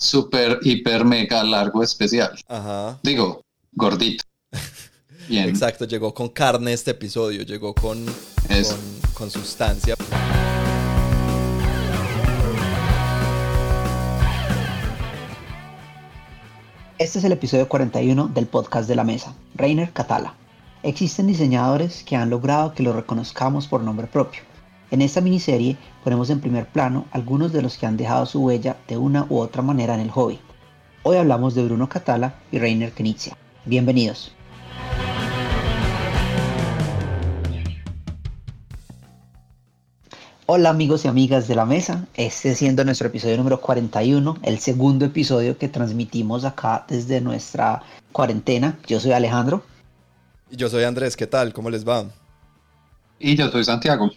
super, hiper, mega largo especial. Ajá. Digo, gordito. Bien. Exacto, llegó con carne este episodio, llegó con, Eso. con, con sustancia. Este es el episodio 41 del podcast de la mesa, Reiner Catala. Existen diseñadores que han logrado que los reconozcamos por nombre propio. En esta miniserie ponemos en primer plano algunos de los que han dejado su huella de una u otra manera en el hobby. Hoy hablamos de Bruno Catala y Reiner Knizia. Bienvenidos. Hola amigos y amigas de la mesa, este siendo nuestro episodio número 41, el segundo episodio que transmitimos acá desde nuestra cuarentena. Yo soy Alejandro. Y yo soy Andrés, ¿qué tal? ¿Cómo les va? Y yo soy Santiago.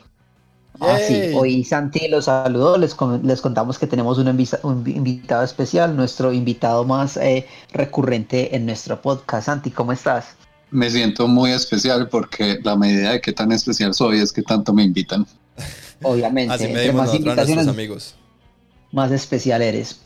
Ah, sí, hoy Santi los saludó, les, les contamos que tenemos un, invisa- un invitado especial, nuestro invitado más eh, recurrente en nuestro podcast. Santi, ¿cómo estás? Me siento muy especial porque la medida de qué tan especial soy es que tanto me invitan. Obviamente, Así entre medimos más invitaciones, amigos. más especial eres.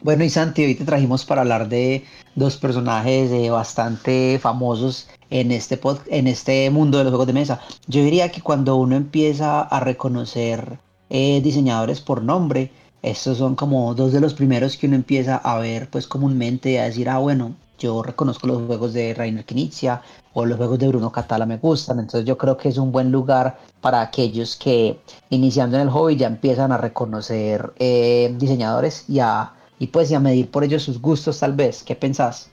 Bueno, y Santi, hoy te trajimos para hablar de dos personajes eh, bastante famosos en este, pod- en este mundo de los juegos de mesa. Yo diría que cuando uno empieza a reconocer eh, diseñadores por nombre, estos son como dos de los primeros que uno empieza a ver pues comúnmente a decir, ah, bueno, yo reconozco los juegos de Rainer Knizia o los juegos de Bruno Catala me gustan, entonces yo creo que es un buen lugar para aquellos que iniciando en el hobby ya empiezan a reconocer eh, diseñadores y a, y pues y a medir por ellos sus gustos tal vez. ¿Qué pensás?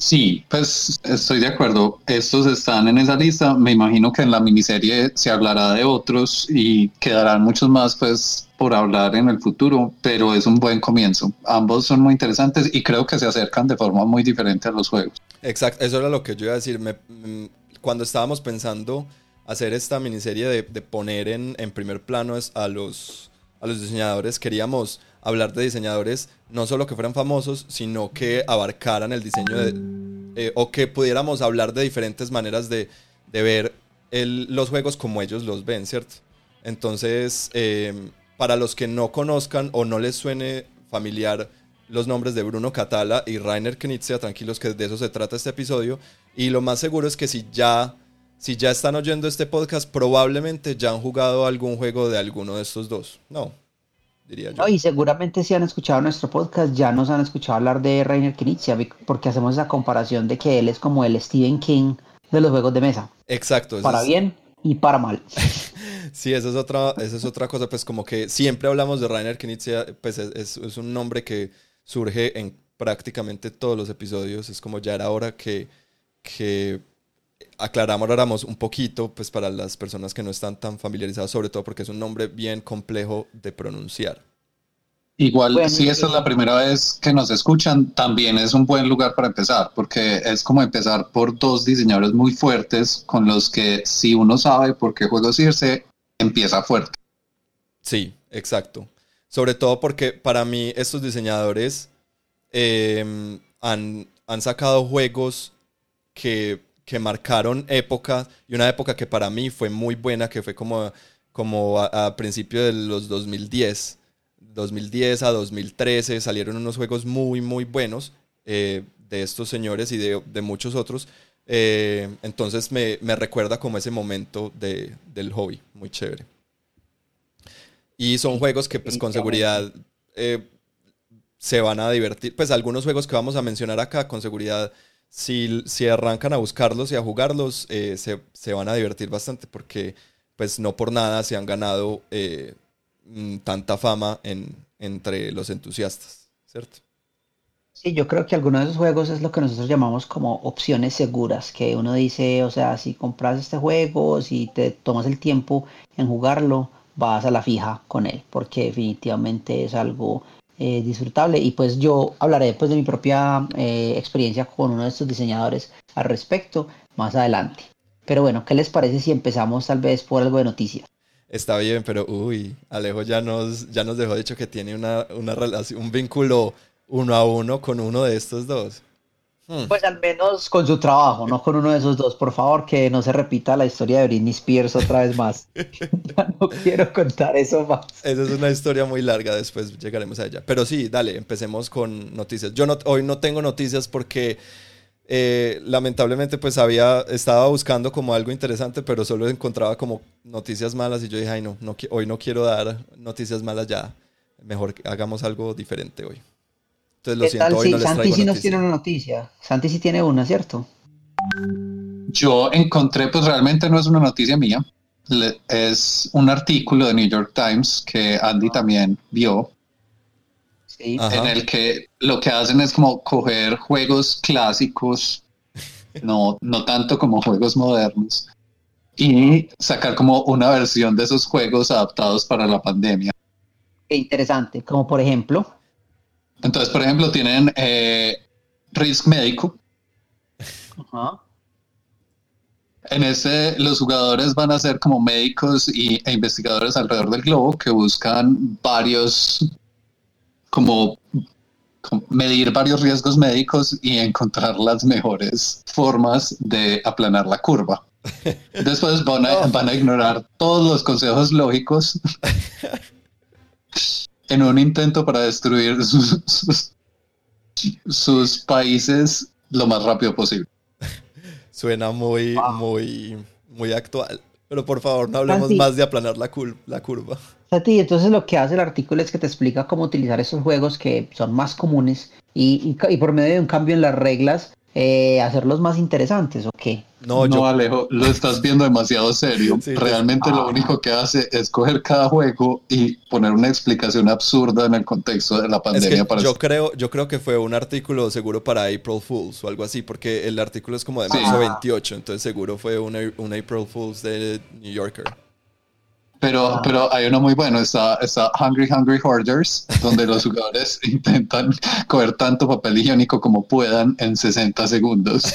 Sí, pues estoy de acuerdo. Estos están en esa lista. Me imagino que en la miniserie se hablará de otros y quedarán muchos más, pues, por hablar en el futuro, pero es un buen comienzo. Ambos son muy interesantes y creo que se acercan de forma muy diferente a los juegos. Exacto, eso era lo que yo iba a decir. Me- mm, cuando estábamos pensando hacer esta miniserie de, de poner en, en primer plano es a los, a los diseñadores, queríamos hablar de diseñadores no solo que fueran famosos, sino que abarcaran el diseño eh, o que pudiéramos hablar de diferentes maneras de, de ver los juegos como ellos los ven, ¿cierto? Entonces, eh, para los que no conozcan o no les suene familiar los nombres de Bruno Catala y Rainer Knizia, tranquilos que de eso se trata este episodio. Y lo más seguro es que si ya, si ya están oyendo este podcast, probablemente ya han jugado algún juego de alguno de estos dos. No, diría yo. No, y seguramente si han escuchado nuestro podcast ya nos han escuchado hablar de Rainer Knizia porque hacemos esa comparación de que él es como el Stephen King de los juegos de mesa, Exacto. para es- bien y para mal. Sí, esa es otra, esa es otra cosa, pues como que siempre hablamos de Rainer Knizia, pues es, es- es un nombre que surge en prácticamente todos los episodios, es como ya era hora que, que aclaráramos un poquito, pues para las personas que no están tan familiarizadas, sobre todo porque es un nombre bien complejo de pronunciar. Igual, Bueno, si esta es la primera vez que nos escuchan, también es un buen lugar para empezar, porque es como empezar por dos diseñadores muy fuertes con los que si uno sabe por qué juegos irse, empieza fuerte. Sí, exacto. Sobre todo porque para mí estos diseñadores eh, han, han sacado juegos que, que marcaron época y una época que para mí fue muy buena, que fue como, como a, a principios de los 2010. 2010 a 2013 salieron unos juegos muy, muy buenos eh, de estos señores y de, de muchos otros. Eh, entonces me, me recuerda como ese momento de, del hobby, muy chévere. Y son juegos que pues con seguridad eh, se van a divertir. Pues algunos juegos que vamos a mencionar acá con seguridad, si, si arrancan a buscarlos y a jugarlos, eh, se, se van a divertir bastante porque pues no por nada se han ganado eh, mm, tanta fama en, entre los entusiastas, ¿cierto? Sí, yo creo que algunos de esos juegos es lo que nosotros llamamos como opciones seguras, que uno dice, o sea, si compras este juego, si te tomas el tiempo en jugarlo, vas a la fija con él, porque definitivamente es algo eh, disfrutable. Y pues yo hablaré pues de mi propia eh, experiencia con uno de estos diseñadores al respecto más adelante. Pero bueno, ¿qué les parece si empezamos tal vez por algo de noticias? Está bien, pero uy, Alejo ya nos, ya nos dejó dicho que tiene una, una relación, un vínculo uno a uno con uno de estos dos. Hmm. Pues al menos con su trabajo, no con uno de esos dos. Por favor, que no se repita la historia de Britney Spears otra vez más. ya no quiero contar eso más. Esa es una historia muy larga, después llegaremos a ella. Pero sí, dale, empecemos con noticias. Yo no, hoy no tengo noticias porque eh, lamentablemente pues había, estaba buscando como algo interesante, pero solo encontraba como noticias malas y yo dije, ay no, no hoy no quiero dar noticias malas ya. Mejor hagamos algo diferente hoy. Entonces lo siento, hoy no les Santi sí nos tiene una noticia. Santi sí tiene una, ¿cierto? Yo encontré, pues realmente no es una noticia mía. Es un artículo de New York Times que Andy también vio. Sí. En el que lo que hacen es como coger juegos clásicos, no, no tanto como juegos modernos, y sacar como una versión de esos juegos adaptados para la pandemia. Qué interesante, como por ejemplo. Entonces, por ejemplo, tienen eh, Risk Médico. En ese, los jugadores van a ser como médicos y, e investigadores alrededor del globo que buscan varios, como, medir varios riesgos médicos y encontrar las mejores formas de aplanar la curva. Después van a, oh. van a ignorar todos los consejos lógicos en un intento para destruir sus, países lo más rápido posible. Suena muy, muy, muy actual. Pero por favor, no hablemos más de aplanar la, la curva. ti entonces lo que hace el artículo es que te explica cómo utilizar esos juegos que son más comunes y, y por medio de un cambio en las reglas eh, hacerlos más interesantes o qué? No, no Alejo, lo estás viendo demasiado serio. Realmente lo ah. único que hace es coger cada juego y poner una explicación absurda en el contexto de la pandemia. yo, creo, yo creo que fue un artículo seguro para April Fools o algo así, porque el artículo es como de marzo 28, entonces seguro fue un, un April Fools de New Yorker. Pero, ah. pero hay uno muy bueno, está, está Hungry Hungry Hoarders, donde los jugadores intentan coger tanto papel higiénico como puedan en 60 segundos.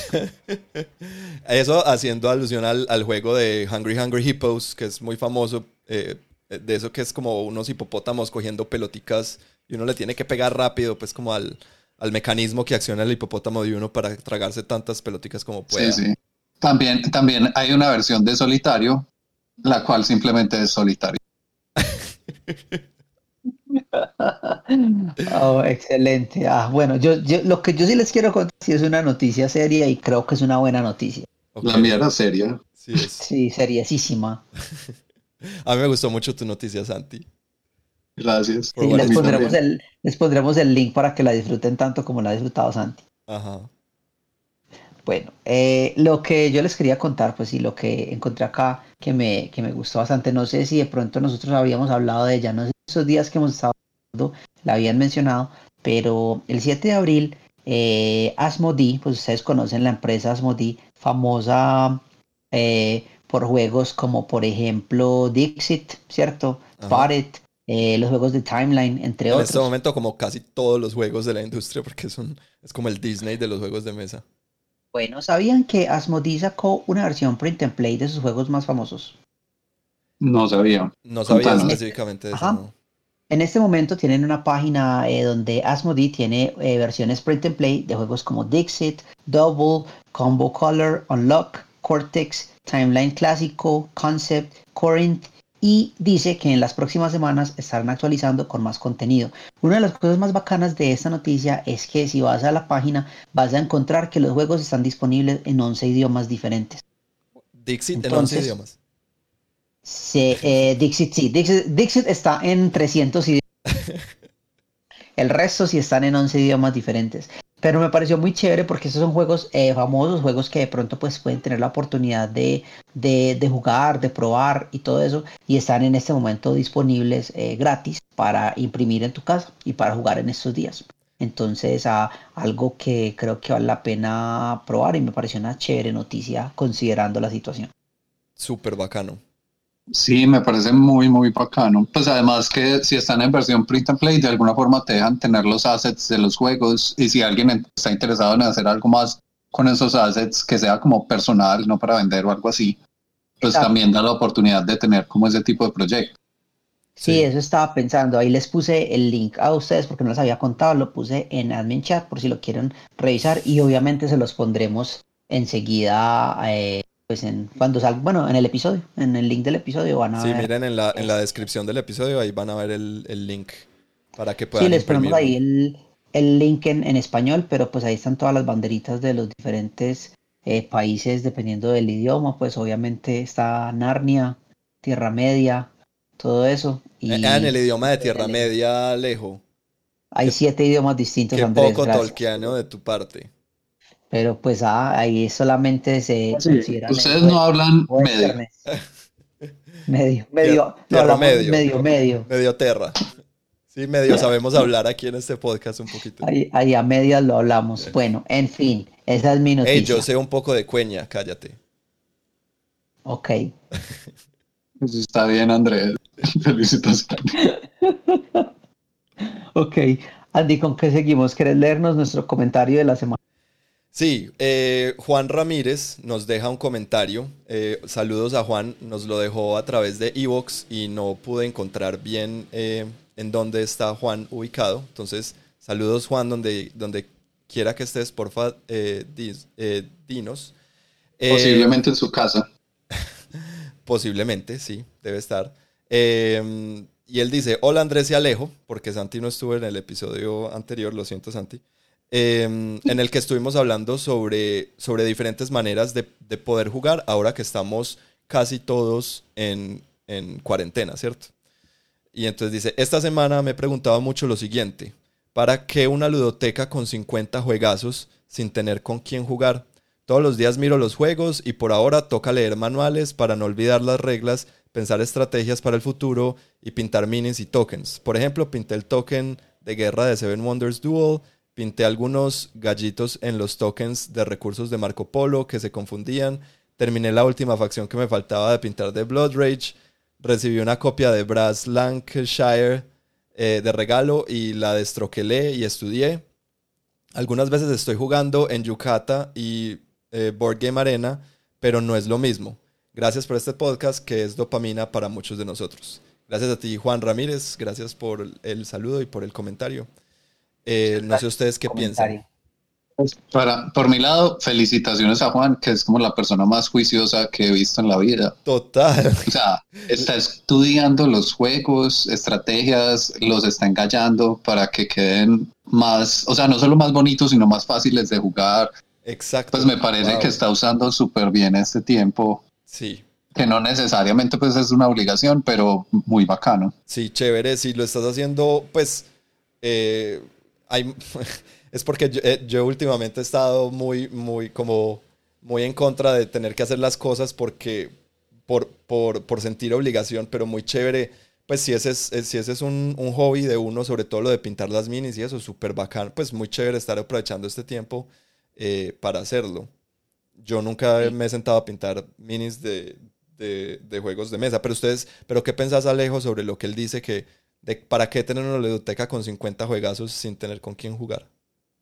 Eso haciendo alusión al, al, juego de Hungry Hungry Hippos, que es muy famoso, eh, de eso que es como unos hipopótamos cogiendo peloticas y uno le tiene que pegar rápido, pues como al, al mecanismo que acciona el hipopótamo de uno para tragarse tantas peloticas como pueda. Sí, sí. También, también hay una versión de solitario la cual simplemente es solitaria. oh, excelente. Ah, bueno, yo, lo que yo sí les quiero contar es una noticia seria y creo que es una buena noticia. La mía era seria. Sí, sí, seriosísima. A mí me gustó mucho tu noticia, Santi. Gracias. les, pondremos el, les pondremos el link para que la disfruten tanto como la ha disfrutado Santi. Ajá. Bueno, eh, lo que yo les quería contar, pues sí, lo que encontré acá que me, que me gustó bastante, no sé si de pronto nosotros habíamos hablado de ella, no sé si esos días que hemos estado hablando la habían mencionado, pero el 7 de abril, eh, Asmodee, pues ustedes conocen la empresa Asmodee, famosa eh, por juegos como por ejemplo Dixit, ¿cierto? Faret, eh, los juegos de Timeline, entre otros. En este momento como casi todos los juegos de la industria, porque es, es como el Disney de los juegos de mesa. Bueno, ¿sabían que Asmodee sacó una versión print and play de sus juegos más famosos? No sabía. No sabía específicamente de eso. En este momento tienen una página eh, donde Asmodee tiene eh, versiones print and play de juegos como Dixit, Double, Combo Color, Unlock, Cortex, Timeline Clásico, Concept, Corinth y dice que en las próximas semanas estarán actualizando con más contenido. Una de las cosas más bacanas de esta noticia es que si vas a la página vas a encontrar que los juegos están disponibles en 11 idiomas diferentes. Dixit en 11 idiomas. Sí, eh, Dixit sí, Dixit, está en 300 idiomas. El resto sí están en 11 idiomas diferentes. Pero me pareció muy chévere porque estos son juegos eh, famosos, juegos que de pronto pues pueden tener la oportunidad de, de, jugar, de probar y todo eso. Y están en este momento disponibles eh, gratis para imprimir en tu casa y para jugar en estos días. Entonces, a, algo que creo que vale la pena probar y me pareció una chévere noticia considerando la situación. Súper bacano. Sí, me parece muy, muy bacano. Pues además que si están en versión print and play, de alguna forma te dejan tener los assets de los juegos y si alguien está interesado en hacer algo más con esos assets que sea como personal, no para vender o algo así, pues también da la oportunidad de tener como ese tipo de proyecto. Sí, eso estaba pensando. Ahí les puse el link a ustedes porque no les había contado. Lo puse en admin chat por si lo quieren revisar y obviamente se los pondremos enseguida. Eh, pues en cuando salga, bueno, en el episodio, en el link del episodio van a sí, ver. miren en la, en la descripción del episodio, ahí van a ver el, el link para que puedan Sí, les ponemos ahí el, el link en, en español, pero pues ahí están todas las banderitas de los diferentes eh, países dependiendo del idioma. Pues obviamente está Narnia, Tierra Media, todo eso. Y Ah, en el idioma de Tierra Media, Alejo. hay siete idiomas distintos, Qué Andrés, poco gracias. tolkiano de tu parte. Pero pues ah, ahí solamente se considera Ustedes no hablan medio. Medio, medio, no, hablamos medio. medio, medio. Medio terra. Sí, medio sabemos hablar aquí en este podcast un poquito. Ahí, ahí a medias lo hablamos. Bueno, en fin, esa es mi noticia. Ey, yo sé un poco de cueña, cállate. Ok. Pues está bien, Andrés. Felicitaciones. Ok. Andy, ¿con qué seguimos? ¿Quieres leernos nuestro comentario de la semana? Sí, eh, Juan Ramírez nos deja un comentario. Eh, saludos a Juan, nos lo dejó a través de Evox y no pude encontrar bien eh, en dónde está Juan ubicado. Entonces, saludos Juan, donde, donde quiera que estés, porfa, eh, dis- dinos. Posiblemente en su casa. Posiblemente, sí, debe estar. Eh, y él dice, hola Andrés y Alejo, porque Santi no estuvo en el episodio anterior, lo siento Santi, eh, en el que estuvimos hablando sobre, sobre diferentes maneras de, de poder jugar ahora que estamos casi todos en, en cuarentena, ¿cierto? Y entonces dice, esta semana me he preguntado mucho lo siguiente, ¿para qué una ludoteca con 50 juegazos sin tener con quién jugar? Todos los días miro los juegos y por ahora toca leer manuales para no olvidar las reglas, pensar estrategias para el futuro y pintar minis y tokens. Por ejemplo, pinté el token de guerra de Seven Wonders Duel, pinté algunos gallitos en los tokens de recursos de Marco Polo que se confundían, terminé la última facción que me faltaba de pintar de Blood Rage, recibí una copia de Brass Lancashire eh, de regalo y la destroquelé y estudié. Algunas veces estoy jugando en Yucata y eh, Board Game Arena, pero no es lo mismo. Gracias por este podcast que es dopamina para muchos de nosotros. Gracias a ti, Juan Ramírez. Gracias por el- el saludo y por el comentario. Eh, no sé ustedes qué piensan. Comentario. Para, por mi lado, felicitaciones a Juan, que es como la persona más juiciosa que he visto en la vida. Total. O sea, está estudiando los juegos, estrategias, los está engallando para que queden más, o sea, no solo más bonitos, sino más fáciles de jugar. Exacto. Pues me parece Wow. que está usando súper bien este tiempo, Sí, que no necesariamente pues es una obligación, pero muy bacano. sí, chévere. Si lo estás haciendo, pues eh, hay, es porque yo, eh, yo últimamente he estado muy, muy, como, muy en contra de tener que hacer las cosas porque, por, por, por sentir obligación, pero muy chévere. Pues si ese es, eh, si ese es un, un hobby de uno, sobre todo lo de pintar las minis y eso, súper bacán, pues muy chévere estar aprovechando este tiempo eh, para hacerlo. Yo nunca me he sentado a pintar minis de, de, de juegos de mesa, pero ustedes, pero ¿qué pensás Alejo sobre lo que él dice que de para qué tener una ludoteca con 50 juegazos sin tener con quién jugar?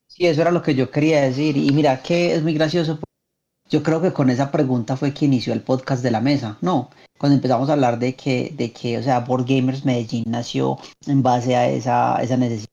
Sí, eso era lo que yo quería decir. Y mira que es muy gracioso. Yo creo que con esa pregunta fue que inició el podcast de la mesa, ¿no? Cuando empezamos a hablar de que, de que, o sea, Board Gamers Medellín nació en base a esa, esa necesidad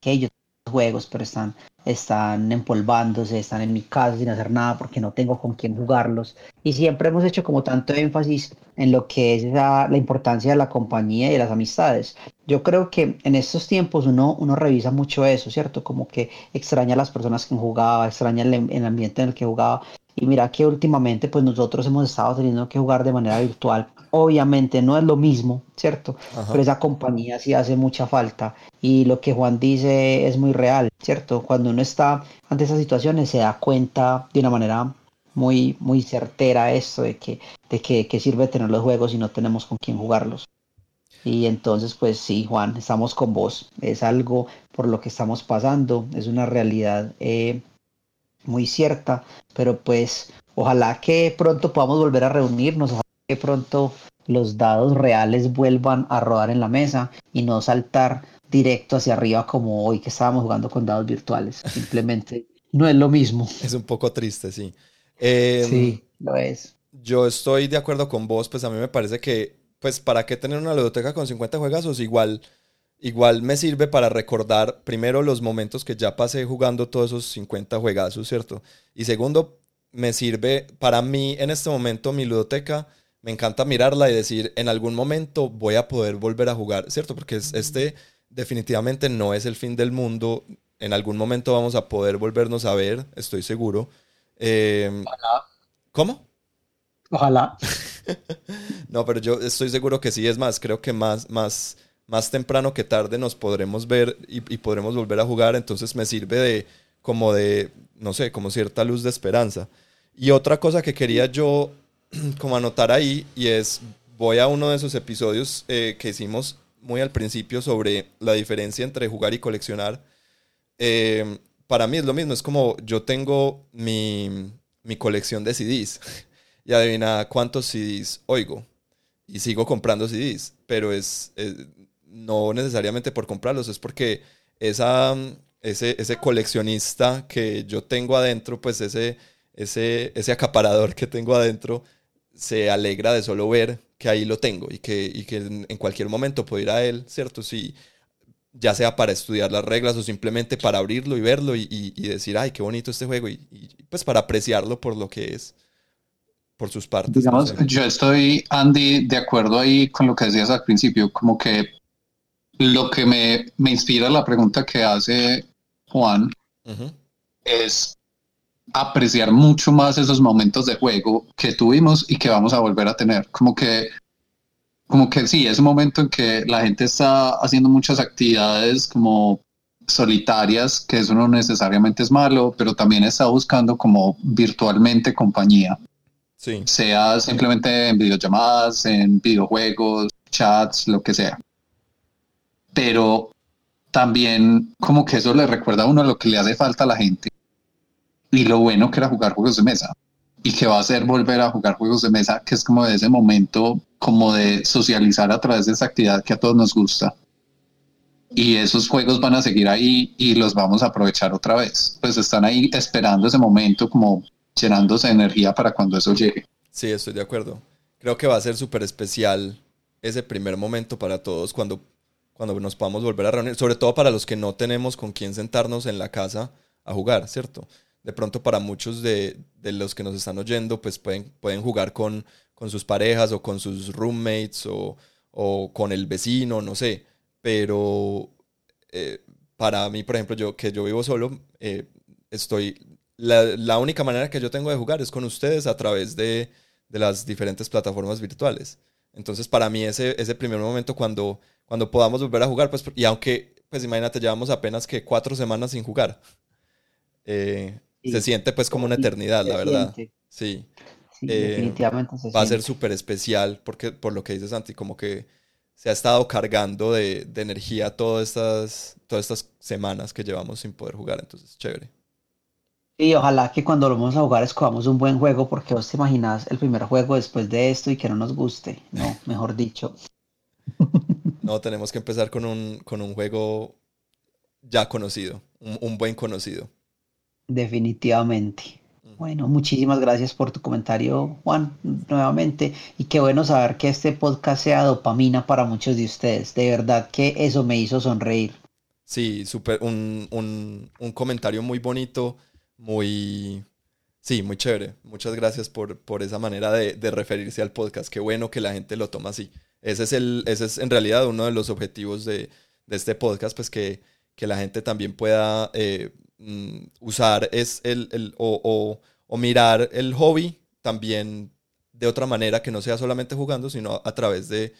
que ellos juegos, pero están, están empolvándose, están en mi casa sin hacer nada porque no tengo con quién jugarlos. Y siempre hemos hecho como tanto énfasis en lo que es la importancia de la compañía y de las amistades. Yo creo que en estos tiempos uno, uno revisa mucho eso, ¿cierto? Como que extraña a las personas que jugaba, extraña el, el ambiente en el que jugaba. Y mira que últimamente pues nosotros hemos estado teniendo que jugar de manera virtual. Obviamente no es lo mismo, ¿cierto? Ajá. Pero esa compañía sí hace mucha falta. Y lo que Juan dice es muy real, ¿cierto? Cuando uno está ante esas situaciones se da cuenta de una manera muy, muy certera esto de que, de que, que sirve tener los juegos y no tenemos con quién jugarlos. Y entonces, pues sí, Juan, estamos con vos. Es algo por lo que estamos pasando, es una realidad eh, muy cierta, pero pues ojalá que pronto podamos volver a reunirnos, que pronto los dados reales vuelvan a rodar en la mesa y no saltar directo hacia arriba como hoy que estábamos jugando con dados virtuales. Simplemente no es lo mismo. Es un poco triste, sí. Eh, Sí, lo es. Yo estoy de acuerdo con vos, pues a mí me parece que pues ¿para qué tener una ludoteca con 50 juegazos? Igual, igual me sirve para recordar primero los momentos que ya pasé jugando todos esos 50 juegazos, ¿cierto? Y segundo, me sirve para mí en este momento mi ludoteca, me encanta mirarla y decir, en algún momento voy a poder volver a jugar, ¿cierto? Porque este definitivamente no es el fin del mundo, en algún momento vamos a poder volvernos a ver, estoy seguro. Eh, ¿Cómo? Ojalá. no, pero yo estoy seguro que sí. Es más, creo que más, más, más temprano que tarde nos podremos ver y, podremos volver a jugar. Entonces me sirve de como de, no sé, como cierta luz de esperanza. Y otra cosa que quería yo como anotar ahí y es, voy a uno de esos episodios eh, que hicimos muy al principio sobre la diferencia entre jugar y coleccionar. Eh, para mí es lo mismo, es como yo tengo mi, mi colección de CDs y adivina cuántos CDs oigo. Y sigo comprando CDs, pero es, no necesariamente por comprarlos, es porque esa, ese, ese coleccionista que yo tengo adentro, pues ese, ese, ese acaparador que tengo adentro, se alegra de solo ver que ahí lo tengo y que, y que en cualquier momento puedo ir a él, ¿cierto? Si, ya sea para estudiar las reglas o simplemente para abrirlo y verlo y, y, decir, ay, qué bonito este juego, y, pues para apreciarlo por lo que es por sus partes. Digamos, yo estoy, Andy, de acuerdo ahí con lo que decías al principio, como que lo que me, me inspira la pregunta que hace Juan es apreciar mucho más esos momentos de juego que tuvimos y que vamos a volver a tener. Como que, como que sí, es un momento en que la gente está haciendo muchas actividades como solitarias, que eso no necesariamente es malo, pero también está buscando como virtualmente compañía. Sea simplemente en videollamadas, en videojuegos, chats, lo que sea. Pero también como que eso le recuerda a uno lo que le hace falta a la gente y lo bueno que era jugar juegos de mesa y que va a ser volver a jugar juegos de mesa, que es como de ese momento como de socializar a través de esa actividad que a todos nos gusta. Y esos juegos van a seguir ahí y los vamos a aprovechar otra vez. Pues están ahí esperando ese momento como llenándose de energía para cuando eso llegue. Sí, estoy de acuerdo. Creo que va a ser súper especial ese primer momento para todos cuando, cuando nos podamos volver a reunir, sobre todo para los que no tenemos con quién sentarnos en la casa a jugar, ¿cierto? De pronto para muchos de, los que nos están oyendo, pues pueden, pueden jugar con, con sus parejas o con sus roommates o, con el vecino, no sé. Pero eh, para mí, por ejemplo, yo que yo vivo solo, eh, estoy la, única manera que yo tengo de jugar es con ustedes a través de, las diferentes plataformas virtuales. Entonces, para mí ese, ese primer momento cuando, cuando podamos volver a jugar, pues, y aunque, pues imagínate, llevamos apenas que cuatro semanas sin jugar, eh, se siente pues como una eternidad, la verdad. Sí. Eh, definitivamente Va a ser súper especial porque, por lo que dices, Santi, como que se ha estado cargando de, de energía todas estas, todas estas semanas que llevamos sin poder jugar, entonces, chévere. Y ojalá que cuando lo vamos a jugar escogamos un buen juego, porque vos te imaginas el primer juego después de esto y que no nos guste, no, mejor dicho. No, tenemos que empezar con un, con un juego ya conocido, un, buen conocido. Definitivamente. Bueno, muchísimas gracias por tu comentario, Juan, nuevamente. Y qué bueno saber que este podcast sea dopamina para muchos de ustedes. De verdad que eso me hizo sonreír. Sí, súper, un, un, un comentario muy bonito muy, sí, muy chévere. Muchas gracias por, por esa manera de, referirse al podcast. Qué bueno que la gente lo toma así. Ese es, el, ese es en realidad uno de los objetivos de, este podcast, pues que, la gente también pueda eh, mm, usar es el, o, mirar el hobby también de otra manera que no sea solamente jugando, sino a través de,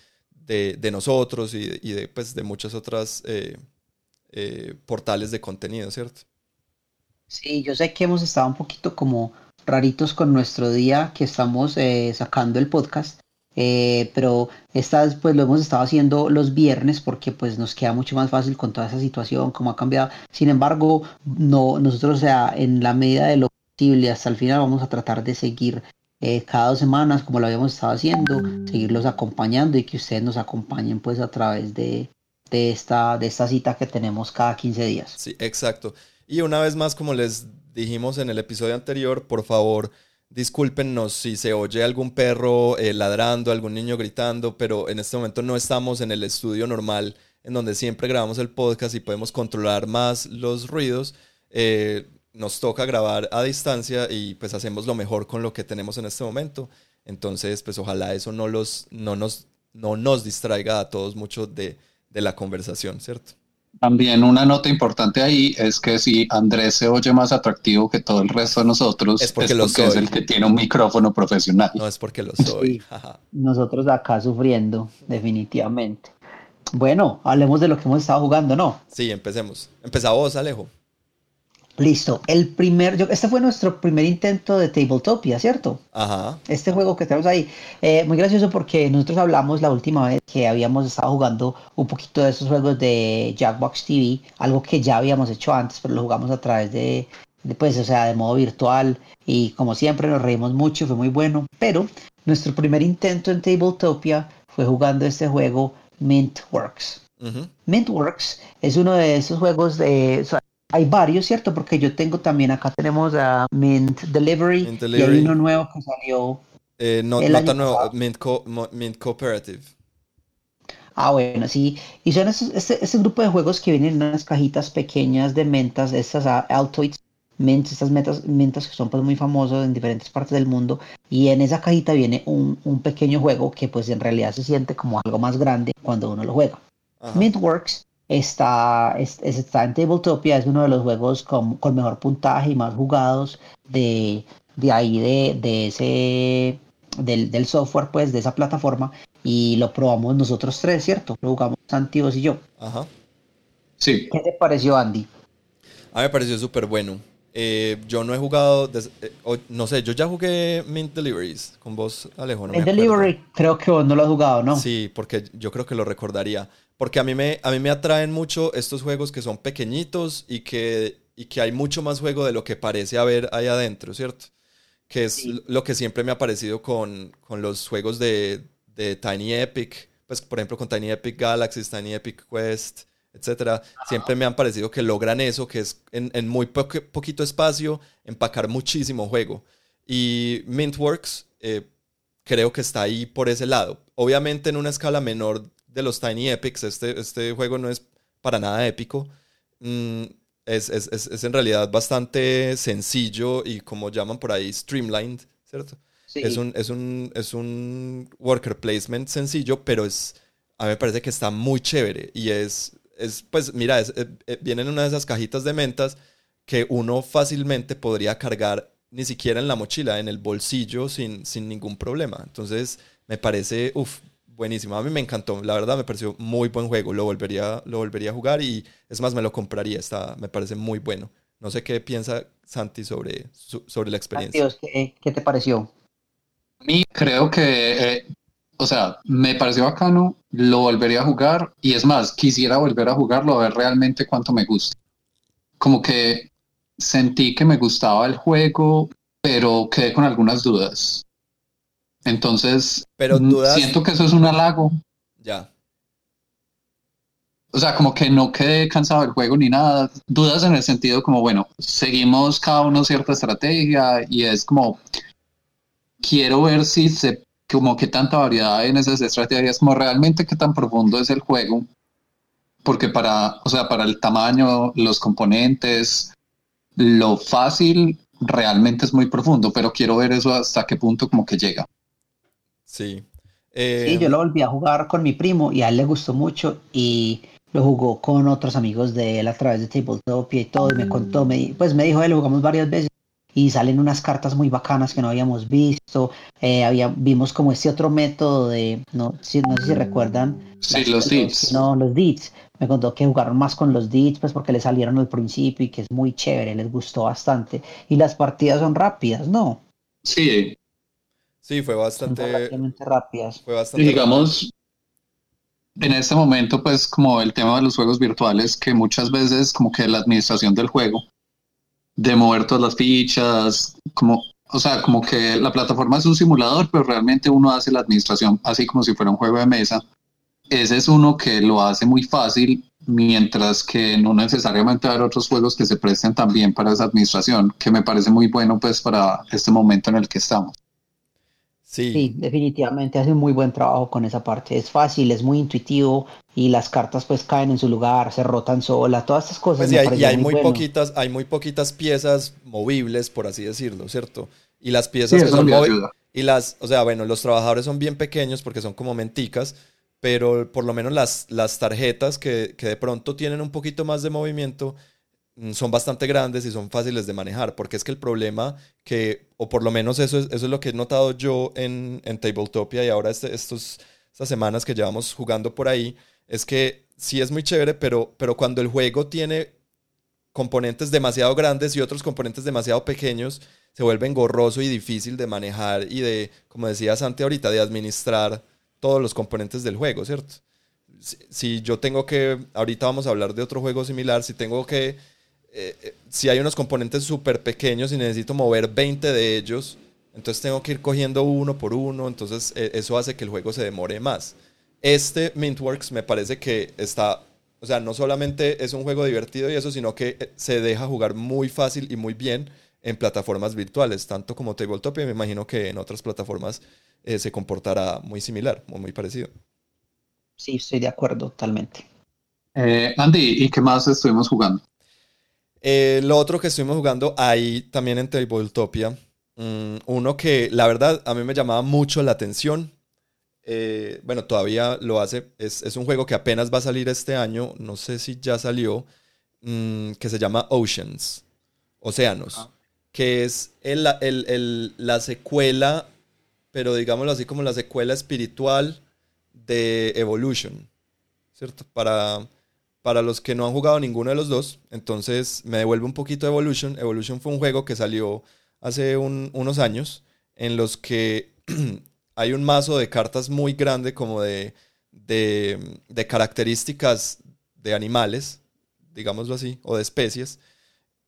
nosotros y, de, pues, de muchas otras eh, eh, portales de contenido, ¿cierto? Sí, yo sé que hemos estado un poquito como raritos con nuestro día que estamos eh, sacando el podcast, eh, pero esta vez pues lo hemos estado haciendo los viernes porque pues nos queda mucho más fácil con toda esa situación, como ha cambiado. Sin embargo, no, nosotros, o sea, en la medida de lo posible, hasta el final vamos a tratar de seguir eh, cada dos semanas como lo habíamos estado haciendo, seguirlos acompañando y que ustedes nos acompañen pues a través de, de, esta, de esta cita que tenemos cada 15 días. Sí, exacto. Y una vez más, como les dijimos en el episodio anterior, por favor, discúlpenos si se oye algún perro eh, ladrando, algún niño gritando, pero en este momento no estamos en el estudio normal en donde siempre grabamos el podcast y podemos controlar más los ruidos. Eh, nos toca grabar a distancia y pues hacemos lo mejor con lo que tenemos en este momento. Entonces, pues ojalá eso no, los, no, nos, no nos distraiga a todos mucho de, de la conversación, ¿cierto? También una nota importante ahí es que si Andrés se oye más atractivo que todo el resto de nosotros, es porque, es, el que tiene un micrófono profesional. No es porque lo soy. nosotros acá sufriendo, definitivamente. Bueno, hablemos de lo que hemos estado jugando, ¿no? Sí, empecemos. Empezá vos, Alejo. Listo. El primer, yo, este fue nuestro primer intento de Tabletopia, ¿cierto? Ajá. Este juego que tenemos ahí. Eh, muy gracioso porque nosotros hablamos la última vez que habíamos estado jugando un poquito de esos juegos de Jackbox TV, algo que ya habíamos hecho antes, pero lo jugamos a través de, de pues, o sea, de modo virtual. Y como siempre nos reímos mucho, fue muy bueno. Pero nuestro primer intento en Tabletopia fue jugando este juego Mintworks. Mintworks es uno de esos juegos de hay varios, ¿cierto? Porque yo tengo también, acá tenemos a Mint Delivery, y hay uno nuevo que salió. Eh, no, no tan nuevo, Mint, Mint Cooperative. Ah, bueno, sí. Y son ese, grupo de juegos que vienen en unas cajitas pequeñas de mentas, estas Altoids Mint, estas metas, mentas que son pues muy famosos en diferentes partes del mundo. Y en esa cajita viene un, pequeño juego que pues en realidad se siente como algo más grande cuando uno lo juega. Mintworks está, está en Tabletopia, es uno de los juegos con, mejor puntaje y más jugados de, de ahí, de, de ese, del, software, pues, de esa plataforma. Y lo probamos nosotros tres, ¿cierto? Lo jugamos Santi, y yo. Ajá. Sí. ¿Qué te pareció, Andy? A mí me pareció súper bueno. Eh, yo no he jugado, eh, no sé, yo ya jugué Mint Deliveries con vos, Alejo. Mint Delivery creo que vos no lo has jugado, ¿no? Sí, porque yo creo que lo recordaría. Porque a mí me, a mí me atraen mucho estos juegos que son pequeñitos y que, y que hay mucho más juego de lo que parece haber ahí adentro, ¿cierto? Que es lo que siempre me ha parecido con, con los juegos de, de, Tiny Epic. Pues, por ejemplo, con Tiny Epic Galaxies, Tiny Epic Quest, etcétera. Siempre me han parecido que logran eso, que es en, en muy poquito espacio empacar muchísimo juego. Y Mintworks eh, creo que está ahí por ese lado. Obviamente en una escala menor de los Tiny Epics. Este, este juego no es para nada épico. Mm, es, es, es, en realidad bastante sencillo y como llaman por ahí, streamlined, ¿cierto? Es, un, es, un, es un worker placement sencillo, pero es, a mí me parece que está muy chévere y es, es pues mira, es, eh, eh, viene en una de esas cajitas de mentas que uno fácilmente podría cargar ni siquiera en la mochila, en el bolsillo sin, sin ningún problema. Entonces, me parece, uff, buenísimo. A mí me encantó, la verdad me pareció muy buen juego. Lo volvería, lo volvería a jugar y es más, me lo compraría. Está, me parece muy bueno. No sé qué piensa Santi sobre, sobre la experiencia. ¿qué, ¿qué, te pareció? A mí creo que, eh, o sea, me pareció bacano, lo volvería a jugar y es más, quisiera volver a jugarlo a ver realmente cuánto me gusta. Como que sentí que me gustaba el juego, pero quedé con algunas dudas. Entonces, Pero siento que eso es un halago. Ya. O sea, como que no quedé cansado del juego ni nada. Dudas en el sentido como, bueno, seguimos cada uno cierta estrategia y es como, quiero ver si se, como que tanta variedad hay en esas estrategias, como realmente qué tan profundo es el juego. Porque para, o sea, para el tamaño, los componentes, lo fácil realmente es muy profundo, pero quiero ver eso hasta qué punto como que llega. Sí. sí, yo lo volví a jugar con mi primo y a él le gustó mucho y lo jugó con otros amigos de él a través de Tabletop y todo y me contó, me, pues me dijo, él lo jugamos varias veces y salen unas cartas muy bacanas que no habíamos visto, eh, había, vimos como este otro método de, no, si, no sé si recuerdan. Sí, los deeds. No, los deeds. Me contó que jugaron más con los deeds, pues porque le salieron al principio y que es muy chévere, les gustó bastante. Y las partidas son rápidas, ¿no? Sí, Sí, fue bastante. rápidas. Fue bastante. digamos, en este momento, pues, como el tema de los juegos virtuales, que muchas veces, como que la administración del juego, de mover todas las fichas, como, o sea, como que la plataforma es un simulador, pero realmente uno hace la administración así como si fuera un juego de mesa. Ese es uno que lo hace muy fácil mientras que no necesariamente hay otros juegos que se presten también para esa administración, que me parece muy bueno pues para este momento en el que estamos. Sí. definitivamente hace un muy buen trabajo con esa parte. Es fácil, es muy intuitivo y las cartas pues caen en su lugar, se rotan sola, todas estas cosas. Pues y hay, muy, poquitas, hay muy poquitas piezas movibles, por así decirlo, ¿cierto? Y las piezas que son movibles. Y las, o sea, bueno, los trabajadores son bien pequeños porque son como menticas, pero por lo menos las, las tarjetas que, que de pronto tienen un poquito más de movimiento son bastante grandes y son fáciles de manejar, porque es que el problema que, o por lo menos eso es, eso es lo que he notado yo en, en Tabletopia y ahora este, estas semanas que llevamos jugando por ahí, es que sí es muy chévere, pero, pero cuando el juego tiene componentes demasiado grandes y otros componentes demasiado pequeños, se vuelve engorroso y difícil de manejar y de, como decía Santi ahorita, de administrar todos los componentes del juego, ¿cierto? si yo tengo que, ahorita vamos a hablar de otro juego similar, si tengo que eh, eh, si hay unos componentes súper pequeños y necesito mover 20 de ellos, entonces tengo que ir cogiendo uno por uno, entonces eh, eso hace que el juego se demore más. Este Mintworks me parece que está, o sea, no solamente es un juego divertido y eso, sino que se deja jugar muy fácil y muy bien en plataformas virtuales, tanto como Tabletop y me imagino que en otras plataformas se comportará muy similar o muy parecido. Sí, estoy de acuerdo totalmente. Andy, ¿y qué más estuvimos jugando? Eh, lo otro que estuvimos jugando ahí también en Tabletopia, mm, uno que la verdad a mí me llamaba mucho la atención. Eh, bueno, todavía lo hace. Es, un juego que apenas va a salir este año. No sé si ya salió. Mm, que se llama Oceans. Océanos. Ah. Que es la secuela, pero digámoslo así como la secuela espiritual de Evolution. ¿Cierto? Para para los que no han jugado ninguno de los dos, entonces me devuelve un poquito Evolution. Evolution fue un juego que salió hace unos años en los que hay un mazo de cartas muy grande como de, características de animales, digámoslo así, o de especies.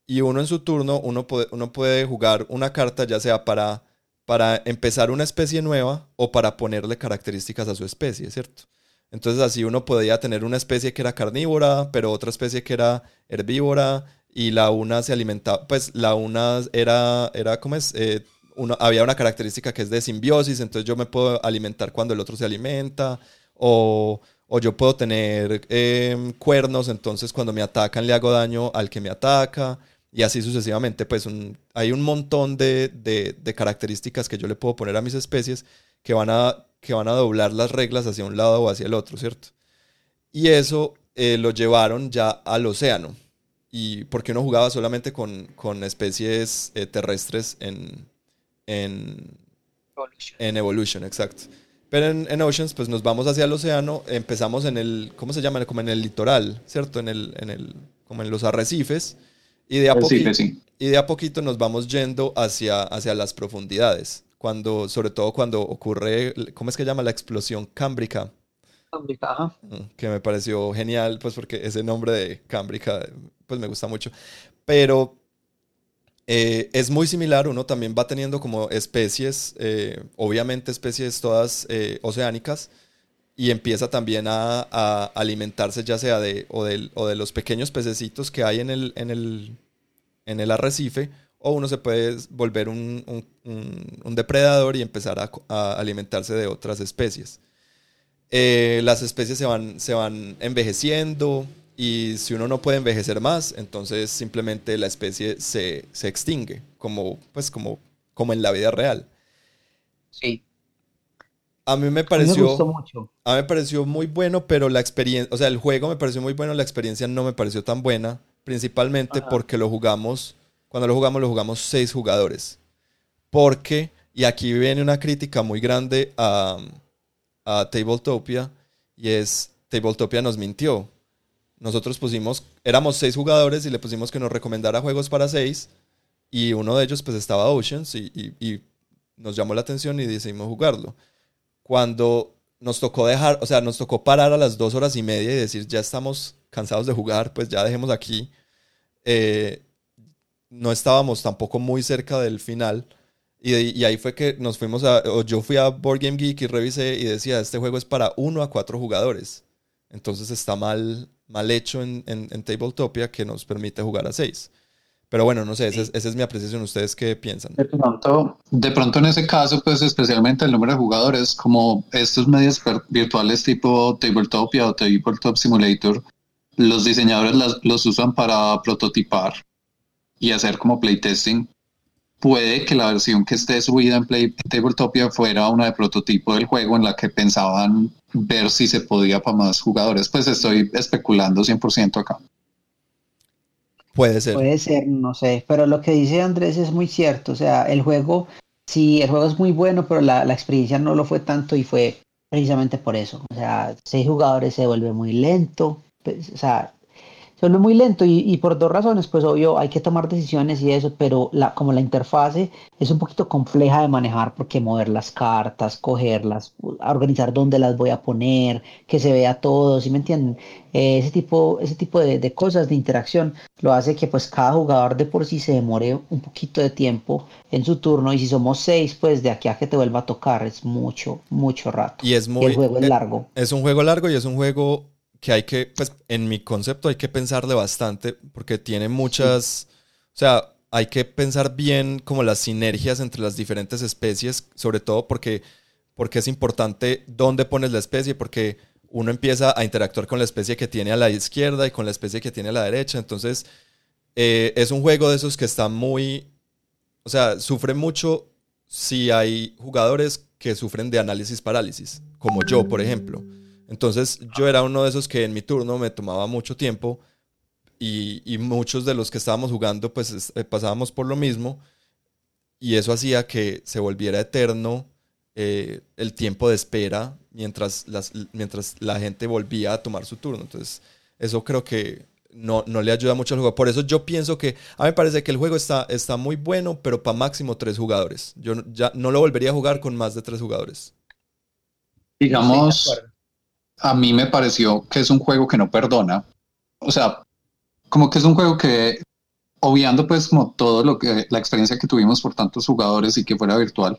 Y uno en su turno, uno puede jugar una carta ya sea para, para empezar una especie nueva o para ponerle características a su especie, ¿cierto? Entonces así uno podía tener una especie que era carnívora, pero otra especie que era herbívora y la una se alimentaba, pues la una era, era ¿cómo es? Eh, había una característica que es de simbiosis, entonces yo me puedo alimentar cuando el otro se alimenta, o, yo puedo tener em, cuernos, entonces cuando me atacan le hago daño al que me ataca, y así sucesivamente, pues hay un montón de, de características que yo le puedo poner a mis especies que van a que van a doblar las reglas hacia un lado o hacia el otro, ¿cierto? Y eso eh, lo llevaron ya al océano. Y porque uno jugaba solamente con, con especies eh, terrestres en, en Evolution. en Evolution, exacto. Pero en, en, Oceans, pues nos vamos hacia el océano, empezamos en el, ¿cómo se llama? Como en el litoral, ¿cierto? En el, en el, como en los arrecifes. Y de a, poquito, y de a poquito nos vamos yendo hacia, hacia las profundidades cuando, sobre todo cuando ocurre, ¿cómo es que llama? La explosión cámbrica. Cámbrica, ajá. Mm, que me pareció genial, pues porque ese nombre de cámbrica, pues me gusta mucho. Pero eh, es muy similar, uno también va teniendo como especies, eh, obviamente especies todas eh, oceánicas, y empieza también a, alimentarse ya sea de o, o, de los pequeños pececitos que hay en el, en el, en el arrecife, o uno se puede volver un, depredador y empezar a, alimentarse de otras especies. Eh, las especies se van, se van envejeciendo y si uno no puede envejecer más, entonces simplemente la especie se, extingue, como, pues como, como en la vida real. Sí. A mí me pareció. mucho. A mí me pareció muy bueno, pero la experiencia. O sea, el juego me pareció muy bueno, la experiencia no me pareció tan buena. Principalmente porque lo jugamos cuando lo jugamos, lo jugamos seis jugadores. Porque, y aquí viene una crítica muy grande a, Tabletopia, y es, Tabletopia nos mintió. Nosotros pusimos, éramos seis jugadores y le pusimos que nos recomendara juegos para seis, y uno de ellos pues estaba Oceans, y, y nos llamó la atención y decidimos jugarlo. Cuando nos tocó dejar, o sea, nos tocó parar a las dos horas y media y decir, ya estamos cansados de jugar, pues ya dejemos aquí. Eh, no estábamos tampoco muy cerca del final. Y, ahí fue que nos fuimos a, o yo fui a Board Game Geek y revisé y decía, este juego es para uno a cuatro jugadores. Entonces está mal, mal hecho en, en, Tabletopia que nos permite jugar a 6. Pero bueno, no sé, esa es, mi apreciación. ¿Ustedes qué piensan? De pronto, de pronto en ese caso, pues especialmente el número de jugadores, como estos medios virtuales tipo Tabletopia o Tabletop Simulator, los diseñadores los usan para prototipar y hacer como playtesting puede que la versión que esté subida en, Play, Tabletopia fuera una de prototipo del juego en la que pensaban ver si se podía para más jugadores. Pues estoy especulando 100% acá. Puede ser. Puede ser, no sé. Pero lo que dice Andrés es muy cierto. O sea, el juego, sí, el juego es muy bueno, pero la, la experiencia no lo fue tanto y fue precisamente por eso. O sea, seis jugadores se vuelve muy lento. Pues, o sea, se muy lento y, por dos razones, pues obvio hay que tomar decisiones y eso, pero la, como la interfase es un poquito compleja de manejar porque mover las cartas, cogerlas, organizar dónde las voy a poner, que se vea todo, ¿sí me entienden? Eh, ese tipo, ese tipo de, cosas de interacción lo hace que pues cada jugador de por sí se demore un poquito de tiempo en su turno y si somos seis, pues de aquí a que te vuelva a tocar es mucho, mucho rato. Y es muy... el juego es eh, largo. Es un juego largo y es un juego que hay que, pues en mi concepto hay que pensarle bastante porque tiene muchas, o sea, hay que pensar bien como las sinergias entre las diferentes especies, sobre todo porque, porque es importante dónde pones la especie, porque uno empieza a interactuar con la especie que tiene a la izquierda y con la especie que tiene a la derecha, entonces eh, es un juego de esos que está muy, o sea, sufre mucho si hay jugadores que sufren de análisis parálisis, como yo, por ejemplo. Entonces yo era uno de esos que en mi turno me tomaba mucho tiempo y, muchos de los que estábamos jugando pues eh, pasábamos por lo mismo y eso hacía que se volviera eterno eh, el tiempo de espera mientras, las, mientras la gente volvía a tomar su turno. Entonces eso creo que no, no, le ayuda mucho al juego. Por eso yo pienso que a mí me parece que el juego está, está muy bueno, pero para máximo tres jugadores. Yo ya no lo volvería a jugar con más de tres jugadores. Digamos, a mí me pareció que es un juego que no perdona. O sea, como que es un juego que, obviando pues como todo lo que, la experiencia que tuvimos por tantos jugadores y que fuera virtual,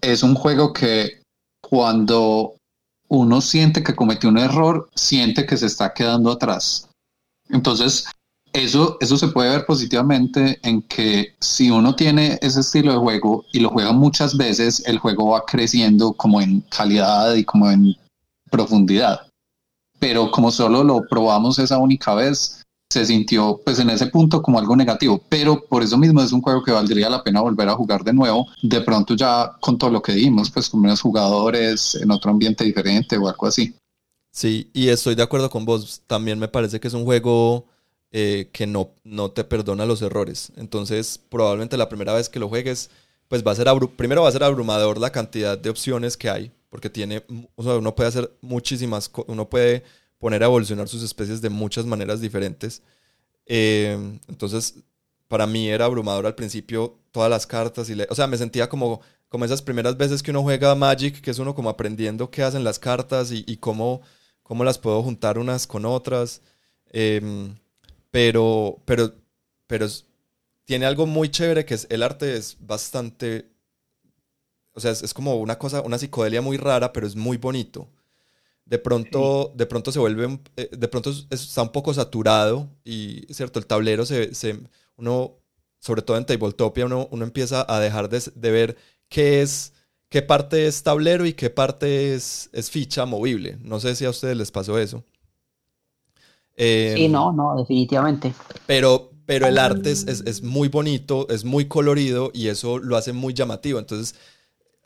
es un juego que cuando uno siente que cometió un error, siente que se está quedando atrás. Entonces, eso, eso se puede ver positivamente en que si uno tiene ese estilo de juego y lo juega muchas veces, el juego va creciendo como en calidad y como en profundidad. Pero como solo lo probamos esa única vez, se sintió pues en ese punto como algo negativo, pero por eso mismo es un juego que valdría la pena volver a jugar de nuevo, de pronto ya con todo lo que dimos, pues con menos jugadores, en otro ambiente diferente o algo así. Sí, y estoy de acuerdo con vos, también me parece que es un juego eh, que no, no te perdona los errores, entonces probablemente la primera vez que lo juegues, pues va a ser, primero va a ser abrumador la cantidad de opciones que hay, porque tiene, o sea, uno puede hacer muchísimas, uno puede poner a evolucionar sus especies de muchas maneras diferentes. Eh, entonces, para mí era abrumador al principio todas las cartas y, le, o sea, me sentía como, como esas primeras veces que uno juega Magic, que es uno como aprendiendo qué hacen las cartas y, cómo, cómo las puedo juntar unas con otras. Em, pero, pero, pero tiene algo muy chévere que es el arte es bastante o sea, es, como una cosa, una psicodelia muy rara, pero es muy bonito. De pronto, de pronto se vuelve, eh, de pronto está un poco saturado y, ¿cierto? El tablero se, se uno, sobre todo en Tabletopia, uno, uno empieza a dejar de, de, ver qué es, qué parte es tablero y qué parte es, es ficha movible. No sé si a ustedes les pasó eso. sí, em, no, no, definitivamente. Pero, pero el arte es, es, es, muy bonito, es muy colorido y eso lo hace muy llamativo. Entonces,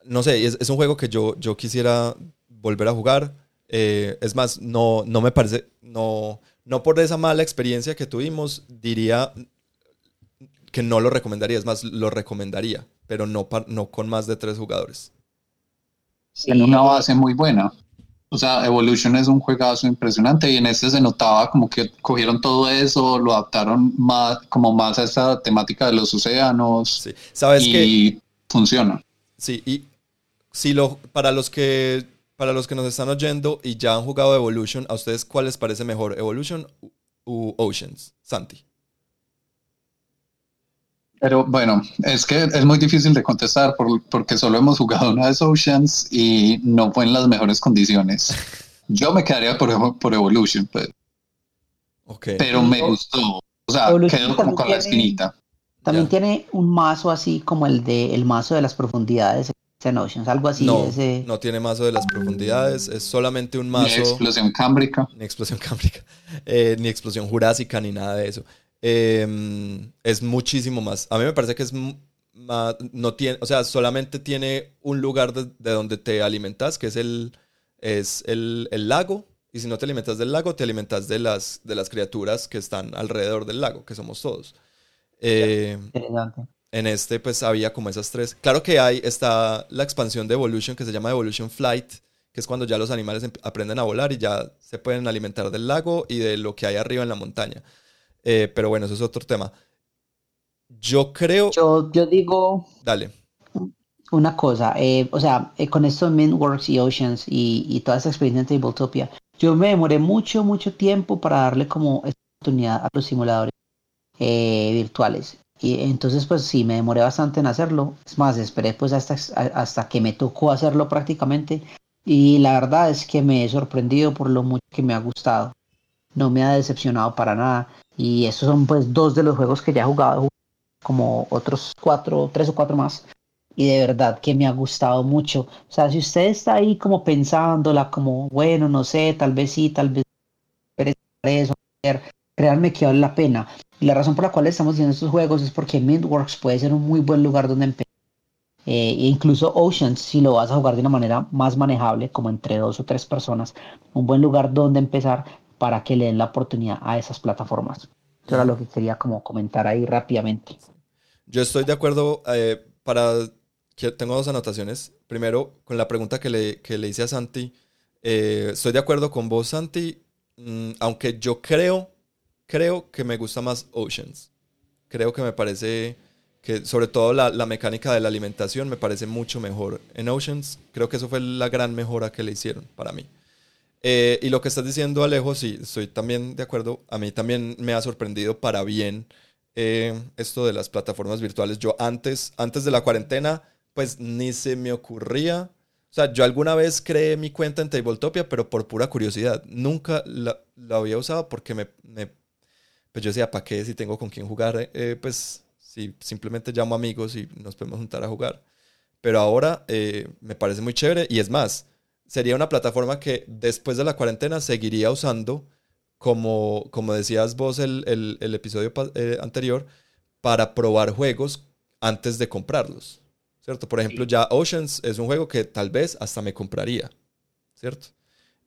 no sé, es, un juego que yo, yo quisiera volver a jugar. Eh, es más, no, no me parece, no, no por esa mala experiencia que tuvimos, diría que no lo recomendaría. Es más, lo recomendaría, pero no, no con más de tres jugadores. En una base muy buena. O sea, Evolution es un juegazo impresionante y en este se notaba como que cogieron todo eso, lo adaptaron más, como más a esta temática de los océanos. Sí. ¿Sabes y funciona. Sí, y si lo, para los que para los que nos están oyendo y ya han jugado Evolution, ¿a ustedes cuál les parece mejor, Evolution u Oceans? Santi. Pero bueno, es que es muy difícil de contestar porque solo hemos jugado una vez Oceans y no fue en las mejores condiciones. Yo me quedaría por, por Evolution, pero, Ok. pero me gustó. O sea, Evolution quedó como con la esquinita. También tiene un mazo así como el de el mazo de las profundidades en Oceans, algo así. no, ese- no tiene mazo de las profundidades, es solamente un Ni mazo. explosión cámbrica. ni explosión cámbrica, eh, ni explosión jurásica, ni nada de eso. Eh, es muchísimo más. A mí me parece que es más, no tiene, o sea, solamente tiene un lugar de, de donde te alimentas, que es el, es el, el lago. Y si no te alimentas del lago, te alimentas de las, de las criaturas que están alrededor del lago, que somos todos. Eh, Interesante. En este pues había como esas tres. Claro que hay, está la expansión de Evolution que se llama Evolution Flight, que es cuando ya los animales aprenden a volar y ya se pueden alimentar del lago y de lo que hay arriba en la montaña. Eh, pero bueno, eso es otro tema. Yo creo... Yo, yo digo Dale. una cosa, eh, o sea, eh, con esto de Mintworks y Oceans y, y toda esta experiencia en Tabletopia, yo me demoré mucho, mucho tiempo para darle como esta oportunidad a los simuladores eh, virtuales. Y entonces, pues sí, me demoré bastante en hacerlo. Es más, esperé pues hasta, hasta que me tocó hacerlo prácticamente. Y la verdad es que me he sorprendido por lo mucho que me ha gustado. No me ha decepcionado para nada. Y estos son pues dos de los juegos que ya he jugado, como otros cuatro, tres o cuatro más. Y de verdad que me ha gustado mucho. O sea, si usted está ahí como pensándola, como, bueno, no sé, tal vez sí, tal vez eso, créanme que vale la pena. Y la razón por la cual estamos haciendo estos juegos es porque Mintworks puede ser un muy buen lugar donde empezar. Eh, incluso Oceans, si lo vas a jugar de una manera más manejable, como entre dos o tres personas, un buen lugar donde empezar para que le den la oportunidad a esas plataformas. Eso era lo que quería como comentar ahí rápidamente. Yo estoy de acuerdo eh, para... Tengo dos anotaciones. Primero, con la pregunta que le, que le hice a Santi. eh, estoy de acuerdo con vos, Santi, mm, aunque yo creo, creo que me gusta más Oceans. Creo que me parece que sobre todo la, la mecánica de la alimentación me parece mucho mejor en Oceans. Creo que eso fue la gran mejora que le hicieron para mí. Eh, y lo que estás diciendo, Alejo, sí, estoy también de acuerdo. A mí también me ha sorprendido para bien eh, esto de las plataformas virtuales. Yo antes, antes de la cuarentena, pues ni se me ocurría. O sea, yo alguna vez creé mi cuenta en Tabletopia, pero por pura curiosidad. Nunca la, la había usado porque me, me- pues yo decía, ¿para qué si tengo con quién jugar? Eh, pues si simplemente llamo amigos y nos podemos juntar a jugar. Pero ahora eh, me parece muy chévere y es más, sería una plataforma que después de la cuarentena seguiría usando, como, como decías vos el, el- el episodio eh, anterior, para probar juegos antes de comprarlos. ¿Cierto? Por ejemplo, ya Oceans es un juego que tal vez hasta me compraría. ¿Cierto?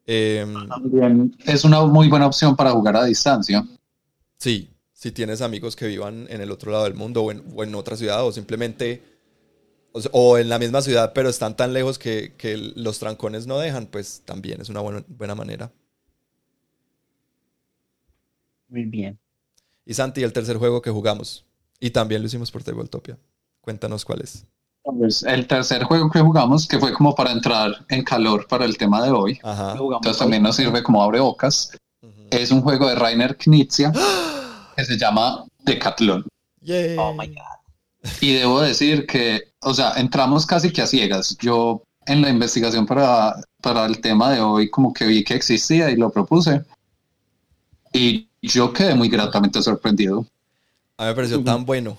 Em, También es una muy buena opción para jugar a distancia. Sí, si tienes amigos que vivan en el otro lado del mundo o en, o en otra ciudad o simplemente o, en la misma ciudad pero están tan lejos que, que los trancones no dejan, pues también es una buena, buena manera. Muy bien. Y Santi, el tercer juego que jugamos y también lo hicimos por Tabletopia. Cuéntanos cuál es. Pues, el tercer juego que jugamos, que fue como para entrar en calor para el tema de hoy, Ajá. entonces también nos sirve como abre bocas. Es un juego de Rainer Knizia que se llama Decathlon. Oh my God. Y debo decir que, o sea, entramos casi que a ciegas. Yo en la investigación para, para el tema de hoy como que vi que existía y lo propuse. Y yo quedé muy gratamente sorprendido. A mí me pareció tan bueno.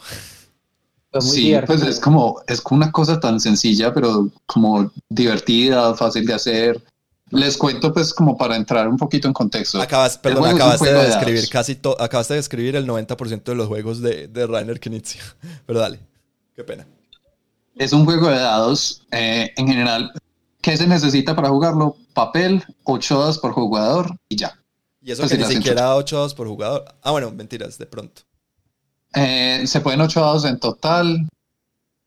Muy Sí, divertido. pues es como, es como una cosa tan sencilla, pero como divertida, fácil de hacer. Les cuento pues como para entrar un poquito en contexto. Acabas, perdón, acabaste de describir casi todo, acabaste de describir el 90% de los juegos de, de Rainer Knizia. Pero dale, qué pena. Es un juego de dados eh, en general. ¿Qué se necesita para jugarlo? Papel, 8 dados por jugador y ya. Y eso Pues que sí, ni siquiera 8 dados por jugador. Ah, bueno, mentiras, de pronto. Eh, se pueden 8 dados en total.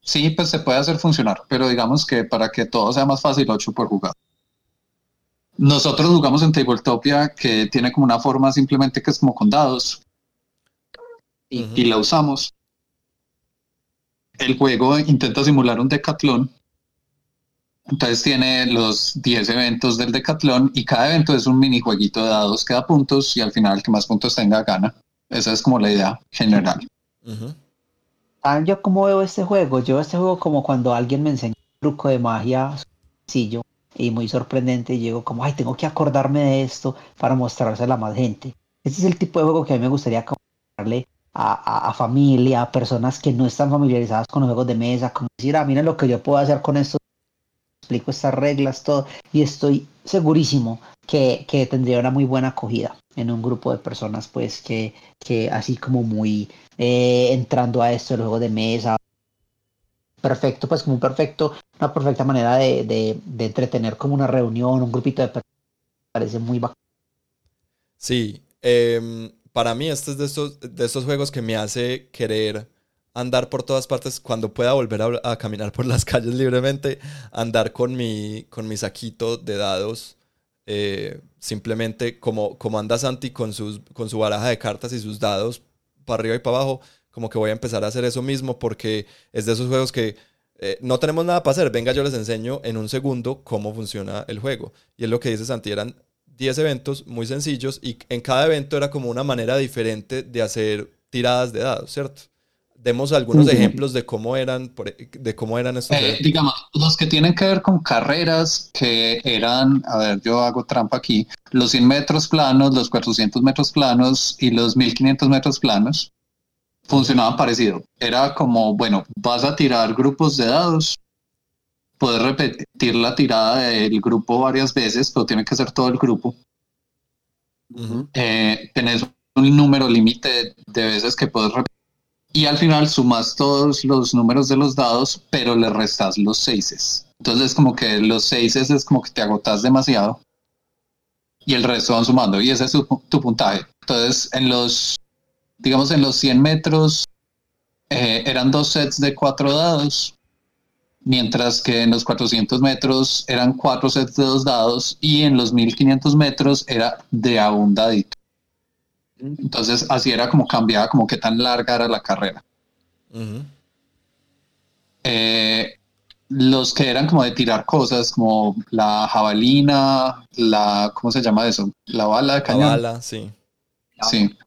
Sí, pues se puede hacer funcionar, pero digamos que para que todo sea más fácil, 8 por jugador. Nosotros jugamos en Tabletopia, que tiene como una forma simplemente que es como con dados, y la usamos. El juego intenta simular un decatlón. Entonces tiene los 10 eventos del decatlón y cada evento es un minijueguito de dados que da puntos y al final el que más puntos tenga gana. Esa es como la idea general. Ujú. ¿Saben yo cómo veo este juego? Yo veo este juego como cuando alguien me enseña un truco de magia sencillo y muy sorprendente llego como, ay, tengo que acordarme de esto para mostrárselo a más gente. Este es el tipo de juego que a mí me gustaría comprarle a, a, familia, a personas que no están familiarizadas con los juegos de mesa, como decir, ah, miren lo que yo puedo hacer con esto, explico estas reglas, todo, y estoy segurísimo que, que tendría una muy buena acogida en un grupo de personas, pues, que, que así como muy eh, entrando a esto, el juego de mesa, perfecto, pues como perfecto, una perfecta manera de, de, entretener como una reunión, un grupito de personas, parece muy bacán. Sí, eh, para mí este es de estos, de estos juegos que me hace querer andar por todas partes cuando pueda volver a, caminar por las calles libremente, andar con mi, con mi saquito de dados, eh, simplemente como, como anda Santi con, sus, con su baraja de cartas y sus dados para arriba y para abajo, como que voy a empezar a hacer eso mismo porque es de esos juegos que eh, no tenemos nada para hacer, venga yo les enseño en un segundo cómo funciona el juego. Y es lo que dice Santi, eran 10 eventos muy sencillos y en cada evento era como una manera diferente de hacer tiradas de dados, ¿cierto? Demos algunos ejemplos de cómo eran, e, de cómo eran estos. Eh, digamos, los que tienen que ver con carreras que eran, a ver, yo hago trampa aquí, los 100 metros planos, los 400 metros planos y los 1500 metros planos funcionaban parecido. Era como, bueno, vas a tirar grupos de dados puedes repetir la tirada del grupo varias veces, pero tiene que ser todo el grupo. Eh, tenés un número límite de veces que puedes repetir. Y al final sumas todos los números de los dados, pero le restas los seises. Entonces, como que los seises es como que te agotas demasiado. Y el resto van sumando. Y ese es tu, tu puntaje. Entonces, en los, digamos, en los 100 metros, eh, eran dos sets de cuatro dados mientras que en los 400 metros eran cuatro sets de dos dados y en los 1500 metros era de a un dadito. Entonces así era como cambiaba, como que tan larga era la carrera. Eh, los que eran como de tirar cosas, como la jabalina, la, ¿cómo se llama eso? La bala de cañón. La bala, sí. Sí.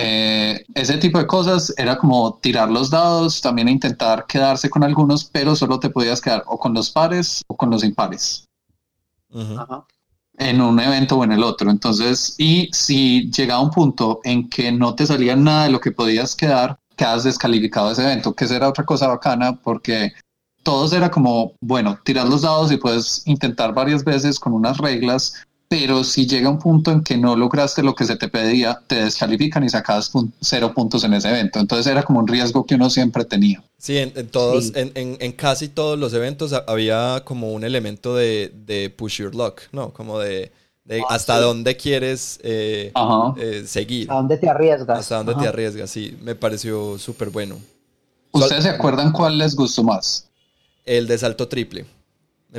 Eh, ese tipo de cosas era como tirar los dados, también intentar quedarse con algunos, pero solo te podías quedar o con los pares o con los impares. En un evento o en el otro. Entonces, y si llegaba un punto en que no te salía nada de lo que podías quedar, quedas descalificado de ese evento, que era otra cosa bacana porque todos era como, bueno, tirar los dados y puedes intentar varias veces con unas reglas, pero si llega un punto en que no lograste lo que se te pedía, te descalifican y sacas cero puntos en ese evento. Entonces era como un riesgo que uno siempre tenía. Sí, en, todos, En, en, casi todos los eventos había como un elemento de, de push your luck, ¿no? Como de, de ah, hasta dónde quieres eh, eh, seguir. Hasta dónde te arriesgas. Hasta dónde te arriesgas, sí. Me pareció súper bueno. ¿Ustedes se acuerdan cuál les gustó más? El de salto triple.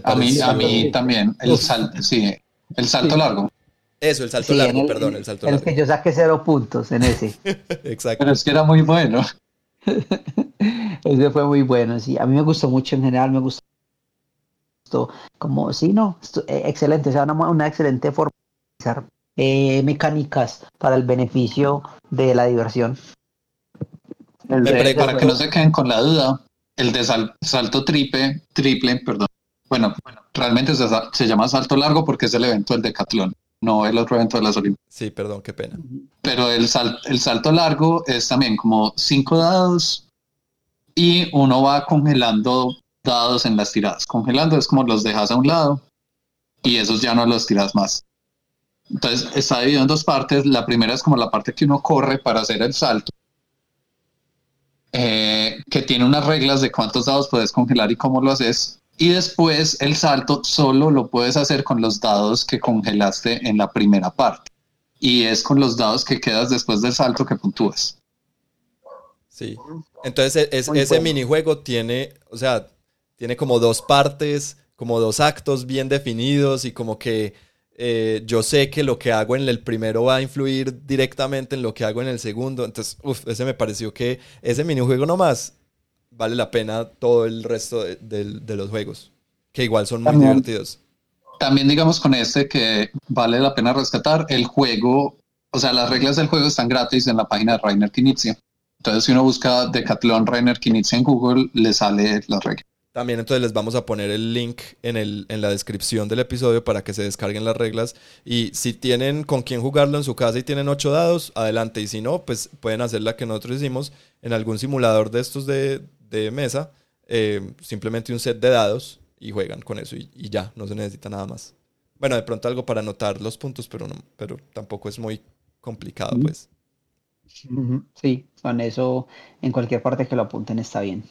a mí, a mí también. El salto, sí. El salto largo. Eso, el salto largo, perdón, el salto largo. que yo saqué cero puntos en ese. Exacto. Pero es que era muy bueno. ese fue muy bueno, sí. A mí me gustó mucho en general, me gustó como, sí, no, eh, excelente, o sea, una, excelente forma de utilizar eh, mecánicas para el beneficio de la diversión. para que no se queden con la duda, el de salto triple, triple, perdón, bueno, realmente se, llama salto largo porque es el evento del decatlón, no el otro evento de las Olimpiadas. Sí, perdón, qué pena. Pero el, el salto largo es también como cinco dados y uno va congelando dados en las tiradas. Congelando es como los dejas a un lado y esos ya no los tiras más. Entonces está dividido en dos partes. La primera es como la parte que uno corre para hacer el salto. Eh, que tiene unas reglas de cuántos dados puedes congelar y cómo lo haces. Y después el salto solo lo puedes hacer con los dados que congelaste en la primera parte. Y es con los dados que quedas después del salto que puntúas. Sí. Entonces e-, ese minijuego tiene, o sea, tiene como dos partes, como dos actos bien definidos y como que eh, yo sé que lo que hago en el primero va a influir directamente en lo que hago en el segundo. Entonces, uff, ese me pareció que ese minijuego nomás vale la pena todo el resto de, los juegos, que igual son muy divertidos. También digamos con este que vale la pena rescatar el juego, o sea, las reglas del juego están gratis en la página de Rainer Knizia. Entonces, si uno busca Decathlon Rainer Knizia en Google, le sale la regla. También entonces les vamos a poner el link en, el, en la descripción del episodio para que se descarguen las reglas. Y si tienen con quién jugarlo en su casa y tienen ocho dados, adelante. Y si no, pues pueden hacer la que nosotros hicimos en algún simulador de estos de, mesa. Eh, simplemente un set de dados y juegan con eso y, y, ya, no se necesita nada más. Bueno, de pronto algo para anotar los puntos, pero, no, pero tampoco es muy complicado, pues. Sí, con eso en cualquier parte que lo apunten está bien.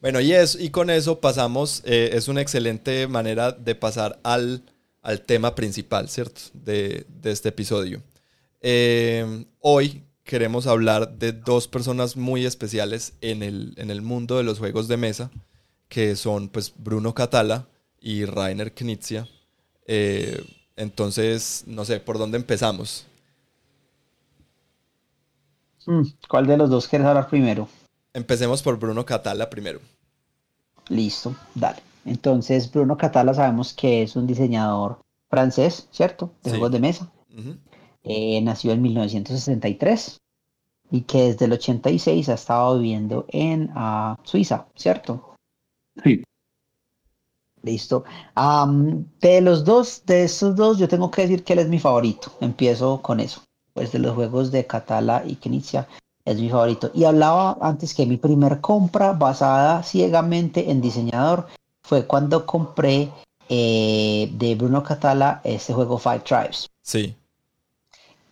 Bueno, y, eso, y con eso pasamos, eh, es una excelente manera de pasar al, al tema principal, ¿cierto? De, este episodio. Eh, hoy queremos hablar de dos personas muy especiales en el, en el mundo de los juegos de mesa, que son pues Bruno Catala y Rainer Knizia. Eh, entonces, no sé, ¿por dónde empezamos? Mm, ¿Cuál de los dos quieres hablar primero? Empecemos por Bruno Catala primero. Listo, dale. Entonces, Bruno Catala sabemos que es un diseñador francés, ¿cierto? De juegos de mesa. Eh, nació en 1963 y que desde el 86 ha estado viviendo en uh, Suiza, ¿cierto? Sí. Listo. de los dos, de estos dos, yo tengo que decir que él es mi favorito. Empiezo con eso. Pues de los juegos de Catala y Knizia, es mi favorito. Y hablaba antes que mi primer compra basada ciegamente en diseñador fue cuando compré eh, de Bruno Catala este juego Five Tribes. Sí.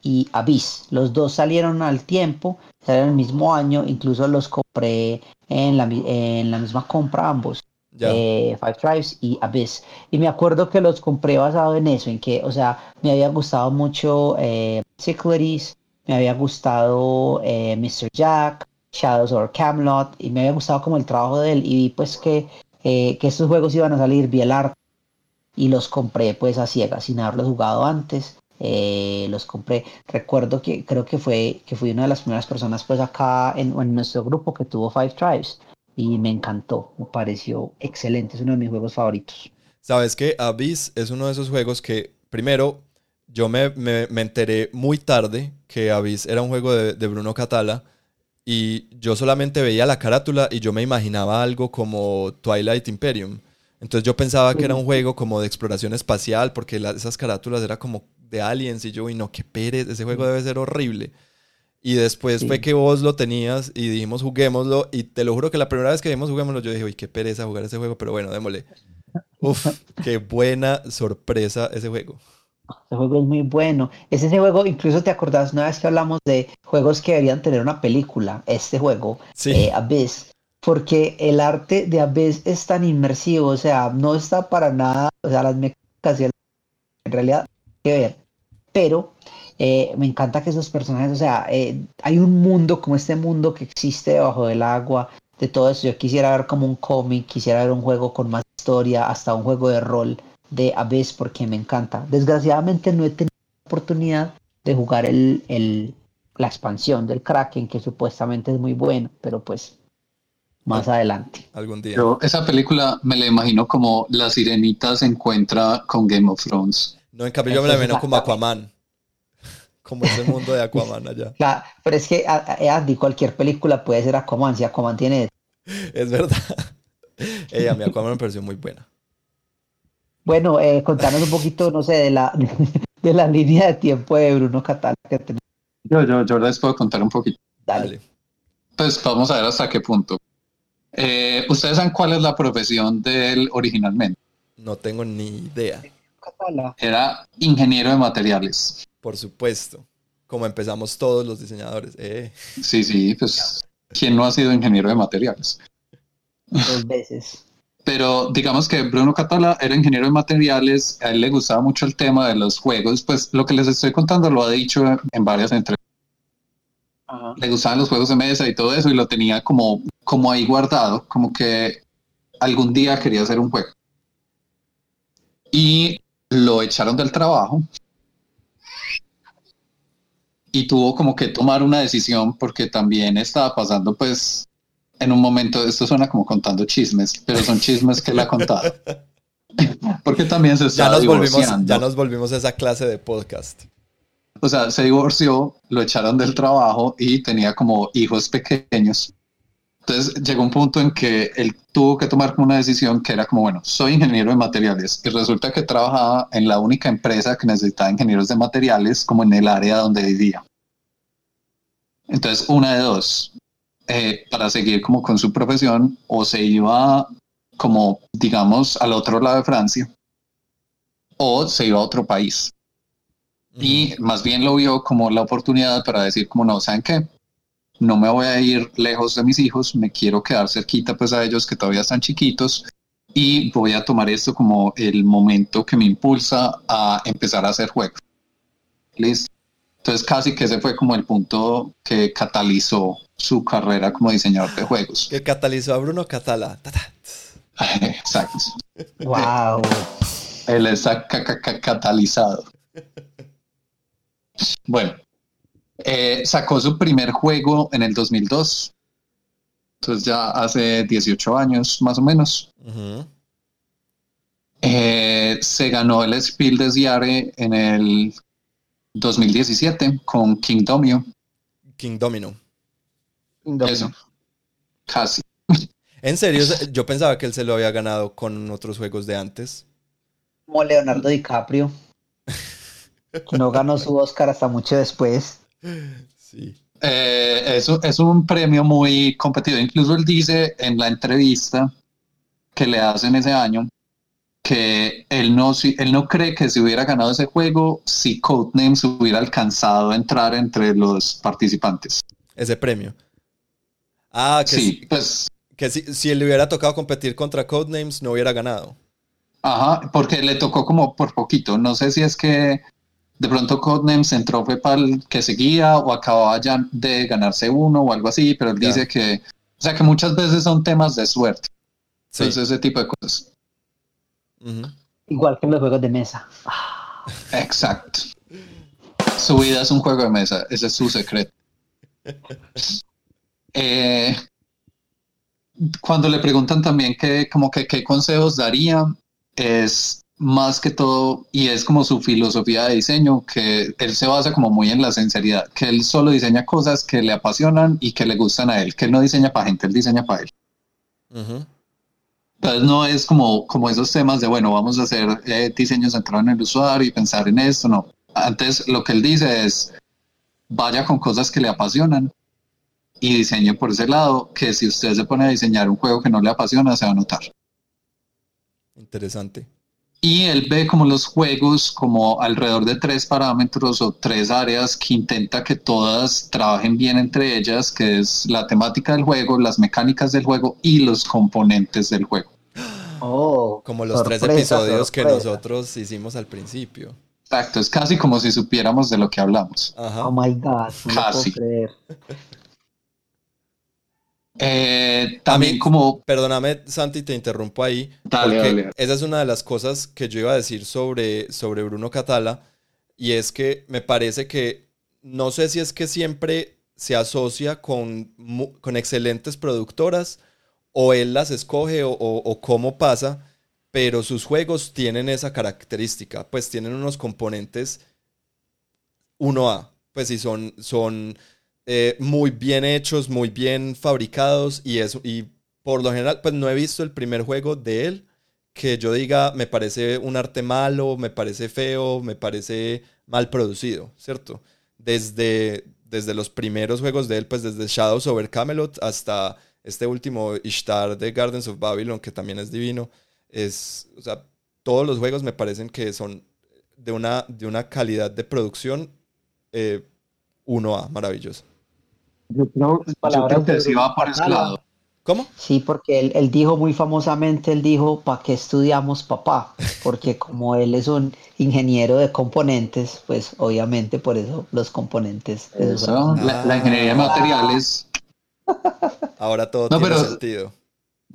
Y Abyss. Los dos salieron al tiempo, salieron el mismo año, incluso los compré en la, en la misma compra ambos. Eh, Five Tribes y Abyss. Y me acuerdo que los compré basado en eso, en que, o sea, me había gustado mucho eh, me había gustado eh, Mr. Jack, Shadows or Camelot, y me había gustado como el trabajo de él, y pues que, eh, que estos juegos iban a salir, vi el arte, y los compré pues a ciegas, sin haberlos jugado antes. Eh, los compré. Recuerdo que creo que fue que fui una de las primeras personas pues acá en, en, nuestro grupo que tuvo Five Tribes y me encantó, me pareció excelente, es uno de mis juegos favoritos. Sabes que Abyss es uno de esos juegos que primero yo me, enteré muy tarde que Abyss era un juego de, Bruno Catala y yo solamente veía la carátula y yo me imaginaba algo como Twilight Imperium. Entonces yo pensaba que era un juego como de exploración espacial porque esas carátulas eran como de aliens y yo, y no, qué perez, ese juego debe ser horrible. Y después fue que vos lo tenías y dijimos juguémoslo y te lo juro que la primera vez que vimos juguémoslo yo dije, uy, qué pereza jugar ese juego, pero bueno, démosle. Uf, qué buena sorpresa ese juego. Ese juego es muy bueno. Es ese juego, incluso te acordás una vez que hablamos de juegos que deberían tener una película, este juego, eh, Abyss, porque el arte de Abyss es tan inmersivo, o sea, no está para nada, o sea, las mecánicas y en realidad que ver, pero eh, me encanta que esos personajes, o sea, eh, hay un mundo como este mundo que existe debajo del agua, de todo eso. Yo quisiera ver como un cómic, quisiera ver un juego con más historia, hasta un juego de rol de Abyss porque me encanta. Desgraciadamente no he tenido la oportunidad de jugar el, el, la expansión del Kraken, que supuestamente es muy bueno, pero pues más adelante. Algún día. Yo esa película me la imagino como la sirenita se encuentra con Game of Thrones. No, en cambio yo me la imagino como Aquaman. Como ese mundo de Aquaman allá. Claro, pero es que Andy, cualquier película puede ser Aquaman, si Aquaman tiene... Es verdad. Ella, mi Aquaman me pareció muy buena. Bueno, eh, contanos un poquito, no sé, de la, de la línea de tiempo de Bruno Catala que tenemos. Yo, yo, yo les puedo contar un poquito. Dale. Pues vamos a ver hasta qué punto. Eh, ¿Ustedes saben cuál es la profesión de él originalmente? No tengo ni idea. Era ingeniero de materiales. Por supuesto. Como empezamos todos los diseñadores. Eh. Sí, sí, pues ¿quién no ha sido ingeniero de materiales? Dos veces. Pero digamos que Bruno Catala era ingeniero de materiales, a él le gustaba mucho el tema de los juegos, pues lo que les estoy contando lo ha dicho en varias entrevistas. Le gustaban los juegos de mesa y todo eso y lo tenía como, como ahí guardado, como que algún día quería hacer un juego. Y lo echaron del trabajo y tuvo como que tomar una decisión porque también estaba pasando pues en un momento, esto suena como contando chismes, pero son chismes que le ha contado. Porque también se está ya nos Volvimos, ya nos volvimos a esa clase de podcast. O sea, se divorció, lo echaron del trabajo y tenía como hijos pequeños. Entonces llegó un punto en que él tuvo que tomar una decisión que era como, bueno, soy ingeniero de materiales y resulta que trabajaba en la única empresa que necesitaba ingenieros de materiales como en el área donde vivía. Entonces, una de dos, eh, para seguir como con su profesión, o se iba como, digamos, al otro lado de Francia, o se iba a otro país. Y más bien lo vio como la oportunidad para decir como, no, ¿saben qué? No me voy a ir lejos de mis hijos, me quiero quedar cerquita pues a ellos que todavía están chiquitos y voy a tomar esto como el momento que me impulsa a empezar a hacer juegos. Listo. Entonces casi que ese fue como el punto que catalizó su carrera como diseñador de juegos. Que catalizó a Bruno Catala. Exacto. Wow. Él está catalizado. Bueno, eh, sacó su primer juego en el 2002. Entonces ya hace 18 años más o menos. Eh, se ganó el Spiel des Jahres en el 2017 con King Domino. King Domino. Eso. Casi. En serio, yo pensaba que él se lo había ganado con otros juegos de antes. Como Leonardo DiCaprio. no ganó su Oscar hasta mucho después. Sí. Eh, eso es un premio muy competido. Incluso él dice en la entrevista que le hacen ese año que él no, él no cree que se hubiera ganado ese juego si Codenames hubiera alcanzado a entrar entre los participantes. Ese premio. Ah, que, sí, pues, que si, si le hubiera tocado competir contra Codenames no hubiera ganado. Ajá, porque le tocó como por poquito. No sé si es que de pronto Codenames entró fue para el que seguía o acababa ya de ganarse uno o algo así, pero él dice que, o sea, que muchas veces son temas de suerte. Entonces, ese tipo de cosas. Igual que en los juegos de mesa. Exacto. Su vida es un juego de mesa, ese es su secreto. Eh, cuando le preguntan también qué, como que, qué consejos daría, es más que todo, y es como su filosofía de diseño, que él se basa como muy en la sinceridad, que él solo diseña cosas que le apasionan y que le gustan a él, que él no diseña para gente, él diseña para él. Entonces no es como, como esos temas de, bueno, vamos a hacer eh, diseño centrado en el usuario y pensar en esto, no. Antes lo que él dice es, vaya con cosas que le apasionan y diseñe por ese lado, que si usted se pone a diseñar un juego que no le apasiona, se va a notar. Interesante. Y él ve como los juegos como alrededor de tres parámetros o tres áreas que intenta que todas trabajen bien entre ellas, que es la temática del juego, las mecánicas del juego y los componentes del juego. Oh, como los tres episodios que nosotros hicimos al principio. Exacto, es casi como si supiéramos de lo que hablamos. Oh my God, casi. Eh, también como... Perdóname, Santi, te interrumpo ahí. Dale, Esa es una de las cosas que yo iba a decir sobre, sobre Bruno Catala. Y es que me parece que, no sé si es que siempre se asocia con, con excelentes productoras o él las escoge o, o, cómo pasa, pero sus juegos tienen esa característica, pues tienen unos componentes 1A, pues si son, son eh, muy bien hechos, muy bien fabricados y eso. Y por lo general, pues no he visto el primer juego de él que yo diga me parece un arte malo, me parece feo, me parece mal producido, ¿cierto? Desde, desde los primeros juegos de él, pues desde Shadows over Camelot hasta este último Ishtar de Gardens of Babylon, que también es divino. Es, o sea, todos los juegos me parecen que son de una, de una calidad de producción eh, 1A, maravilloso. Yo creo, que sí va por ese lado. ¿Cómo? Sí, porque él, él, dijo muy famosamente, él dijo, ¿para qué estudiamos papá? Porque como él es un ingeniero de componentes, pues obviamente por eso los componentes. la, ingeniería de materiales. Ahora todo tiene sentido.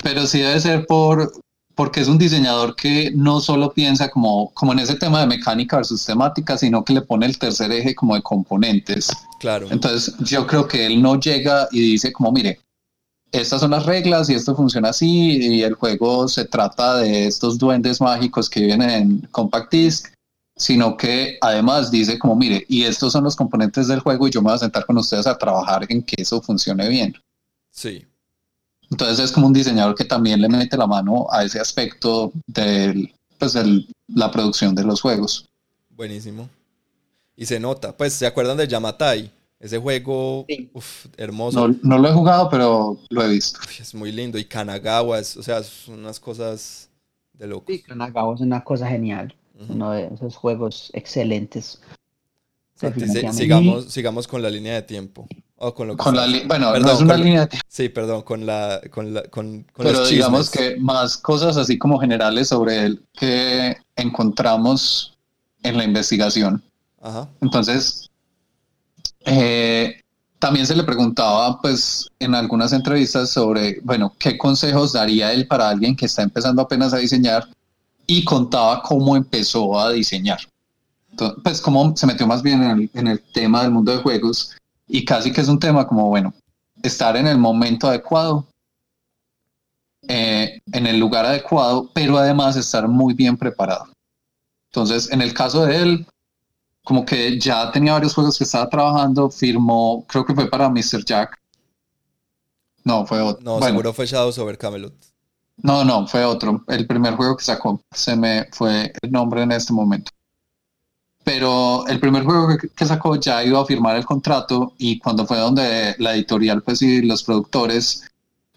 Pero sí debe ser por, porque es un diseñador que no solo piensa como, como en ese tema de mecánica versus temática, sino que le pone el tercer eje como de componentes. Claro. Entonces yo creo que él no llega y dice como, mire, estas son las reglas y esto funciona así y el juego se trata de estos duendes mágicos que viven en Compact Disc, sino que además dice como, mire, y estos son los componentes del juego y yo me voy a sentar con ustedes a trabajar en que eso funcione bien. Sí. Entonces es como un diseñador que también le mete la mano a ese aspecto de pues, la producción de los juegos. Buenísimo. Y se nota, pues, ¿se acuerdan de Yamatai? Ese juego, hermoso. No, lo he jugado, pero lo he visto. es muy lindo. Y Kanagawa, es, o sea, son unas cosas de loco. Sí, Kanagawa es una cosa genial. Uno de esos juegos excelentes. sigamos, sigamos con la línea de tiempo. Con lo bueno, no es una línea de. Sí, perdón, con la, con la, con, Pero digamos que más cosas así como generales sobre él que encontramos en la investigación. Ajá. Entonces, eh, también se le preguntaba, pues, en algunas entrevistas sobre, bueno, qué consejos daría él para alguien que está empezando apenas a diseñar y contaba cómo empezó a diseñar. pues, cómo se metió más bien en el, tema del mundo de juegos y casi que es un tema como, bueno, estar en el momento adecuado, eh, en el lugar adecuado, pero además estar muy bien preparado. Entonces, en el caso de él, como que ya tenía varios juegos que estaba trabajando, firmó, creo que fue para Mr. Jack. No, fue otro. No, seguro fue Shadows over Camelot. No, no, fue otro. El primer juego que sacó, se me fue el nombre en este momento. Pero el primer juego que, sacó ya iba a firmar el contrato y cuando fue donde la editorial pues y los productores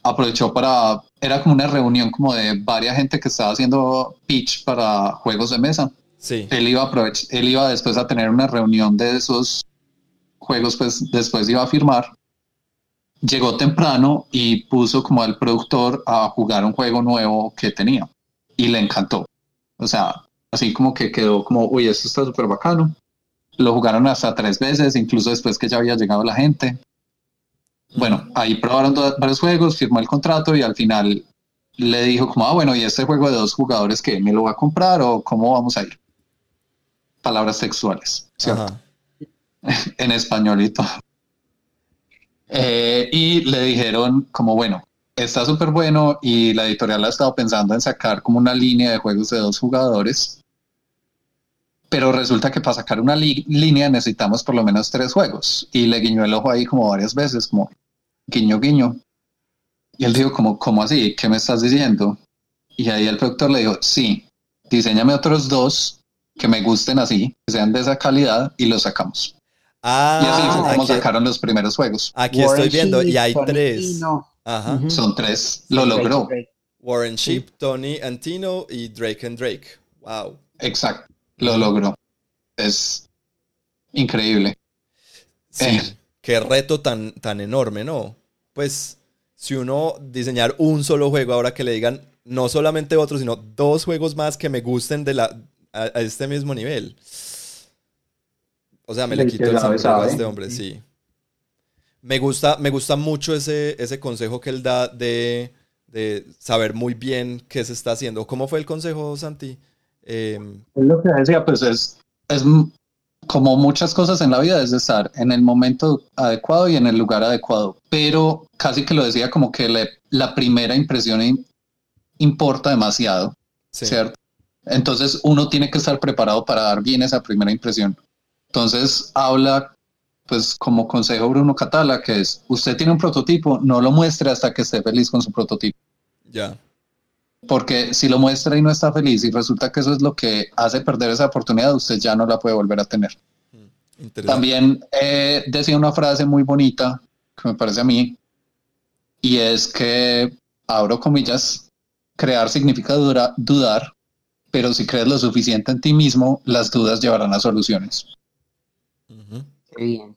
aprovechó para, era como una reunión como de varias gente que estaba haciendo pitch para juegos de mesa él iba, a él iba después a tener una reunión de esos juegos, pues después iba a firmar. Llegó temprano y puso como al productor a jugar un juego nuevo que tenía y le encantó. O sea, así como que quedó como, uy, esto está súper bacano. Lo jugaron hasta tres veces, incluso después que ya había llegado la gente. Bueno, ahí probaron varios juegos, firmó el contrato y al final le dijo como, ah, bueno, ¿y este juego de dos jugadores que me lo va a comprar o cómo vamos a ir? palabras sexuales, ¿cierto? en español y todo. Eh, y le dijeron como, bueno, está súper bueno y la editorial ha estado pensando en sacar como una línea de juegos de dos jugadores, pero resulta que para sacar una línea necesitamos por lo menos tres juegos. Y le guiñó el ojo ahí como varias veces, como guiño, guiño. Y él dijo como, ¿cómo así? ¿Qué me estás diciendo? Y ahí el productor le dijo, sí, diseñame otros dos que me gusten así, que sean de esa calidad y los sacamos. Ah, y así fue como sacaron los primeros juegos. Aquí estoy viendo y hay tres. Ajá. Son tres. Lo logró. Warren Sheep, Tony Antino y Drake and Drake. Wow. Exacto. Lo logró. Es increíble. Sí. Eh. Qué reto tan, tan enorme, ¿no? Pues si uno diseñar un solo juego, ahora que le digan no solamente otro, sino dos juegos más que me gusten de la, a, este mismo nivel. O sea, me le quito el sombrero a este hombre, sí. Me gusta, me gusta mucho ese, ese consejo que él da de, saber muy bien qué se está haciendo. ¿Cómo fue el consejo, Santi? Em, es lo que decía, pues es, es como muchas cosas en la vida, es estar en el momento adecuado y en el lugar adecuado. Pero casi que lo decía como que la primera impresión importa demasiado, ¿cierto? Entonces uno tiene que estar preparado para dar bien esa primera impresión. Entonces habla, pues como consejo Bruno Catala, que es, usted tiene un prototipo, no lo muestre hasta que esté feliz con su prototipo. Ya. Porque si lo muestra y no está feliz y resulta que eso es lo que hace perder esa oportunidad, usted ya no la puede volver a tener. Mm, También eh, decía una frase muy bonita que me parece a mí, y es que, abro comillas, crear significa dudar, pero si crees lo suficiente en ti mismo, las dudas llevarán a soluciones. Qué bien.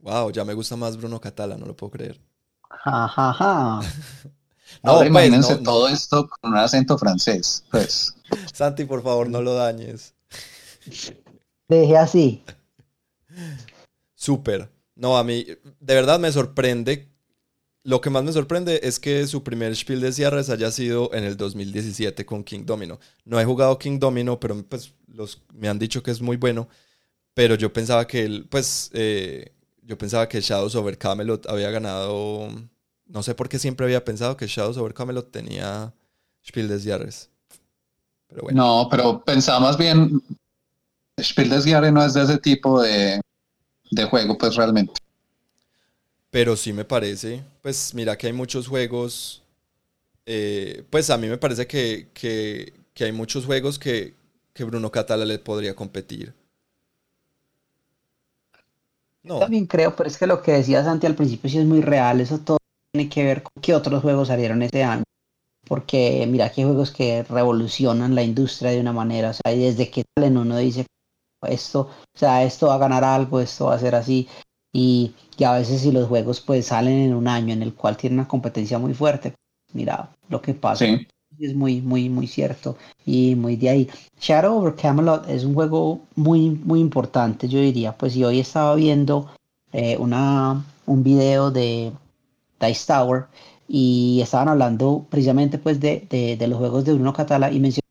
Wow, ya me gusta más Bruno Catala, no lo puedo creer. Ja, ja, ja. no, pues, imagínense todo esto con un acento francés, pues. Santi, por favor, no lo dañes. Deje así. Súper. No, a mí, de verdad me sorprende lo que más me sorprende es que su primer Spiel de cierres haya sido en el 2017 con King Domino. No he jugado King Domino, pero pues los, me han dicho que es muy bueno. Pero yo pensaba que él, pues, eh, yo pensaba que Shadows over Camelot había ganado. No sé por qué siempre había pensado que Shadows over Camelot tenía Spiel des Jahres. Pero bueno. No, pero pensaba más bien. Spiel des Jahres no es de ese tipo de, de juego, pues realmente. pero sí me parece, pues mira que hay muchos juegos, eh, pues a mí me parece que, que, que hay muchos juegos que, que Bruno Catala le podría competir. No. También creo, pero es que lo que decía Santi al principio sí es muy real, eso todo tiene que ver con qué otros juegos salieron ese año. Porque mira que hay juegos que revolucionan la industria de una manera, o sea, desde que salen uno dice esto, o sea, esto va a ganar algo, esto va a ser así. Y, y a veces si los juegos pues salen en un año en el cual tiene una competencia muy fuerte, mira lo que pasa. Es muy, muy, muy cierto y muy de ahí. Shadow over Camelot es un juego muy, muy importante, yo diría. Pues y hoy estaba viendo eh, una, un video de Dice Tower y estaban hablando precisamente pues de, de, los juegos de Bruno Catala y mencionó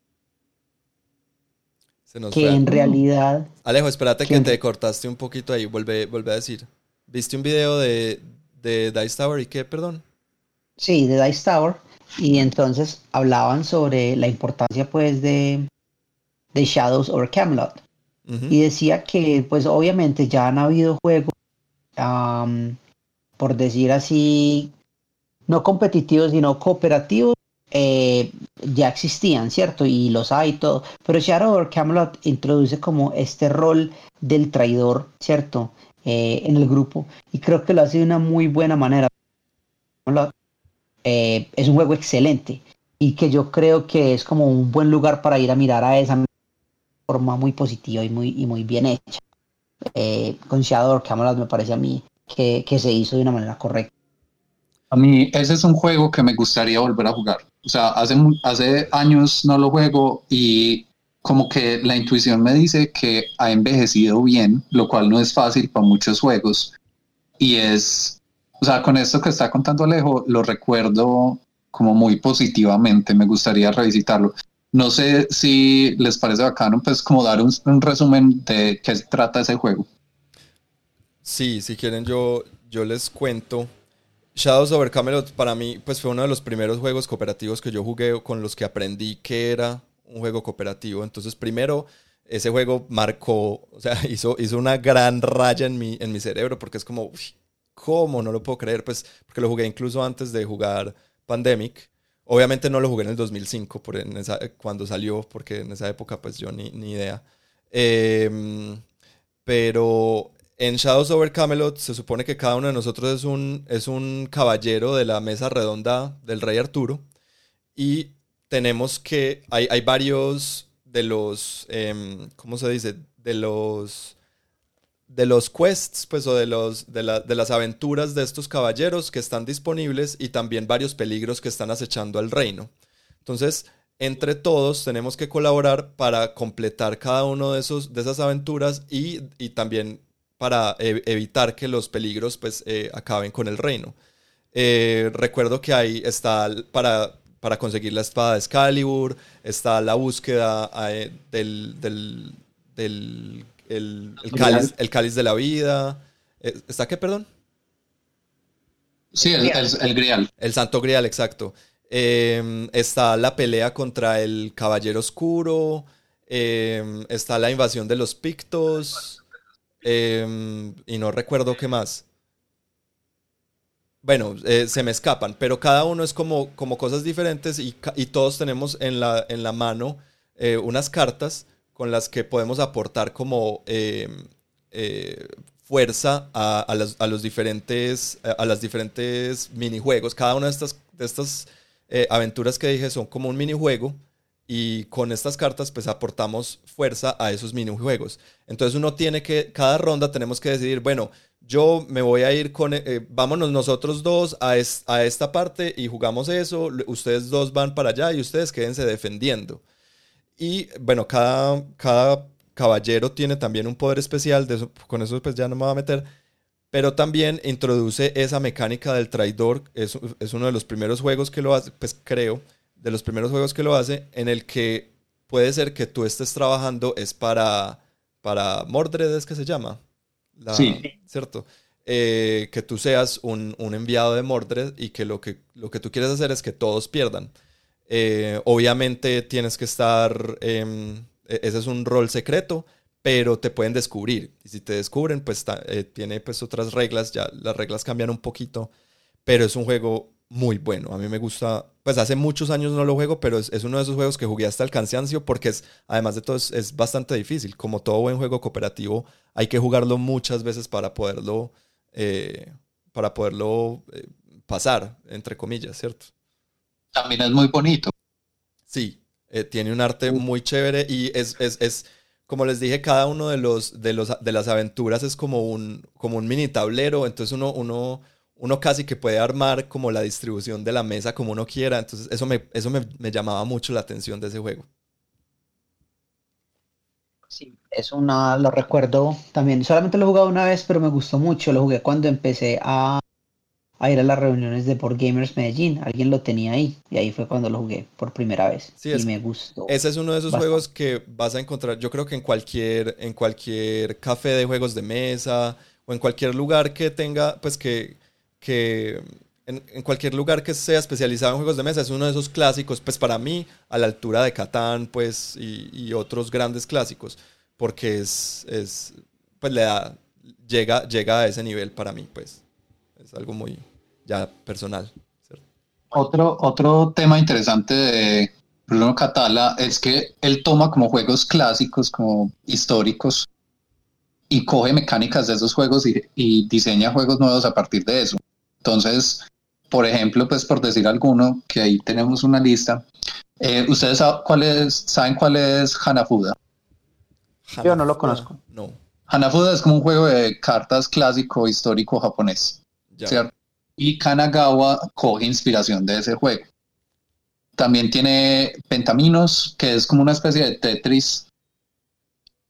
que en realidad... Alejo, espérate que, te cortaste un poquito ahí, vuelve, vuelve a decir. ¿Viste un video de, de Dice Tower y qué, perdón? Sí, de Dice Tower y entonces hablaban sobre la importancia pues de, de Shadows over Camelot. Y decía que pues obviamente ya han habido juegos, por decir así, no competitivos, sino cooperativos, eh, ya existían, ¿cierto? Y los hay todo. Pero Shadow Camelot introduce como este rol del traidor, ¿cierto? Eh, en el grupo. Y creo que lo hace de una muy buena manera. Eh, es un juego excelente y que yo creo que es como un buen lugar para ir a mirar a esa forma muy positiva y muy, y muy bien hecha. Eh, con Shadow Camelot me parece a mí que, se hizo de una manera correcta. A mí ese es un juego que me gustaría volver a jugar. O sea, hace, hace años no lo juego y como que la intuición me dice que ha envejecido bien, lo cual no es fácil para muchos juegos. Y es o sea, con esto que está contando Alejo, lo recuerdo como muy positivamente, me gustaría revisitarlo. No sé si les parece bacano, pues como dar un, resumen de qué trata ese juego. Sí, si quieren yo, yo les cuento. Shadows over Camelot para mí pues fue uno de los primeros juegos cooperativos que yo jugué con los que aprendí que era un juego cooperativo. Entonces primero ese juego marcó, o sea, hizo, hizo una gran raya en mi, en mi cerebro porque es como, ¿Cómo? No lo puedo creer, pues, porque lo jugué incluso antes de jugar Pandemic. Obviamente no lo jugué en el 2005, por en esa, cuando salió, porque en esa época pues yo ni, ni idea. Em, pero en Shadows over Camelot se supone que cada uno de nosotros es un, es un caballero de la mesa redonda del rey Arturo. Y tenemos que, hay, hay varios de los, em, ¿cómo se dice? De los de los quests, pues, o de, los, de, las aventuras de estos caballeros que están disponibles y también varios peligros que están acechando al reino. Entonces, entre todos tenemos que colaborar para completar cada uno de, esos, de esas aventuras y, también para e, evitar que los peligros pues, eh, acaben con el reino. Eh, recuerdo que ahí está para, para conseguir la espada de Excalibur, está la búsqueda eh, del, del, del el, cáliz, el cáliz de la vida. Eh, ¿Está qué, perdón? Sí, el, el, grial. El santo grial, exacto. Em, está la pelea contra el caballero oscuro. Em, está la invasión de los pictos. Em, y no recuerdo qué más. Bueno, eh, se me escapan, pero cada uno es como, como cosas diferentes y, todos tenemos en la, en la mano eh, unas cartas con las que podemos aportar como em, eh, fuerza a, los, diferentes, a las diferentes minijuegos. Cada una de estas, de estas aventuras que dije son como un minijuego y con estas cartas pues aportamos fuerza a esos minijuegos. Entonces uno tiene que, cada ronda tenemos que decidir, bueno, yo me voy a ir con, eh, vámonos nosotros dos a, a esta parte y jugamos eso, ustedes dos van para allá y ustedes quédense defendiendo. Y bueno, cada, cada caballero tiene también un poder especial, con eso pues ya no me voy a meter, pero también introduce esa mecánica del traidor, es, es uno de los primeros juegos que lo hace, pues creo, de los primeros juegos que lo hace, en el que puede ser que tú estés trabajando es para, para Mordred, es que se llama. sí. ¿Cierto? Eh, que tú seas un, un, enviado de Mordred y que lo, que lo que tú quieres hacer es que todos pierdan. Eh, obviamente tienes que estar, em, e-, ese es un rol secreto, pero te pueden descubrir. Y si te descubren, pues eh, tiene pues otras reglas, ya las reglas cambian un poquito, pero es un juego muy bueno. A mí me gusta, pues hace muchos años no lo juego, pero es, uno de esos juegos que jugué hasta el cansancio porque es, además de todo, es, bastante difícil. Como todo buen juego cooperativo, hay que jugarlo muchas veces para poderlo, eh, para poderlo eh, pasar, entre comillas, ¿cierto? También es muy bonito. Sí, tiene un arte muy chévere y es, es, es como les dije, cada uno de los, de los de las aventuras es como un, como un mini tablero, entonces uno, uno, uno casi que puede armar como la distribución de la mesa como uno quiera, entonces eso me, eso me, llamaba mucho la atención de ese juego. Sí, es una, lo recuerdo también, solamente lo he jugado una vez, pero me gustó mucho, lo jugué cuando empecé a a ir a las reuniones de Board Gamers Medellín. Alguien lo tenía ahí y ahí fue cuando lo jugué por primera vez y me gustó. Ese es uno de esos juegos que vas a encontrar, yo creo que en cualquier en cualquier café de juegos de mesa o en cualquier lugar que tenga, pues que que en, cualquier lugar que sea especializado en juegos de mesa es uno de esos clásicos, pues para mí a la altura de Catán, pues y, y otros grandes clásicos, porque es es pues le da llega llega a ese nivel para mí, pues es algo muy ya personal. Otro, otro tema interesante de Bruno Catala es que él toma como juegos clásicos, como históricos, y coge mecánicas de esos juegos y, diseña juegos nuevos a partir de eso. Entonces, por ejemplo, pues por decir alguno, que ahí tenemos una lista, eh, ¿ustedes saben cuál es, saben cuál es Hanafuda? Yo no lo conozco. No. Hanafuda es como un juego de cartas clásico histórico japonés. Y Kanagawa coge inspiración de ese juego. También tiene Pentaminos, que es como una especie de Tetris,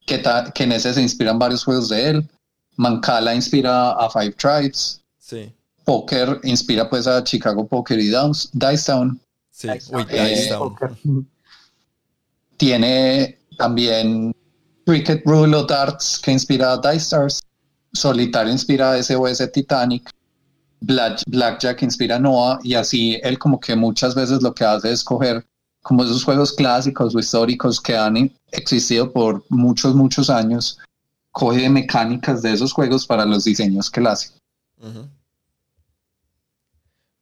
que, que en ese se inspiran varios juegos de él. Mancala inspira a Five Tribes. Sí. Poker inspira pues a Chicago Poker y Dice Town. Sí, Dice Town. Tiene también Cricket Rule of Darts, que inspira a Dice Stars. Solitario inspira a SOS Titanic. Black, Blackjack inspira Noah y así él como que muchas veces lo que hace es coger como esos juegos clásicos o históricos que han existido por muchos, muchos años, coge mecánicas de esos juegos para los diseños que él hace.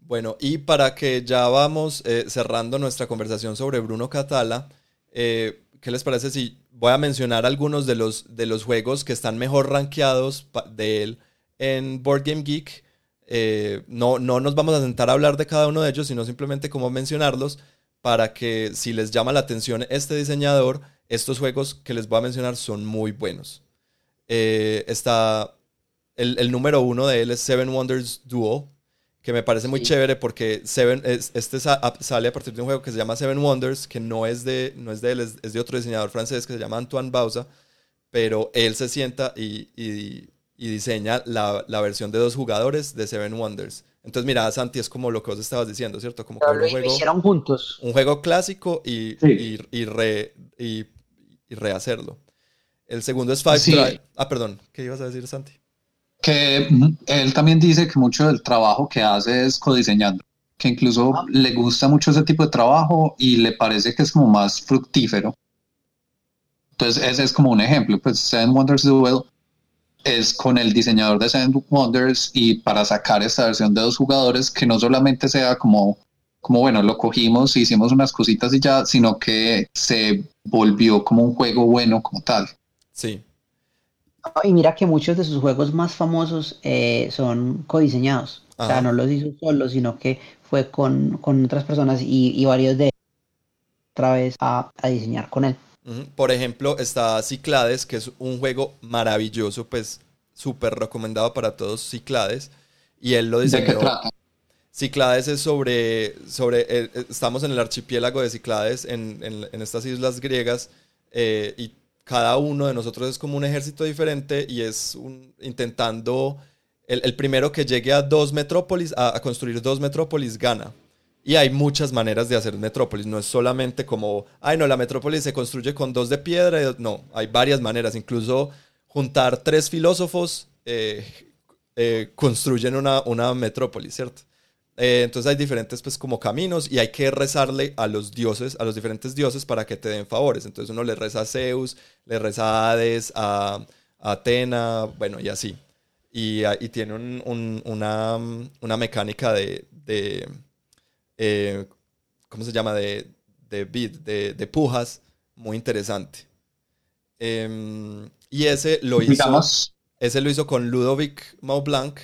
Bueno, y para que ya vamos eh, cerrando nuestra conversación sobre Bruno Catala, eh, ¿qué les parece si voy a mencionar algunos de los, de los juegos que están mejor rankeados de él en Board Game Geek? Eh, no, no nos vamos a sentar a hablar de cada uno de ellos, sino simplemente como mencionarlos para que si les llama la atención este diseñador, estos juegos que les voy a mencionar son muy buenos. Está el, número uno de él es Seven Wonders Duel, que me parece muy chévere porque Seven, este sale a partir de un juego que se llama Seven Wonders, que no es de, no es de él, es, de otro diseñador francés que se llama Antoine Bauza, pero él se sienta y y diseña la, la, versión de dos jugadores de Seven Wonders. Entonces, mira, Santi, es como lo que vos estabas diciendo, ¿cierto? Como que un juego, hicieron juntos. Un juego clásico y, y, y, re, y, rehacerlo. El segundo es Five Drive. Ah, perdón, ¿qué ibas a decir, Santi? Que él también dice que mucho del trabajo que hace es codiseñando, que incluso ah. le gusta mucho ese tipo de trabajo y le parece que es como más fructífero. Entonces, ese es como un ejemplo. Pues Seven Wonders Duel es con el diseñador de Seven Wonders y para sacar esta versión de dos jugadores que no solamente sea como, como bueno, lo cogimos, hicimos unas cositas y ya, sino que se volvió como un juego bueno como tal. Sí. Y mira que muchos de sus juegos más famosos eh, son codiseñados. O sea, no los hizo solo, sino que fue con, otras personas y, varios de otra vez a diseñar con él. Por ejemplo, está Ciclades, que es un juego maravilloso, pues súper recomendado para todos Ciclades. Y él lo dice. ¿De qué trata? Ciclades es sobre, sobre eh, estamos en el archipiélago de Ciclades, en, estas islas griegas, eh, y cada uno de nosotros es como un ejército diferente y es intentando, el, primero que llegue a dos metrópolis, a construir dos metrópolis, gana. Y hay muchas maneras de hacer metrópolis. No es solamente como, ay, no, la metrópolis se construye con dos de piedra. No, hay varias maneras. Incluso juntar tres filósofos eh, eh, construyen una, una metrópolis, ¿cierto? Eh, entonces hay diferentes pues como caminos y hay que rezarle a los dioses, a los diferentes dioses para que te den favores. Entonces uno le reza a Zeus, le reza a Hades, a, Atena, bueno, y así. Y, tiene una, mecánica de, eh, ¿cómo se llama? De, de beat, de, pujas, muy interesante. Em, y ese lo hizo, ese lo hizo con Ludovic Maublanc,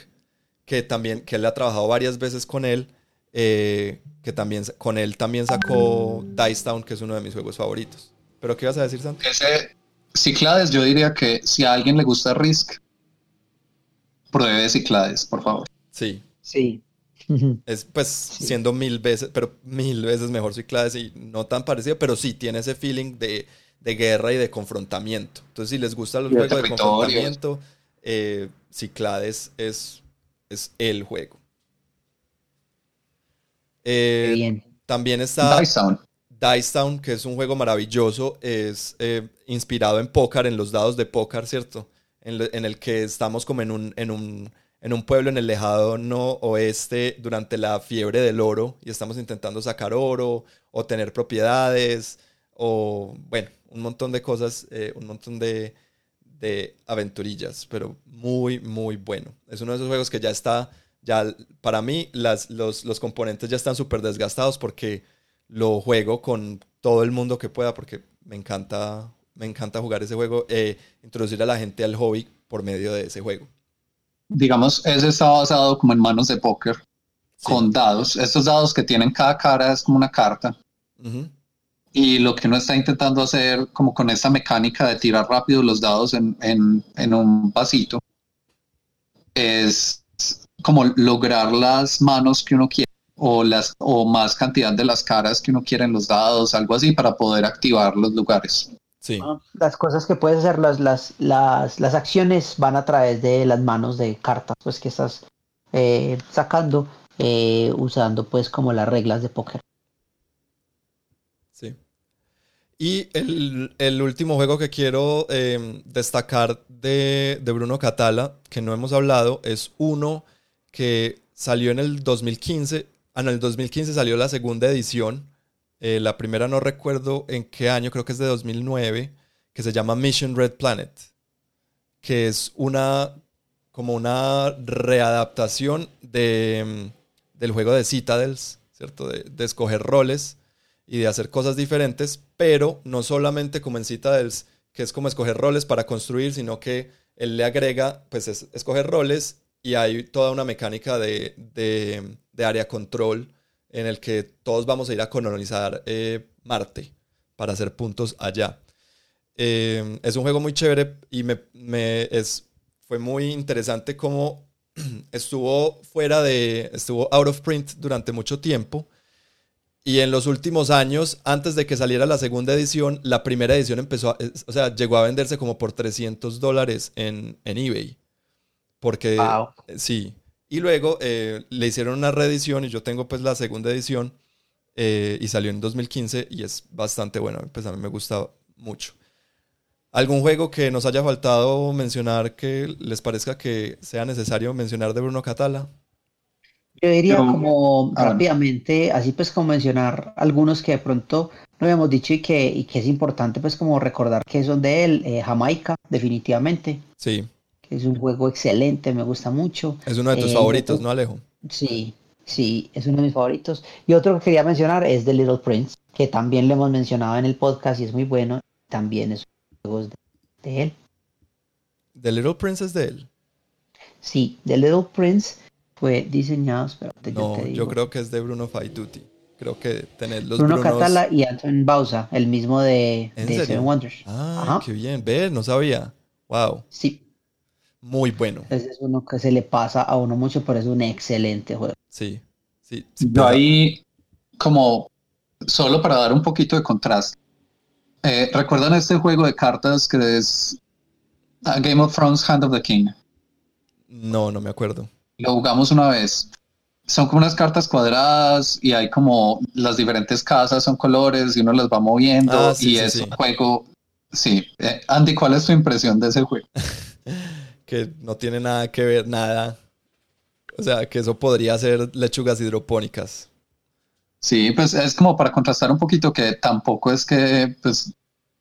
que también, que él ha trabajado varias veces con él, eh, que también, con él también sacó Dice Town, que es uno de mis juegos favoritos. ¿Pero qué ibas a decir, Santi? Ese Ciclades, yo diría que si a alguien le gusta Risk, pruebe Ciclades, por favor. Sí. Sí. Es pues siendo mil veces, pero mil veces mejor Ciclades y no tan parecido, pero sí tiene ese feeling de, guerra y de confrontamiento. Entonces, si les gusta los juegos de confrontamiento, eh, Ciclades es, es el juego. Eh, bien. También está Dice Town. Dice Town, que es un juego maravilloso, es eh, inspirado en póker, en los dados de póker, ¿cierto? En, el que estamos como en un, en un, en un pueblo en el lejano oeste durante la fiebre del oro y estamos intentando sacar oro o tener propiedades o, bueno, un montón de cosas, eh, un montón de, de aventurillas, pero muy, muy bueno. Es uno de esos juegos que ya está, ya para mí las, los, los componentes ya están súper desgastados porque lo juego con todo el mundo que pueda porque me encanta me encanta jugar ese juego, eh, introducir a la gente al hobby por medio de ese juego. Digamos, ese está basado como en manos de póker, con dados. Estos dados que tienen cada cara es como una carta. Y lo que uno está intentando hacer, como con esta mecánica de tirar rápido los dados en, en un vasito, es como lograr las manos que uno quiere o las o más cantidad de las caras que uno quiere en los dados, algo así para poder activar los lugares. Sí. Las cosas que puedes hacer, las, las, las, las, acciones van a través de las manos de cartas, pues que estás eh, sacando, eh, usando pues como las reglas de póker. Sí. Y el, último juego que quiero em, destacar de, Bruno Catala, que no hemos hablado, es uno que salió en el 2015. Ah, en el 2015 salió la segunda edición eh, la primera no recuerdo en qué año, creo que es de 2009, que se llama Mission Red Planet, que es una como una readaptación de, mm, del juego de Citadels, ¿cierto? De, escoger roles y de hacer cosas diferentes, pero no solamente como en Citadels, que es como escoger roles para construir, sino que él le agrega, pues es escoger roles y hay toda una mecánica de, de, área control en el que todos vamos a ir a colonizar eh, Marte para hacer puntos allá. Eh, es un juego muy chévere y me, es, fue muy interesante cómo estuvo fuera de, estuvo out of print durante mucho tiempo. Y en los últimos años, antes de que saliera la segunda edición, la primera edición empezó, a, o sea, llegó a venderse como por 300 dólares en, en eBay. Porque, sí, y luego eh, le hicieron una reedición y yo tengo pues la segunda edición eh, y salió en 2015 y es bastante bueno, pues a mí me gusta mucho. ¿Algún juego que nos haya faltado mencionar que les parezca que sea necesario mencionar de Bruno Catala? Yo diría como ah, rápidamente, así pues como mencionar algunos que de pronto no habíamos dicho y que, y que es importante pues como recordar que son de él, eh, Jamaica, definitivamente. Sí. Es un juego excelente, me gusta mucho. Es uno de tus eh, favoritos, ¿no, Alejo? Sí, sí, es uno de mis favoritos. Y otro que quería mencionar es The Little Prince, que también lo hemos mencionado en el podcast y es muy bueno. También es un juego de, él. ¿The Little Prince es de él? Sí, The Little Prince fue diseñado. no, yo, creo que es de Bruno Faituti. Creo que tener los Bruno Catala y Anton Bausa, el mismo de, Seven Wonders. Ah, qué bien. Ve, no sabía. Wow. Sí, muy bueno. Ese es uno que se le pasa a uno mucho, pero es un excelente juego. Sí, sí. Yo ahí, como solo para dar un poquito de contraste, eh, ¿recuerdan este juego de cartas que es Game of Thrones Hand of the King? No, no me acuerdo. Lo jugamos una vez. Son como unas cartas cuadradas y hay como las diferentes casas son colores y uno las va moviendo ah, y es un juego. Sí. Eh, Andy, ¿cuál es tu impresión de ese juego? que no tiene nada que ver, nada. O sea, que eso podría ser lechugas hidropónicas. Sí, pues es como para contrastar un poquito que tampoco es que pues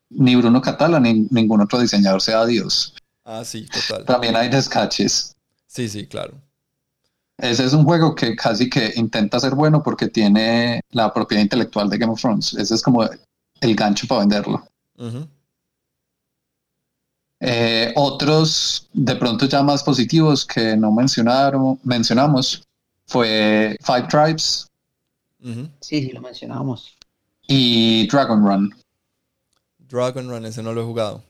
ni Bruno Catala ni ningún otro diseñador sea Dios. Ah, sí, total. También hay descaches. Sí, sí, claro. Ese es un juego que casi que intenta ser bueno porque tiene la propiedad intelectual de Game of Thrones. Ese es como el gancho para venderlo. Eh, otros, de pronto ya más positivos que no mencionaron, mencionamos, fue Five Tribes. Sí, sí, lo mencionamos. Y Dragon Run. Dragon Run, ese no lo he jugado.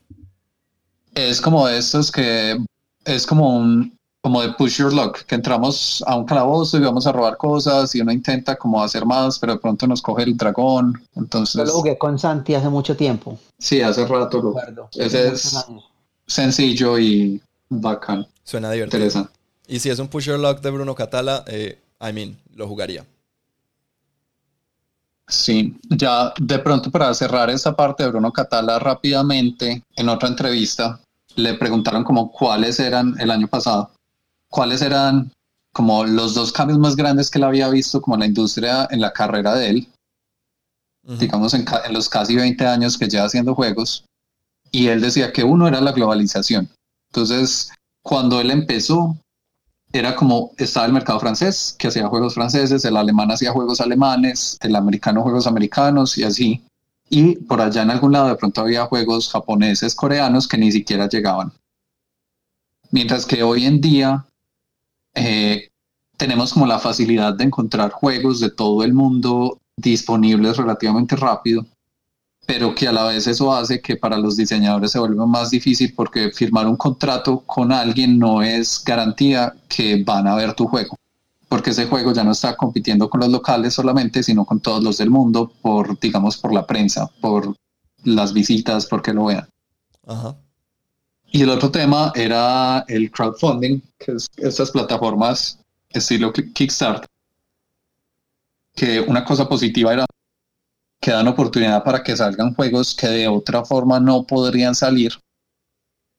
Es como estos que es como un como de push your luck, que entramos a un calabozo y vamos a robar cosas y uno intenta como hacer más, pero de pronto nos coge el dragón. Entonces. Yo lo jugué con Santi hace mucho tiempo. Sí, hace rato lo. Ese es sencillo y bacán. Suena divertido. Interesante. Y si es un push your luck de Bruno Catala, eh, I mean, lo jugaría. Sí, ya de pronto para cerrar esa parte de Bruno Catala rápidamente, en otra entrevista le preguntaron como cuáles eran el año pasado, cuáles eran como los dos cambios más grandes que él había visto como la industria en la carrera de él, digamos en, en, los casi 20 años que lleva haciendo juegos, y él decía que uno era la globalización. Entonces, cuando él empezó, era como estaba el mercado francés, que hacía juegos franceses, el alemán hacía juegos alemanes, el americano juegos americanos y así. Y por allá en algún lado de pronto había juegos japoneses, coreanos que ni siquiera llegaban. Mientras que hoy en día eh, tenemos como la facilidad de encontrar juegos de todo el mundo disponibles relativamente rápido pero que a la vez eso hace que para los diseñadores se vuelva más difícil porque firmar un contrato con alguien no es garantía que van a ver tu juego, porque ese juego ya no está compitiendo con los locales solamente, sino con todos los del mundo por, digamos, por la prensa, por las visitas, porque lo vean. Y el otro tema era el crowdfunding, que es estas plataformas estilo Kickstarter, que una cosa positiva era que dan oportunidad para que salgan juegos que de otra forma no podrían salir.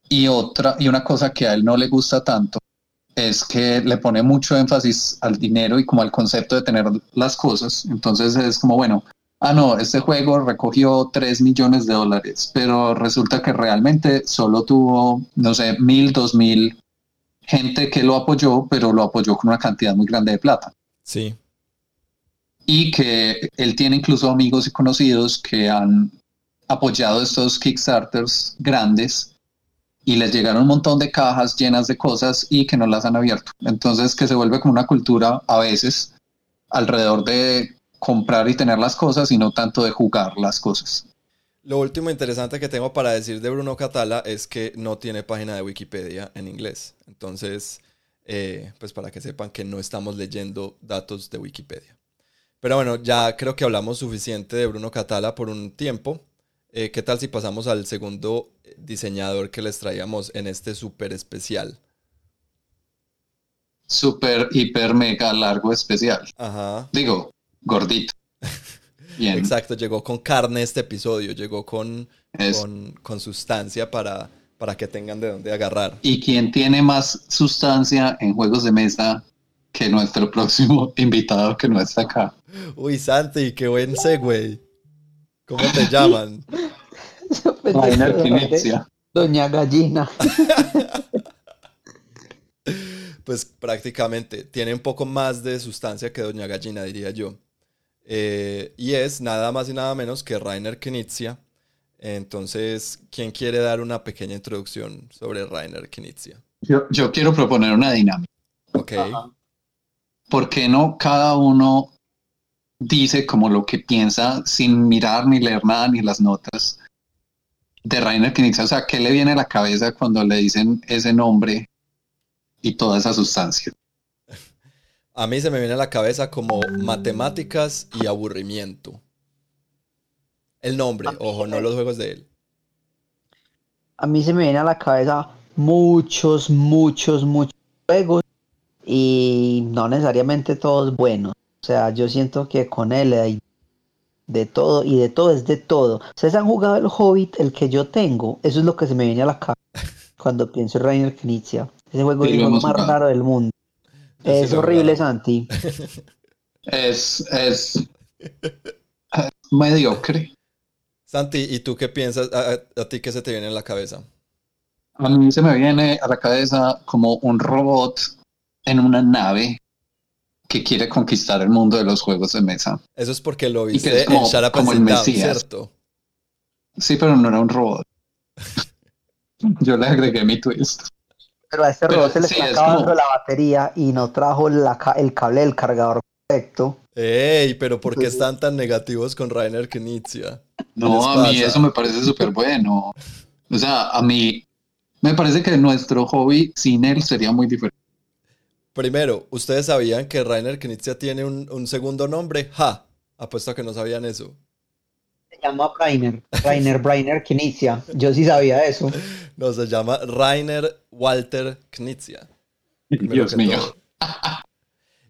Y otra, y una cosa que a él no le gusta tanto es que le pone mucho énfasis al dinero y como al concepto de tener las cosas. Entonces es como, bueno, ah, no, este juego recogió 3 millones de dólares, pero resulta que realmente solo tuvo, no sé, mil, dos mil gente que lo apoyó, pero lo apoyó con una cantidad muy grande de plata. Sí y que él tiene incluso amigos y conocidos que han apoyado estos Kickstarters grandes y les llegaron un montón de cajas llenas de cosas y que no las han abierto. Entonces que se vuelve como una cultura a veces alrededor de comprar y tener las cosas y no tanto de jugar las cosas. Lo último interesante que tengo para decir de Bruno Catala es que no tiene página de Wikipedia en inglés. Entonces, eh, pues para que sepan que no estamos leyendo datos de Wikipedia. Pero bueno, ya creo que hablamos suficiente de Bruno Catala por un tiempo. Eh, ¿Qué tal si pasamos al segundo diseñador que les traíamos en este súper especial? Súper, hiper, mega largo especial. Ajá. Digo, gordito. Bien. Exacto, llegó con carne este episodio, llegó con, con, con, sustancia para, para que tengan de dónde agarrar. ¿Y quién tiene más sustancia en juegos de mesa que nuestro próximo invitado que no está acá? Uy, Santi, qué buen segue. ¿Cómo te llaman? Doña Gallina. pues prácticamente tiene un poco más de sustancia que Doña Gallina, diría yo. Eh, y es nada más y nada menos que Rainer Knizia. Entonces, ¿quién quiere dar una pequeña introducción sobre Rainer Knizia? Yo, yo quiero proponer una dinámica. Ok. ¿Por qué no cada uno dice como lo que piensa sin mirar ni leer nada ni las notas de Rainer Knizia. O sea, ¿qué le viene a la cabeza cuando le dicen ese nombre y toda esa sustancia? A mí se me viene a la cabeza como matemáticas y aburrimiento. El nombre, ojo, no los juegos de él. A mí se me viene a la cabeza muchos, muchos, muchos juegos y no necesariamente todos buenos. O sea, yo siento que con él hay de todo y de todo es de todo. ¿Ustedes han jugado el Hobbit, el que yo tengo? Eso es lo que se me viene a la cabeza cuando pienso en Rainer Knizia. Ese juego es el más raro del mundo. Es horrible, Santi. es, es, mediocre. Santi, ¿y tú qué piensas? ¿A, ti qué se te viene en la cabeza? A mí se me viene a la cabeza como un robot en una nave que quiere conquistar el mundo de los juegos de mesa. Eso es porque lo viste como, en como el Mesías. ¿cierto? Sí, pero no era un robot. Yo le agregué mi twist. Pero a este robot se le está acabando la batería y no trajo el cable del cargador perfecto. ¡Ey! Pero ¿por qué están tan negativos con Rainer Knizia? No, a mí eso me parece súper bueno. O sea, a mí me parece que nuestro hobby sin él sería muy diferente. Primero, ¿ustedes sabían que Rainer Knizia tiene un, segundo nombre? ¡Ja! Apuesto a que no sabían eso. Se llama Rainer. Rainer Brainer Knizia. Yo sí sabía eso. No, se llama Rainer Walter Knizia. Dios mío.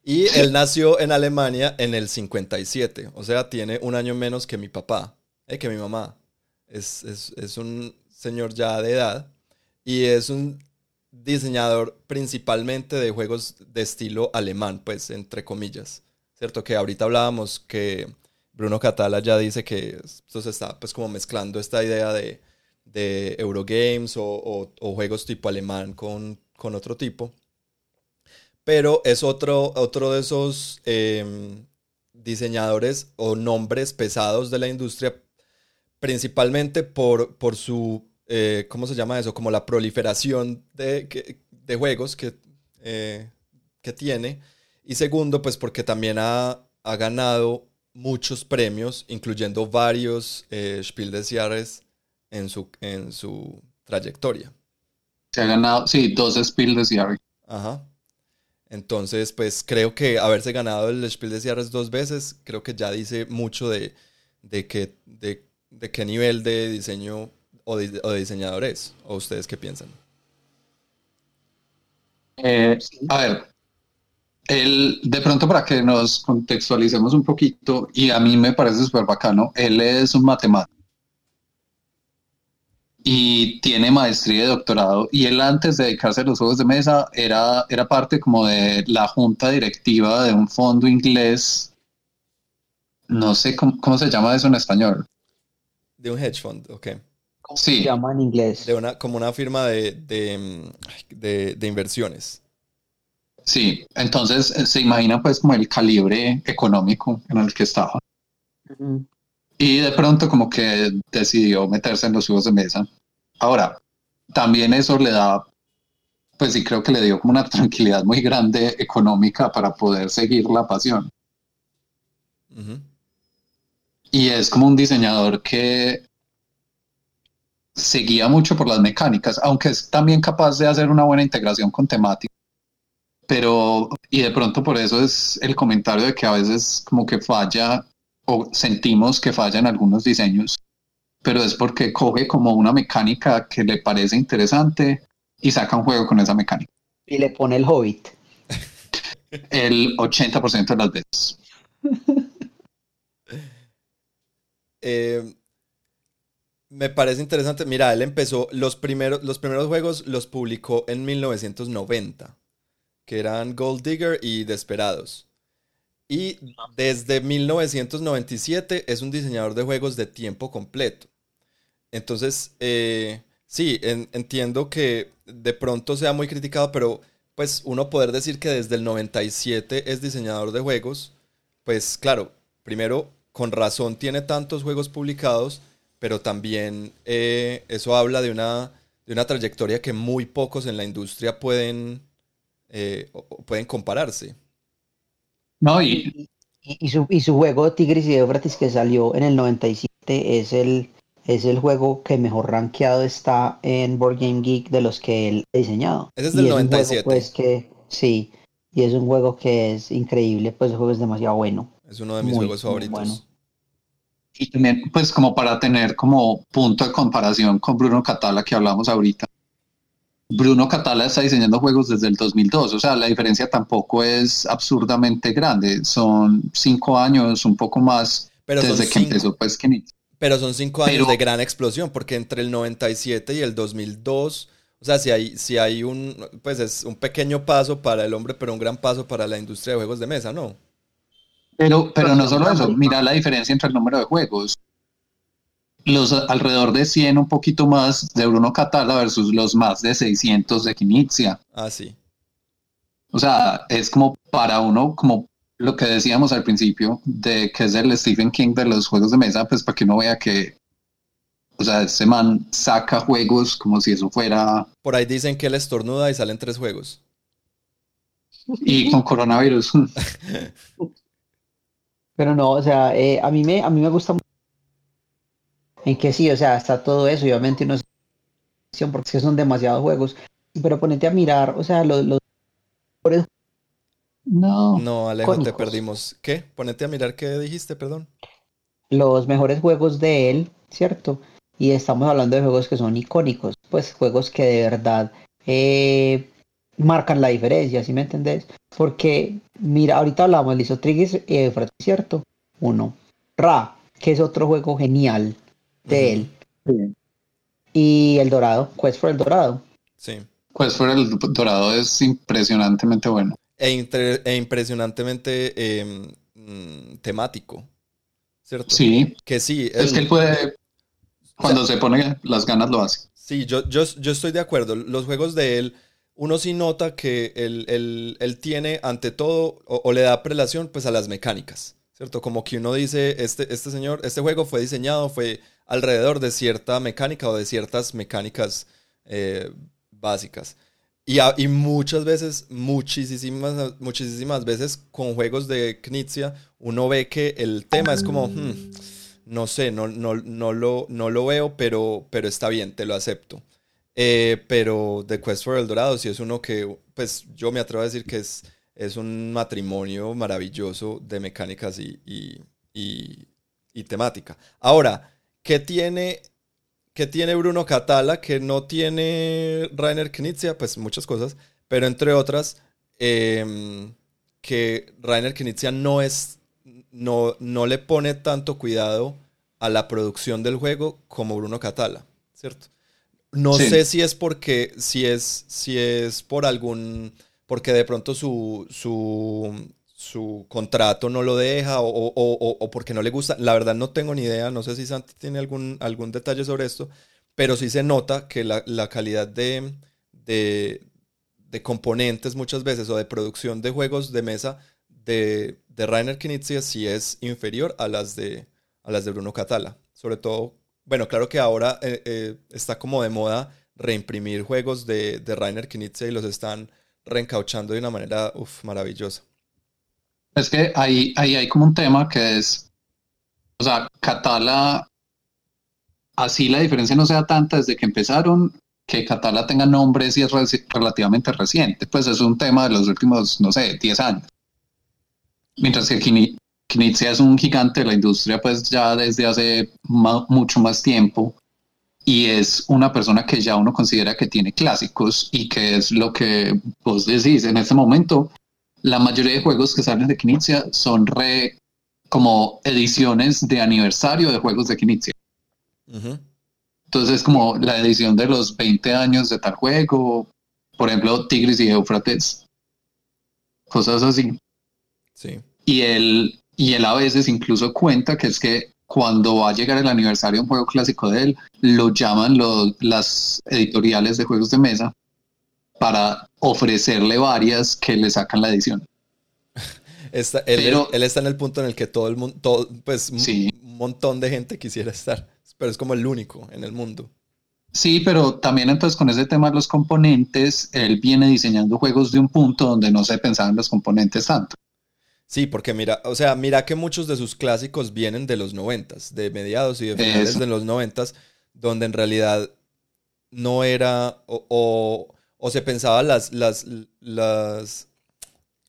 Y él nació en Alemania en el 57, o sea, tiene un año menos que mi papá, eh, que mi mamá. Es, es, un señor ya de edad y es un diseñador principalmente de juegos de estilo alemán, pues entre comillas. ¿Cierto? Que ahorita hablábamos que Bruno Catala ya dice que esto se está pues como mezclando esta idea de, de Eurogames o, juegos tipo alemán con, con otro tipo pero es otro, otro de esos em, diseñadores o nombres pesados de la industria, principalmente por, por su, eh, ¿cómo se llama eso? Como la proliferación de, de juegos que, eh, que tiene. Y segundo, pues porque también ha, ha ganado muchos premios, incluyendo varios eh, Spiel des Jahres en su, en su trayectoria. Se ha ganado, sí, dos Spiel des Jahres. Ajá. Entonces, pues creo que haberse ganado el Spiel de Jahres dos veces, creo que ya dice mucho de, de, que, de, qué nivel de diseño o de, diseñador es. ¿O ustedes qué piensan? Eh, a ver, él, de pronto para que nos contextualicemos un poquito, y a mí me parece súper bacano, él es un matemático y tiene maestría y doctorado. Y él antes de dedicarse a los juegos de mesa era, era parte como de la junta directiva de un fondo inglés. No sé cómo, se llama eso en español. De un hedge fund, ok. ¿Cómo sí. se llama en inglés? De una, como una firma de, de, de, inversiones. Sí, entonces eh, se imagina pues como el calibre económico en el que estaba. Y de pronto como que decidió meterse en los juegos de mesa. Ahora, también eso le da, pues sí creo que le dio como una tranquilidad muy grande económica para poder seguir la pasión. Y es como un diseñador que seguía mucho por las mecánicas, aunque es también capaz de hacer una buena integración con temática. Pero, y de pronto por eso es el comentario de que a veces como que falla o sentimos que fallan algunos diseños, pero es porque coge como una mecánica que le parece interesante y saca un juego con esa mecánica. Y le pone el hobbit. El 80% de las veces. Eh, me parece interesante. Mira, él empezó, los primeros, los primeros juegos los publicó en 1990, que eran Gold Digger y Desperados. Y desde 1997 es un diseñador de juegos de tiempo completo. Entonces, eh, sí, entiendo que de pronto sea muy criticado, pero pues uno poder decir que desde el 97 es diseñador de juegos, pues claro, primero, con razón tiene tantos juegos publicados, pero también eh, eso habla de una, de una trayectoria que muy pocos en la industria pueden, eh, pueden compararse. No, y, y, su, y su juego Tigris y Eufrates que salió en el 97 es el, es el juego que mejor rankeado está en Board Game Geek de los que él ha diseñado. Ese es del 97. pues que, sí, y es un juego que es increíble, pues el juego es demasiado bueno. Es uno de mis juegos favoritos. Y también, pues como para tener como punto de comparación con Bruno Catala que hablamos ahorita, Bruno Catala está diseñando juegos desde el 2002, o sea, la diferencia tampoco es absurdamente grande, son cinco años, un poco más desde que empezó pues Pero son cinco años de gran explosión, porque entre el 97 y el 2002, O sea, si hay, si hay un, pues es un pequeño paso para el hombre, pero un gran paso para la industria de juegos de mesa, ¿no? Pero, pero no solo eso, mira la diferencia entre el número de juegos. Los alrededor de 100, un poquito más de Bruno Catala versus los más de 600 de Kinizia. Ah, sí. O sea, es como para uno, como lo que decíamos al principio, de que es el Stephen King de los juegos de mesa, pues para que uno vea que, o sea, ese man saca juegos como si eso fuera... Por ahí dicen que él estornuda y salen tres juegos. Y con coronavirus. Pero no, o sea, eh, a, mí me, a mí me gusta mucho en que sí, o sea, está todo eso, y obviamente uno porque son demasiados juegos, pero ponete a mirar, o sea, los, los no. No, Alejo, te perdimos. ¿Qué? Ponete a mirar qué dijiste, perdón. Los mejores juegos de él, ¿cierto? Y estamos hablando de juegos que son icónicos, pues juegos que de verdad eh, marcan la diferencia, ¿sí me entendés? Porque, mira, ahorita hablamos, hizo Trigis y ¿cierto? Uno. Ra, que es otro juego genial de él. Y El Dorado, Quest for El Dorado. Sí. Quest for El Dorado es impresionantemente bueno. E, e impresionantemente em, mm, temático, ¿cierto? Sí. Que sí. Es que él puede, cuando se pone las ganas lo hace. Sí, yo, yo, yo estoy de acuerdo. Los juegos de él uno sí nota que él, tiene ante todo o, le da prelación pues a las mecánicas, ¿cierto? Como que uno dice, este, este señor, este juego fue diseñado, fue alrededor de cierta mecánica o de ciertas mecánicas eh, básicas. Y, y, muchas veces, muchísimas, muchísimas veces con juegos de Knizia, uno ve que el tema es como, hmm, no sé, no, no, no, lo, no lo veo, pero, pero está bien, te lo acepto. Eh, pero The Quest for El Dorado sí es uno que, pues yo me atrevo a decir que es, es un matrimonio maravilloso de mecánicas y, y, temática. Ahora, ¿qué tiene, ¿qué tiene Bruno Catala que no tiene Rainer Knizia? Pues muchas cosas, pero entre otras, em, que Rainer Knizia no es, no, no le pone tanto cuidado a la producción del juego como Bruno Catala, ¿cierto? No sé si es porque, si es, si es por algún, porque de pronto su, su, su contrato no lo deja o, o, o, porque no le gusta. La verdad no tengo ni idea, no sé si Santi tiene algún, algún detalle sobre esto, pero sí se nota que la, la calidad de, de, de, componentes muchas veces o de producción de juegos de mesa de, de Rainer Knizia sí es inferior a las de, a las de Bruno Catala, sobre todo bueno, claro que ahora eh, eh, está como de moda reimprimir juegos de, de Rainer Knizia y los están reencauchando de una manera maravillosa. Es que ahí, ahí hay como un tema que es, o sea, Catala, así la diferencia no sea tanta desde que empezaron, que Catala tenga nombres y es relativamente reciente, pues es un tema de los últimos, no sé, 10 años. Mientras que Knizia es un gigante de la industria pues ya desde hace mucho más tiempo y es una persona que ya uno considera que tiene clásicos y que es lo que vos decís en este momento la mayoría de juegos que salen de Knizia son re como ediciones de aniversario de juegos de Knizia. Entonces es como la edición de los 20 años de tal juego, por ejemplo Tigris y Eufrates, cosas así. Sí. Y el, y él a veces incluso cuenta que es que cuando va a llegar el aniversario de un juego clásico de él, lo llaman los, las editoriales de juegos de mesa para ofrecerle varias que le sacan la edición. Está, él, él, está en el punto en el que todo el mundo, todo, pues un montón de gente quisiera estar, pero es como el único en el mundo. Sí, pero también entonces con ese tema de los componentes, él viene diseñando juegos de un punto donde no se pensaban los componentes tanto. Sí, porque mira, o sea, mira que muchos de sus clásicos vienen de los noventas, de mediados y de finales de los noventas, donde en realidad no era, o, o, se pensaba las, las,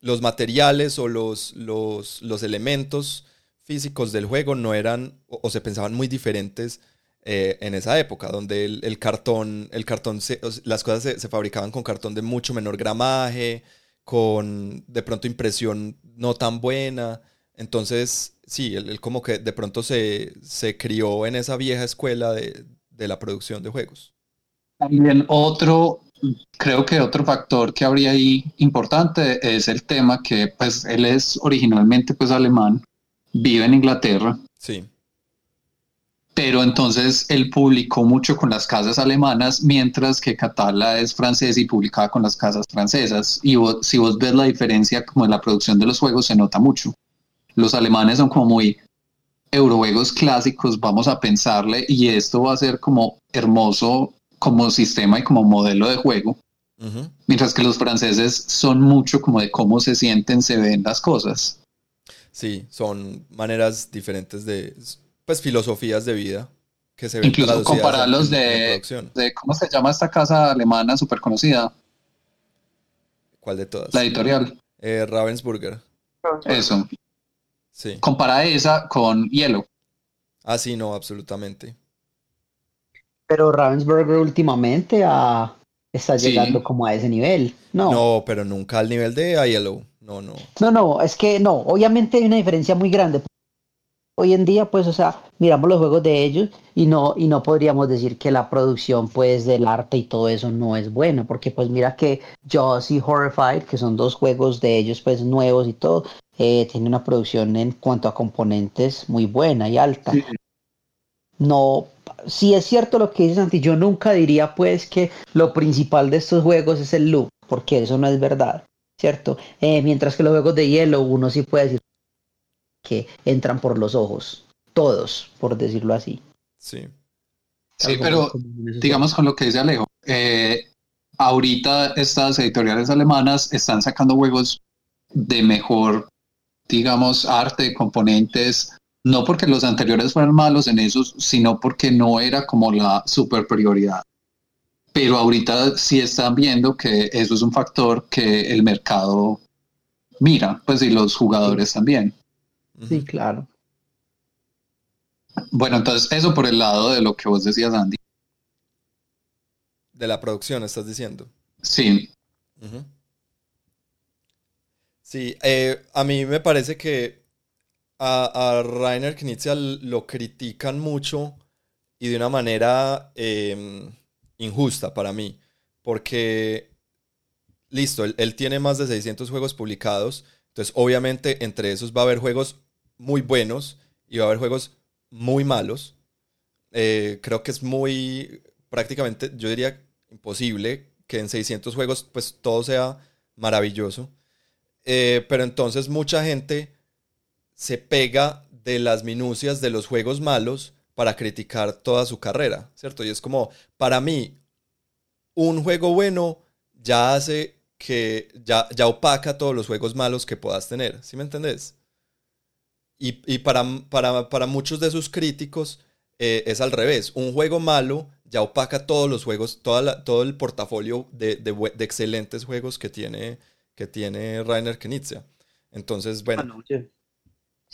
los materiales o los, los, elementos físicos del juego no eran, o, se pensaban muy diferentes eh, en esa época, donde el, cartón, el cartón las cosas se, se fabricaban con cartón de mucho menor gramaje, con de pronto impresión no tan buena. Entonces, sí, él, como que de pronto se, se, crió en esa vieja escuela de, la producción de juegos. También otro, creo que otro factor que habría ahí importante es el tema que pues él es originalmente pues alemán, vive en Inglaterra. Sí. Pero entonces él publicó mucho con las casas alemanas, mientras que Catala es francés y publicaba con las casas francesas. Y si vos ves la diferencia como en la producción de los juegos, se nota mucho. Los alemanes son como muy eurojuegos clásicos, vamos a pensarle, y esto va a ser como hermoso como sistema y como modelo de juego. Mientras que los franceses son mucho como de cómo se sienten, se ven las cosas. Sí, son maneras diferentes de, pues, filosofías de vida que se ven Incluso compararlos de, de, ¿cómo se llama esta casa alemana súper conocida? ¿Cuál de todas? La editorial. Eh, Ravensburger. Eso. Sí. Compara esa con Hielo. Ah, sí, no, absolutamente. Pero Ravensburger últimamente está llegando como a ese nivel. No. No, pero nunca al nivel de Yellow. No, no. No, no, es que no. Obviamente hay una diferencia muy grande. Hoy en día, pues, o sea, miramos los juegos de ellos y no, y no podríamos decir que la producción, pues, del arte y todo eso no es buena, porque, pues, mira que Jaws y Horrified, que son dos juegos de ellos, pues, nuevos y todo, eh, tiene una producción en cuanto a componentes muy buena y alta. No, si es cierto lo que dice Santi, yo nunca diría pues que lo principal de estos juegos es el look, porque eso no es verdad, ¿cierto? Eh, mientras que los juegos de hielo uno sí puede decir que entran por los ojos, todos, por decirlo así. Sí. Sí, pero digamos con lo que dice Alejo, eh, ahorita estas editoriales alemanas están sacando juegos de mejor, digamos, arte, componentes, no porque los anteriores fueran malos en esos, sino porque no era como la super prioridad. Pero ahorita sí están viendo que eso es un factor que el mercado mira, pues y los jugadores también. Sí, claro. Bueno, entonces eso por el lado de lo que vos decías, Andy. De la producción, estás diciendo. Sí. Sí, eh, a mí me parece que a, a Rainer Knizia lo critican mucho y de una manera em, injusta para mí, porque, listo, él, tiene más de 600 juegos publicados, entonces obviamente entre esos va a haber juegos muy buenos y va a haber juegos muy malos. Eh, creo que es muy, prácticamente, yo diría imposible que en 600 juegos pues todo sea maravilloso. Eh, pero entonces mucha gente se pega de las minucias de los juegos malos para criticar toda su carrera, ¿cierto? Y es como, para mí, un juego bueno ya hace que, ya, ya opaca todos los juegos malos que puedas tener, ¿sí me entendés? Y, para, para, muchos de sus críticos eh, es al revés, un juego malo ya opaca todos los juegos, toda todo el portafolio de, excelentes juegos que tiene, que tiene Rainer Knizia. Entonces, bueno.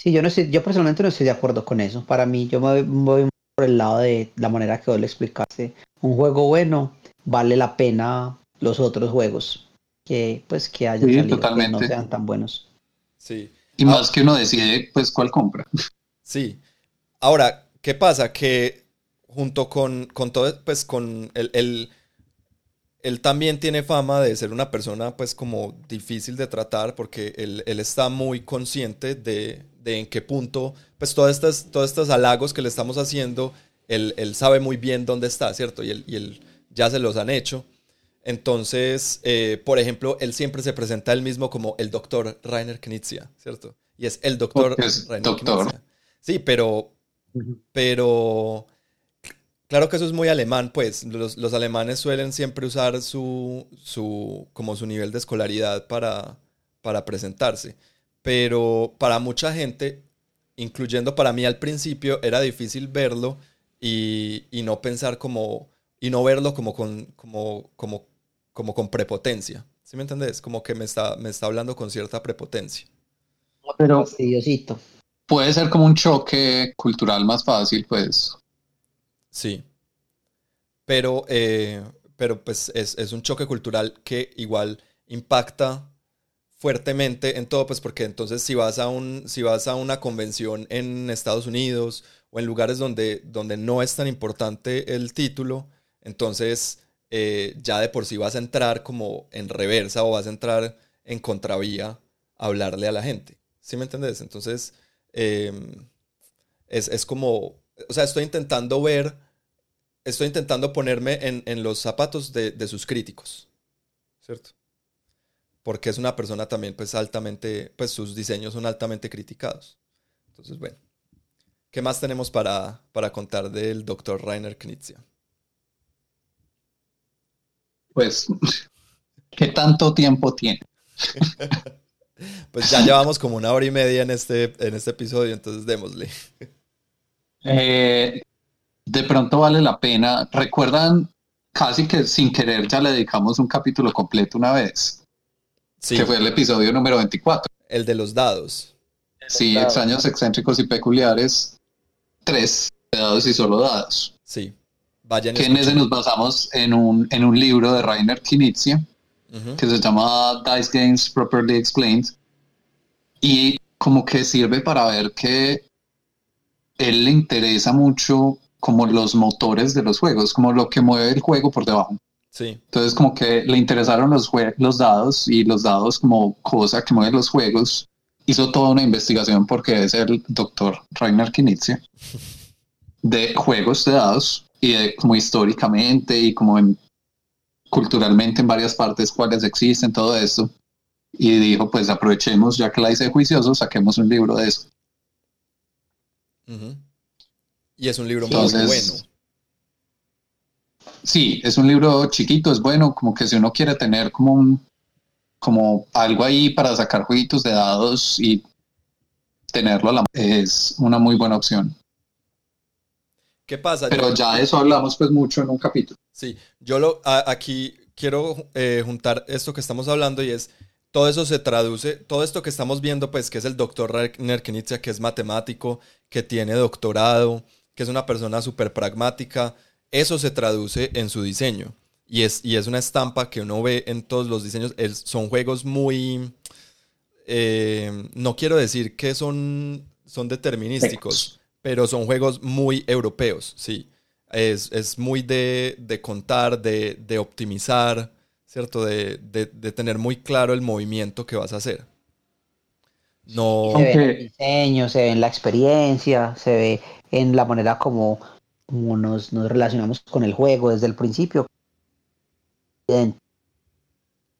Sí, yo no sé, yo personalmente no estoy de acuerdo con eso. Para mí, yo me voy por el lado de la manera que vos le explicaste. Un juego bueno vale la pena los otros juegos que pues que hayan salido que no sean tan buenos. Sí. Y más que uno decide pues cuál compra. Sí. Ahora, ¿qué pasa? Que junto con, con todo, pues con el, el él también tiene fama de ser una persona pues como difícil de tratar porque él, está muy consciente de, en qué punto, pues todas estas, todos estos halagos que le estamos haciendo, él, sabe muy bien dónde está, ¿cierto? Y él, ya se los han hecho. Entonces, eh, por ejemplo, él siempre se presenta él mismo como el doctor Rainer Knizia, ¿cierto? Y es el doctor Rainer doctor. Sí, pero, pero Claro que eso es muy alemán, pues los, alemanes suelen siempre usar su, su, como su nivel de escolaridad para, para presentarse. Pero para mucha gente, incluyendo para mí al principio, era difícil verlo y, no pensar como, y no verlo como con, como, como, como con prepotencia. ¿Sí me entendés? Como que me está, me está hablando con cierta prepotencia. Pero, Diosito. Puede ser como un choque cultural más fácil, pues. Sí. Pero, eh, pero pues es, un choque cultural que igual impacta fuertemente en todo, pues porque entonces si vas a, un, si vas a una convención en Estados Unidos o en lugares donde, donde no es tan importante el título, entonces eh, ya de por sí vas a entrar como en reversa o vas a entrar en contravía a hablarle a la gente. ¿Sí me entendés? Entonces, em, es, como, o sea, estoy intentando ver, estoy intentando ponerme en, los zapatos de, de, sus críticos, ¿cierto? Porque es una persona también, pues, altamente, pues, sus diseños son altamente criticados. Entonces, bueno, ¿qué más tenemos para, para contar del doctor Rainer Knizia? Pues, ¿qué tanto tiempo tiene? pues ya llevamos como una hora y media en este, en este episodio, entonces démosle. Eh, de pronto vale la pena. ¿Recuerdan? Casi que sin querer ya le dedicamos un capítulo completo una vez. Sí. Que fue el episodio número 24. El de los dados. Sí, extraños, excéntricos y peculiares. Tres dados y solo dados. Sí. Vayan que en ese nos basamos en un, en un libro de Rainer Knizia que se llama Dice Games Properly Explained. Y como que sirve para ver que él le interesa mucho como los motores de los juegos, como lo que mueve el juego por debajo. Sí. Entonces como que le interesaron los, los dados y los dados como cosa que mueve los juegos. Hizo toda una investigación porque es el doctor Rainer Knizia de juegos de dados y de como históricamente y como en, culturalmente en varias partes cuáles existen, todo esto. Y dijo, pues aprovechemos, ya que la hice juicioso, saquemos un libro de eso. Y es un libro muy bueno. Sí, es un libro chiquito, es bueno, como que si uno quiere tener como un como algo ahí para sacar jueguitos de dados y tenerlo a la es una muy buena opción. ¿Qué pasa? Pero ya de eso hablamos pues mucho en un capítulo. Sí, yo lo aquí quiero eh, juntar esto que estamos hablando y es todo eso se traduce, todo esto que estamos viendo, pues que es el doctor Nerkenitsia, que es matemático, que tiene doctorado, que es una persona súper pragmática, eso se traduce en su diseño. Y es, y es una estampa que uno ve en todos los diseños. son juegos muy... Eh, no quiero decir que son, son determinísticos, pero son juegos muy europeos, sí. Es, muy de, contar, de, optimizar, ¿cierto? De, tener muy claro el movimiento que vas a hacer. No... Se ve en el diseño, se ve en la experiencia, se ve en la manera como, nos, nos relacionamos con el juego desde el principio.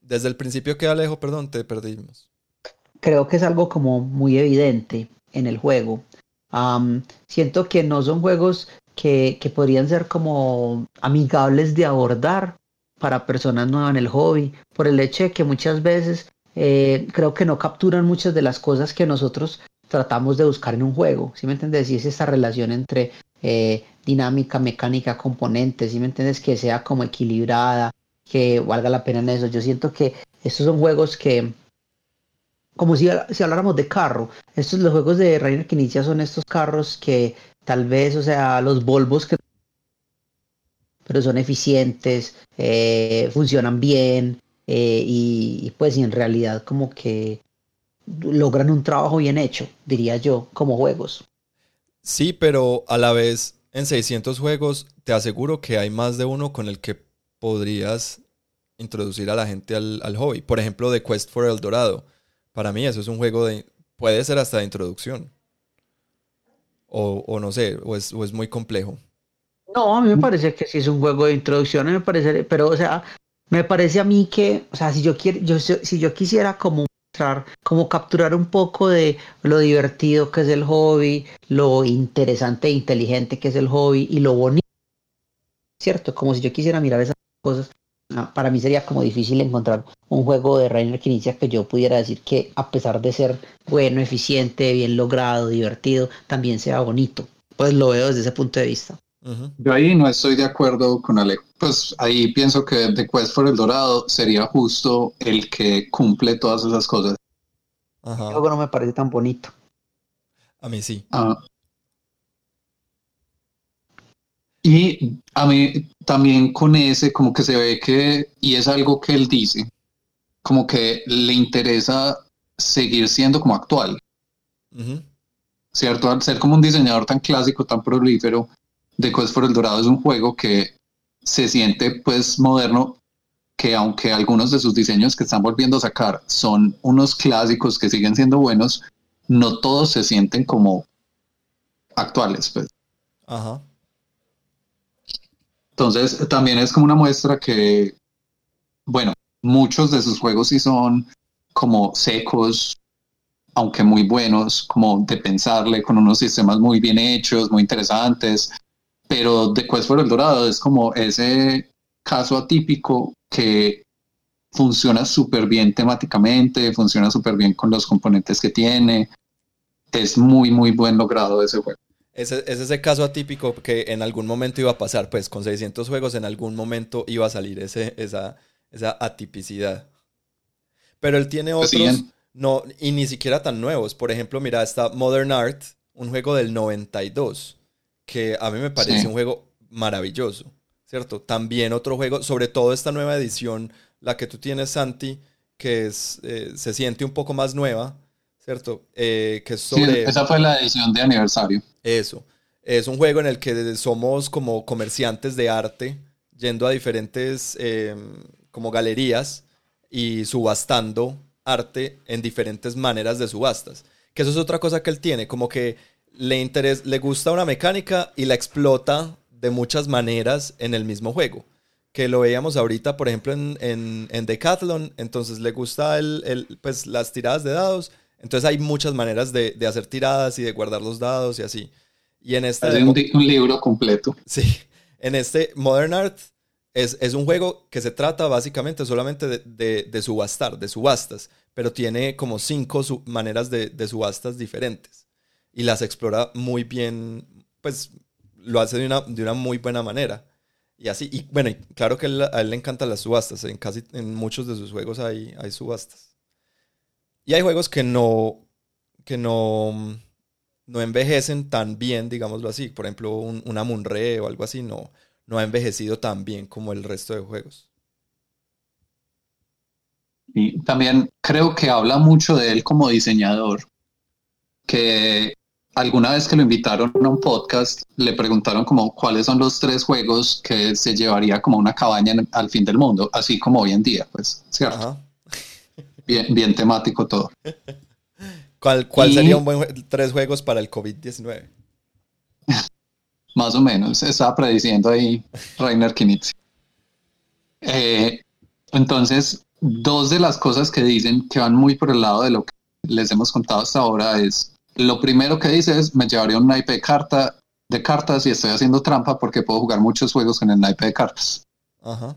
Desde el principio que Alejo, perdón, te perdimos. Creo que es algo como muy evidente en el juego siento que no son juegos que, podrían ser como amigables de abordar para personas nuevas en el hobby, por el hecho de que muchas veces eh, creo que no capturan muchas de las cosas que nosotros tratamos de buscar en un juego, ¿sí me entiendes? Y es esta relación entre eh, dinámica, mecánica, componentes, ¿sí me entiendes? Que sea como equilibrada, que valga la pena en eso. Yo siento que estos son juegos que, como si, si habláramos de carro. Estos los juegos de Rainer Knizia son estos carros que tal vez, o sea, los Volvos que pero son eficientes, eh, funcionan bien eh, y, pues en realidad como que logran un trabajo bien hecho, diría yo, como juegos. Sí, pero a la vez en 600 juegos te aseguro que hay más de uno con el que podrías introducir a la gente al, al hobby. Por ejemplo, The Quest for El Dorado para mí eso es un juego de... puede ser hasta de introducción. O, no sé, o es, muy complejo. No, a mí me parece que sí es un juego de introducción, me parece, pero o sea, me parece a mí que, o sea, si yo quiero, yo, si yo quisiera como como capturar un poco de lo divertido que es el hobby, lo interesante e inteligente que es el hobby y lo bonito, ¿cierto? Como si yo quisiera mirar esas cosas, para mí sería como difícil encontrar un juego de Rainer Knizia que yo pudiera decir que a pesar de ser bueno, eficiente, bien logrado, divertido, también sea bonito. Pues lo veo desde ese punto de vista. Yo ahí no estoy de acuerdo con Alejo. Pues ahí pienso que The Quest for el Dorado sería justo el que cumple todas esas cosas. Ajá. Luego no me parece tan bonito. A mí sí. Ah, Y a mí también con ese como que se ve que, y es algo que él dice, como que le interesa seguir siendo como actual. ¿Cierto? Al ser como un diseñador tan clásico, tan prolífero, The Quest for el Dorado es un juego que se siente pues moderno, que aunque algunos de sus diseños que están volviendo a sacar son unos clásicos que siguen siendo buenos, no todos se sienten como actuales, pues. Ajá. Entonces, también es como una muestra que, bueno, muchos de sus juegos sí son como secos, aunque muy buenos, como de pensarle, con unos sistemas muy bien hechos, muy interesantes, pero The Quest for el Dorado es como ese caso atípico que funciona súper bien temáticamente, funciona súper bien con los componentes que tiene, es muy, muy buen logrado ese juego. Es, es ese caso atípico que en algún momento iba a pasar, pues con 600 juegos en algún momento iba a salir ese, esa, esa atipicidad. Pero él tiene Pues otros, no, y ni siquiera tan nuevos. Por ejemplo, mira, está Modern Art, un juego del 92, que a mí me parece Sí. un juego maravilloso, ¿cierto? También otro juego, sobre todo esta nueva edición, la que tú tienes, Santi, que es, eh, se siente un poco más nueva, ¿cierto? Eh, que es Sí, sobre... esa fue la edición de aniversario. Eso. Es un juego en el que somos como comerciantes de arte, yendo a diferentes eh, como galerías y subastando arte en diferentes maneras de subastas. Que eso es otra cosa que él tiene, como que le, interes- le gusta una mecánica y la explota de muchas maneras en el mismo juego. Que lo veíamos ahorita, por ejemplo, en, en, en Decathlon, entonces le gusta el, el, pues, las tiradas de dados, entonces hay muchas maneras de, de hacer tiradas y de guardar los dados y así. Y en este, un, libro completo. sí, en este Modern Art es, es un juego que se trata básicamente solamente de, de- de subastar, de subastas, pero tiene como cinco su- maneras de, de subastas diferentes. Y las explora muy bien, pues lo hace de una, de una muy buena manera. Y así, y bueno, y claro que él- a él le encantan las subastas, en casi en muchos de sus juegos hay, hay subastas. Y hay juegos que no, que no, no envejecen tan bien, digámoslo así. Por ejemplo, un, un Amun-Re o algo así no, no ha envejecido tan bien como el resto de juegos. Y también creo que habla mucho de él como diseñador, que alguna vez que lo invitaron a un podcast, le preguntaron como cuáles son los tres juegos que se llevaría como una cabaña en- al fin del mundo, así como hoy en día, pues, ¿cierto? Ajá. Bien, bien temático todo. ¿Cuál, cuál Y- sería un buen tres juegos para el COVID-19? Más o menos, estaba prediciendo ahí Rainer Knizia. Eh, entonces, dos de las cosas que dicen que van muy por el lado de lo que les hemos contado hasta ahora es, lo primero que dice es, me llevaría un naipe de, carta, de cartas y estoy haciendo trampa porque puedo jugar muchos juegos con el naipe de cartas. Ajá.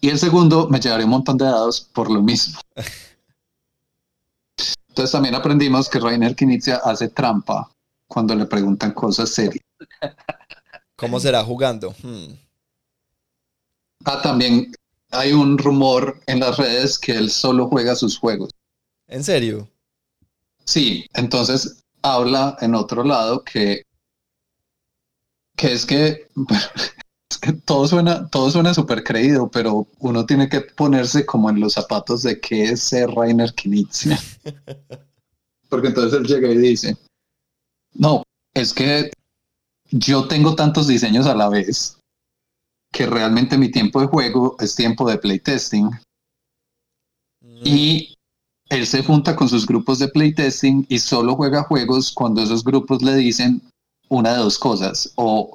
Y el segundo, me llevaría un montón de dados por lo mismo. Entonces también aprendimos que Rainer Knizia hace trampa cuando le preguntan cosas serias. ¿Cómo será jugando? Hmm. Ah, también hay un rumor en las redes que él solo juega sus juegos. ¿En serio? Sí, entonces habla en otro lado que, que es que, es que todo suena, todo suena súper creído, pero uno tiene que ponerse como en los zapatos de qué es ser Rainer Knizia. Porque entonces él llega y dice, no, es que yo tengo tantos diseños a la vez que realmente mi tiempo de juego es tiempo de playtesting. Mm, Y él se junta con sus grupos de playtesting y solo juega juegos cuando esos grupos le dicen una de dos cosas. O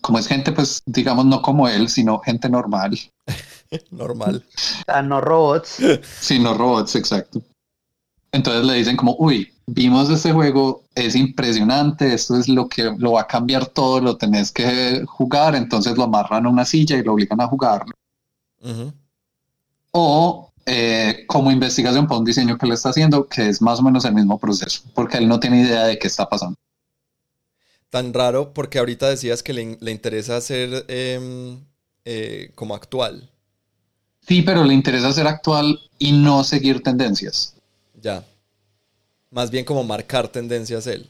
como es gente, pues digamos, no como él, sino gente normal, Normal. Sea, no robots. sino robots, exacto. Entonces le dicen como, uy, vimos este juego, es impresionante, esto es lo que lo va a cambiar todo, lo tenés que jugar, entonces lo amarran a una silla y lo obligan a jugarlo. O eh, como investigación para un diseño que le está haciendo, que es más o menos el mismo proceso, porque él no tiene idea de qué está pasando. Tan raro porque ahorita decías que le, le interesa hacer em, eh, como actual. Sí, pero le interesa ser actual y no seguir tendencias. Ya. Más bien como marcar tendencias él.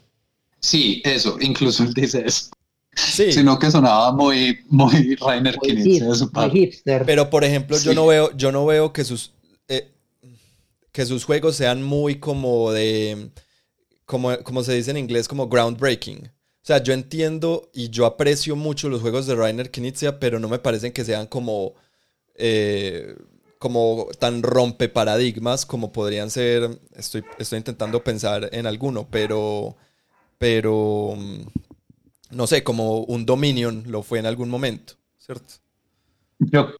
Sí, eso, incluso él dice eso, Sí. sino que sonaba muy, muy Rainer parte. hipster. Pero por ejemplo, yo no veo, yo no veo que sus eh, que sus juegos sean muy como de como, como se dice en inglés, como groundbreaking. O sea, yo entiendo y yo aprecio mucho los juegos de Rainer Knizia, pero no me parecen que sean como, eh, como tan rompe paradigmas como podrían ser. Estoy, estoy intentando pensar en alguno, pero, pero, mm, no sé, como un Dominion lo fue en algún momento, ¿cierto? Yo,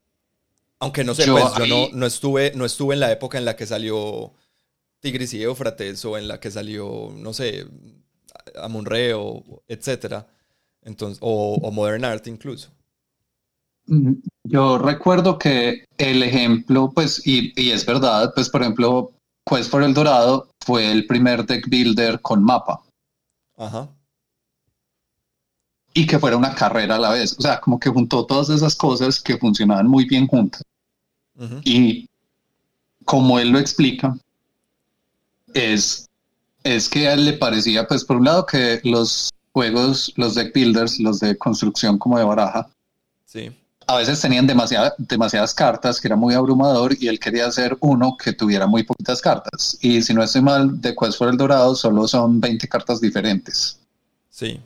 Aunque no sé, Yo pues yo ahí- no, no, estuve, no estuve en la época en la que salió Tigris y Éufrates o en la que salió, no sé, Amunre o etcétera. Entonces, o, o Modern Art incluso. Yo recuerdo que el ejemplo, pues, y, y es verdad, pues, por ejemplo, Quest for el Dorado fue el primer deck builder con mapa Ajá. y que fuera una carrera a la vez. O sea, como que juntó todas esas cosas que funcionaban muy bien juntas. Y como él lo explica, es, es que a él le parecía, pues, por un lado, que los juegos, los deck builders, los de construcción como de baraja, Sí. a veces tenían demasiada- demasiadas cartas, que era muy abrumador, y él quería hacer uno que tuviera muy poquitas cartas. Y si no estoy mal, de Quest for el Dorado solo son 20 cartas diferentes. Sí.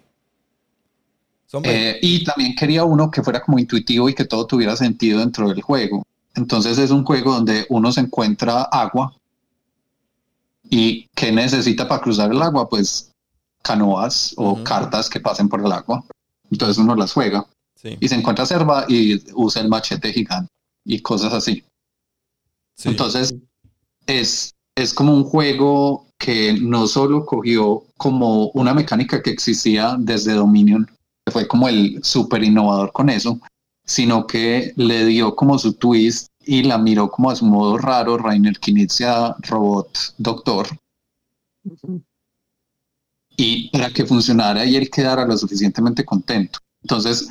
Son. Eh, y también quería uno que fuera como intuitivo y que todo tuviera sentido dentro del juego. Entonces es un juego donde uno se encuentra agua y ¿qué necesita para cruzar el agua? Pues canoas o cartas que pasen por el agua. Entonces uno las juega. sí. y se encuentra selva y usa el machete gigante y cosas así. sí. Entonces, es, es como un juego que no solo cogió como una mecánica que existía desde Dominion, que fue como el súper innovador con eso, sino que le dio como su twist y la miró como a su modo raro, Rainer Knizia Robot Doctor, y para que funcionara y él quedara lo suficientemente contento. Entonces,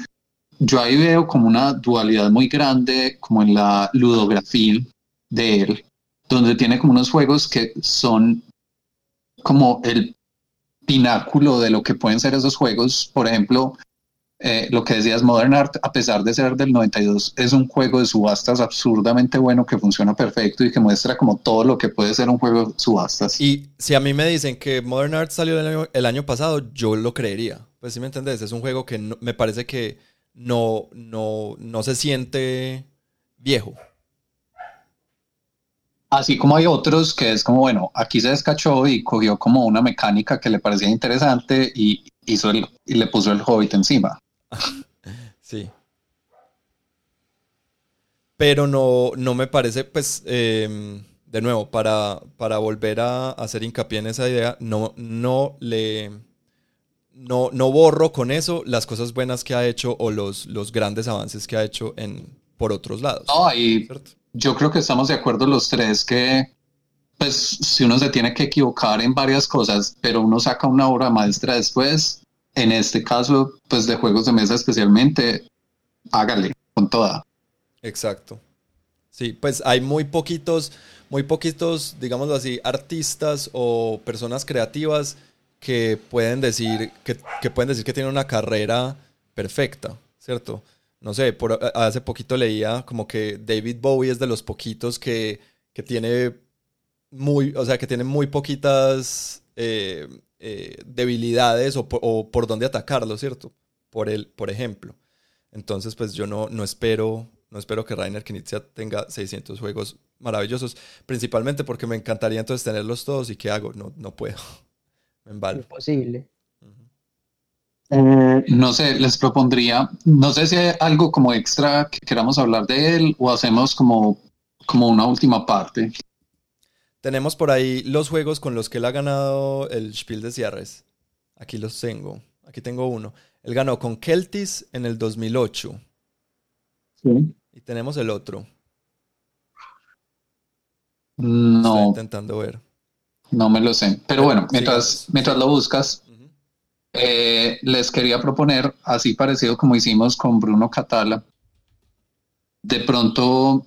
yo ahí veo como una dualidad muy grande, como en la ludografía de él, donde tiene como unos juegos que son como el pináculo de lo que pueden ser esos juegos. Por ejemplo, eh, lo que decías, Modern Art, a pesar de ser del 92, es un juego de subastas absurdamente bueno que funciona perfecto y que muestra como todo lo que puede ser un juego de subastas. Y si a mí me dicen que Modern Art salió el año, el año pasado, yo lo creería. Pues si me entendés, es un juego que no- me parece que no, no, no se siente viejo. Así como hay otros que es como, bueno, aquí se descachó y cogió como una mecánica que le parecía interesante y, hizo el, y le puso el Hobbit encima. Sí. Pero no, no me parece, pues, em, de nuevo, para, para volver a hacer hincapié en esa idea, no, no le. No, no borro con eso las cosas buenas que ha hecho o los, los grandes avances que ha hecho en, por otros lados. No, y ¿cierto? yo creo que estamos de acuerdo los tres que, pues, si uno se tiene que equivocar en varias cosas, pero uno saca una obra maestra después, en este caso, pues, de juegos de mesa especialmente, hágale con toda. Exacto. Sí, pues hay muy poquitos, muy poquitos, digámoslo así, artistas o personas creativas que pueden decir que, pueden decir que tienen una carrera perfecta, ¿cierto? No sé, por, a- hace poquito leía como que David Bowie es de los poquitos que, que tiene muy, o sea, que tiene muy poquitas eh, eh, debilidades o, por- o por dónde atacarlo, ¿cierto? Por el, por ejemplo. Entonces, pues yo no, no espero, no espero que Rainer Knizia tenga 600 juegos maravillosos, principalmente porque me encantaría entonces tenerlos todos y ¿qué hago? No, no puedo. Me embalo. Imposible. Eh, no sé, les propondría, no sé si hay algo como extra que queramos hablar de él o hacemos como, como una última parte. Tenemos por ahí los juegos con los que él ha ganado el Spiel des Jahres. Aquí los tengo. Aquí tengo uno. Él ganó con Keltis en el 2008. Y tenemos el otro. Estoy No, intentando ver. no me lo sé. Pero Pero bueno, mientras, mientras lo buscas, eh, les quería proponer, así parecido como hicimos con Bruno Catala, de pronto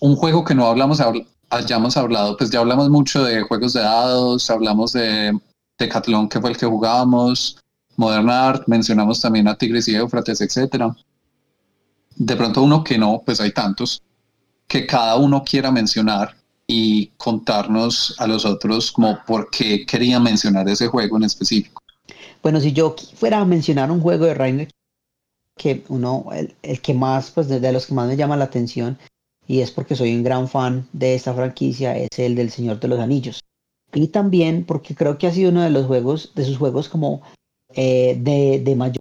un juego que no hablamos, habl- hayamos hablado, pues ya hablamos mucho de juegos de dados, hablamos de Decathlon, que fue el que jugábamos, Modern Art, mencionamos también a Tigris y Éufrates, etcétera. De pronto uno que no, pues hay tantos, que cada uno quiera mencionar y contarnos a los otros como por qué quería mencionar ese juego en específico. Bueno, si yo fuera a mencionar un juego de Rainer que uno, el, el que más, pues de, de los que más me llama la atención, y es porque soy un gran fan de esta franquicia, es el del Señor de los Anillos. Y también porque creo que ha sido uno de los juegos, de sus juegos como eh, de, de mayor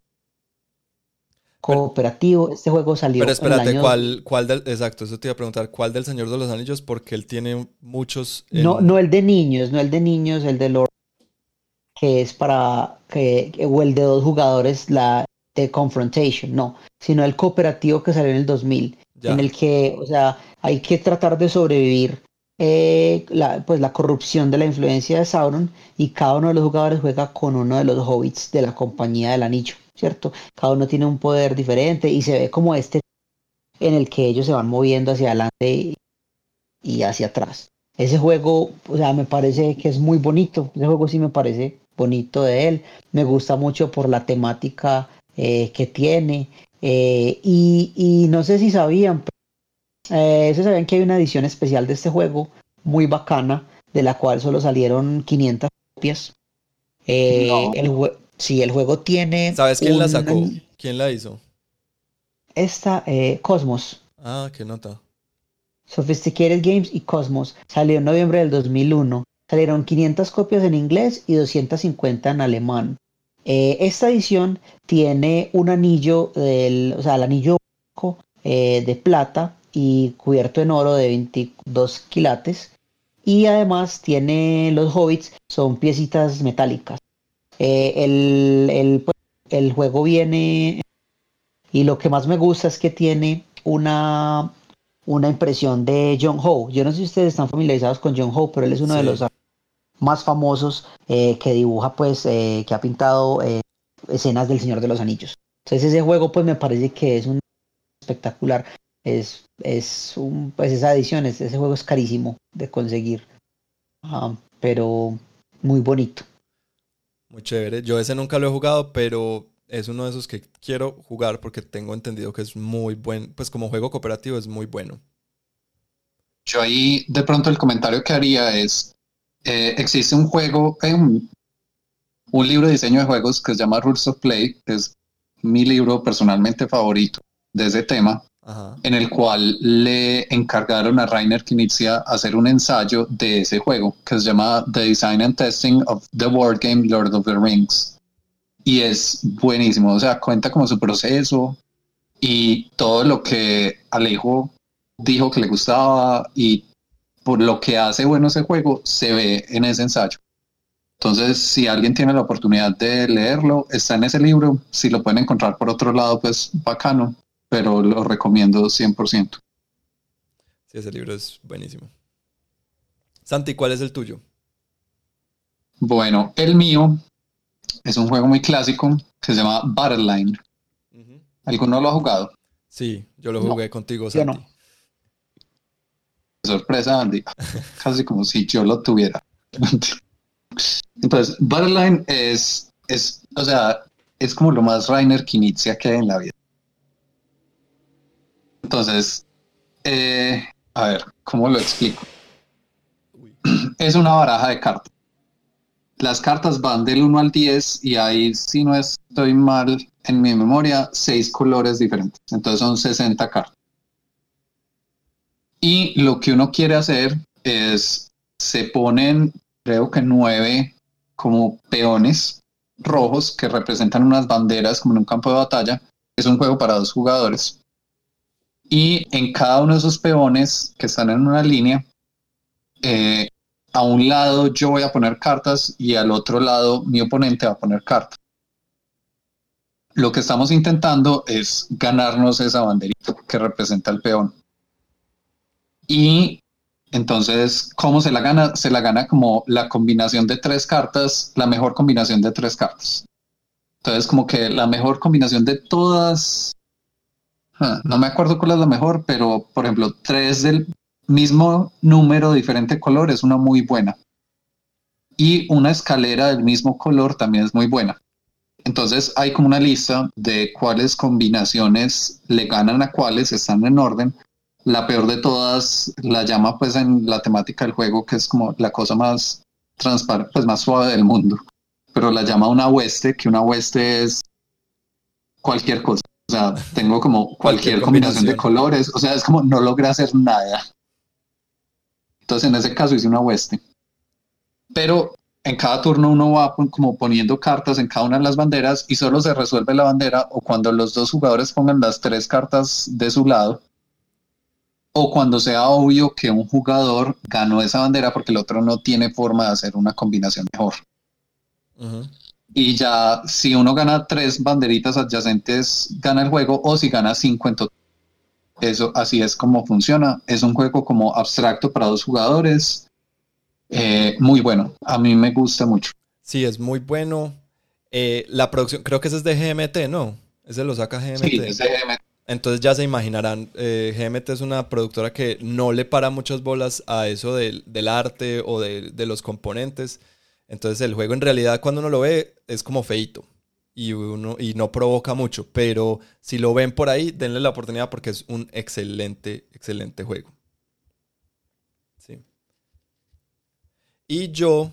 cooperativo. Este juego salió Pero en el espérate, año- ¿cuál, cuál del, exacto, eso te iba a preguntar, ¿cuál del Señor de los Anillos? Porque él tiene muchos... No, no el de niños, no el de niños, el de Lord, que es para que, que- o el de dos jugadores, la de Confrontation, no, sino el cooperativo que salió en el 2000, en el que, o sea, hay que tratar de sobrevivir eh, la, pues la corrupción de la influencia de Sauron y cada uno de los jugadores juega con uno de los hobbits de la compañía del anillo, ¿cierto? Cada uno tiene un poder diferente y se ve como este en el que ellos se van moviendo hacia adelante y hacia atrás. Ese juego, o sea, me parece que es muy bonito. Ese juego sí me parece bonito de él. Me gusta mucho por la temática eh, que tiene. Eh, y, y no sé si sabían, pero, eh, ¿se sabían que hay una edición especial de este juego muy bacana, de la cual solo salieron 500 copias. Eh, No. el sí, el juego tiene. ¿Sabes quién la sacó? ¿Quién la hizo? Esta, eh, Cosmos. Ah, qué nota. Sophisticated Games y Cosmos. Salió en noviembre del 2001. Salieron 500 copias en inglés y 250 en alemán. Eh, esta edición tiene un anillo, del, o sea, el anillo eh, de plata y cubierto en oro de 22 quilates. Y además tiene los hobbits, son piecitas metálicas. Eh, el, el, pues, el juego viene y lo que más me gusta es que tiene una, una impresión de John Ho. Yo no sé si ustedes están familiarizados con John Ho, pero él es uno de los más famosos eh, que dibuja, pues, eh, que ha pintado eh, escenas del Señor de los Anillos. Entonces ese juego, pues, me parece que es un espectacular. Es, es un, pues, esa edición, es- ese juego es carísimo de conseguir, Ah, pero muy bonito. Muy chévere. Yo ese nunca lo he jugado, pero es uno de esos que quiero jugar porque tengo entendido que es muy buen, pues como juego cooperativo es muy bueno. Yo ahí de pronto el comentario que haría es, eh, existe un juego, eh, un, un libro de diseño de juegos que se llama Rules of Play, que es mi libro personalmente favorito de ese tema, Ajá. en el cual le encargaron a Rainer Knizia hacer un ensayo de ese juego, que se llama The Design and Testing of the Board Game Lord of the Rings. Y es buenísimo, o sea, cuenta como su proceso y todo lo que Alejo dijo que le gustaba y por lo que hace bueno ese juego se ve en ese ensayo. Entonces, si alguien tiene la oportunidad de leerlo, está en ese libro. Si lo pueden encontrar por otro lado, pues bacano, pero lo recomiendo 100%. Sí, ese libro es buenísimo. Santi, ¿cuál es el tuyo? Bueno, el mío es un juego muy clásico que se llama Battleline. ¿Alguno lo ha jugado? Sí, yo lo No, jugué contigo, yo Santi. no. Sorpresa, Andy. Casi como si yo lo tuviera. Entonces, Battleline es, es, o sea, es como lo más Rainer Knizia que hay en la vida. Entonces, eh, a ver, ¿cómo lo explico? Es una baraja de cartas. Las cartas van del 1 al 10 y hay, si no estoy mal en mi memoria, 6 colores diferentes. Entonces son 60 cartas. Y lo que uno quiere hacer es, se ponen, creo que nueve como peones rojos que representan unas banderas como en un campo de batalla. Es un juego para dos jugadores. Y en cada uno de esos peones que están en una línea, eh, a un lado yo voy a poner cartas y al otro lado mi oponente va a poner cartas. Lo que estamos intentando es ganarnos esa banderita que representa el peón. Y entonces, ¿cómo se la gana? Se la gana como la combinación de tres cartas, la mejor combinación de tres cartas. Entonces, como que la mejor combinación de todas, ah, no me acuerdo cuál es la mejor, pero por ejemplo, tres del mismo número, diferente color, es una muy buena. Y una escalera del mismo color también es muy buena. Entonces hay como una lista de cuáles combinaciones le ganan a cuáles, están en orden. La peor de todas la llama pues en la temática del juego, que es como la cosa más transparente, pues más suave del mundo. pero la llama una hueste, que una hueste es cualquier cosa. O sea, tengo como cualquier, combinación, de colores. O sea, es como no logré hacer nada. Entonces, en ese caso hice una hueste. Pero en cada turno uno va como poniendo cartas en cada una de las banderas y solo se resuelve la bandera o cuando los dos jugadores pongan las tres cartas de su lado o cuando sea obvio que un jugador ganó esa bandera porque el otro no tiene forma de hacer una combinación mejor. Y ya si uno gana tres banderitas adyacentes, gana el juego o si gana cinco en total. Eso así es como funciona. Es un juego como abstracto para dos jugadores eh, muy bueno, a mmí me gusta mucho. Sí, es muy bueno. Eh, la producción, creo que ese es de GMT, ¿no? Ese lo saca GMT. Sí, es de GMT. Entonces ya se imaginarán, eh, GMT es una productora que no le para muchas bolas a eso del, arte o de, los componentes. Entonces el juego en realidad cuando uno lo ve es como feito y, uno, y no provoca mucho. Pero si lo ven por ahí, denle la oportunidad porque es un excelente, excelente juego. Y yo,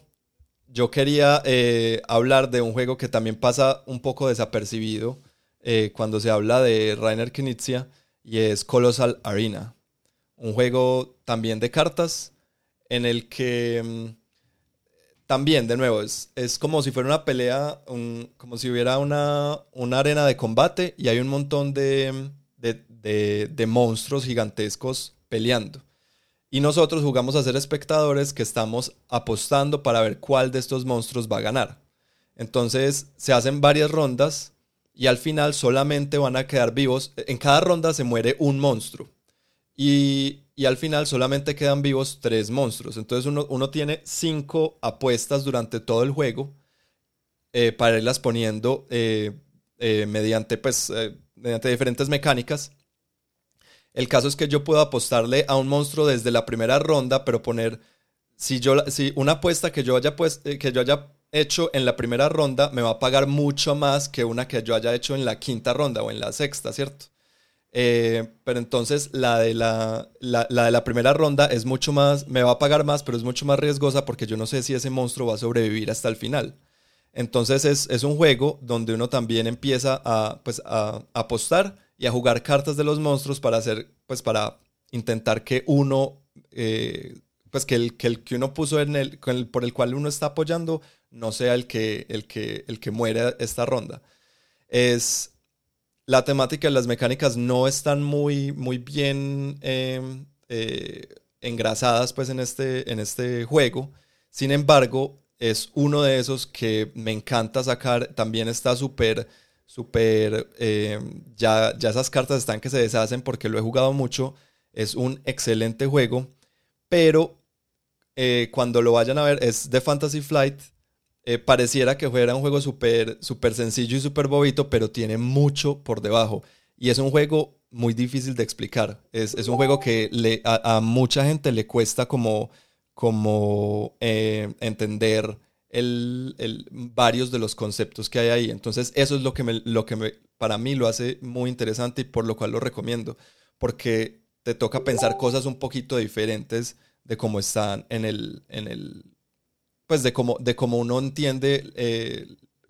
yo quería eh, hablar de un juego que también pasa un poco desapercibido eh, cuando se habla de Rainer Knizia y es Colossal Arena. Un juego también de cartas en el que mm, también, de nuevo, es, es, como si fuera una pelea, como si hubiera una, una, arena de combate y hay un montón de, de, de monstruos gigantescos peleando. Y nosotros jugamos a ser espectadores que estamos apostando para ver cuál de estos monstruos va a ganar. Entonces se hacen varias rondas y al final solamente van a quedar vivos. En cada ronda se muere un monstruo. Y, al final solamente quedan vivos tres monstruos. Entonces uno, tiene cinco apuestas durante todo el juego eh, para irlas poniendo eh, eh, mediante, pues, mediante diferentes mecánicas. El caso es que yo puedo apostarle a un monstruo desde la primera ronda, pero poner, si, yo, si una apuesta que yo, haya pues, que yo haya hecho en la primera ronda me va a pagar mucho más que una que yo haya hecho en la quinta ronda o en la sexta, ¿cierto? Eh, pero entonces la de la, la, de la primera ronda es mucho más, me va a pagar más, pero es mucho más riesgosa porque yo no sé si ese monstruo va a sobrevivir hasta el final. Entonces es, es un juego donde uno también empieza a, pues, a apostar y a jugar cartas de los monstruos para hacer, pues para intentar que uno, eh, pues que el, que el que uno puso en el, por el cual uno está apoyando no sea el que, el que, el que muere esta ronda. Es, la temática y las mecánicas no están muy, muy bien em, eh, engrasadas pues en este, en este juego. Sin embargo, es uno de esos que me encanta sacar. También está súper súper, eh, ya, ya esas cartas están que se deshacen porque lo he jugado mucho, es un excelente juego, pero eh, cuando lo vayan a ver es de Fantasy Flight, eh, pareciera que fuera un juego súper super sencillo y súper bobito, pero tiene mucho por debajo. Y es un juego muy difícil de explicar. Es, es un juego que le, a, a, mucha gente le cuesta como, como entender el, varios de los conceptos que hay ahí. Entonces, eso es lo que, me, lo que me, para mí lo hace muy interesante y por lo cual lo recomiendo, porque te toca pensar cosas un poquito diferentes de cómo están en el, en el pues de cómo, de cómo uno entiende eh,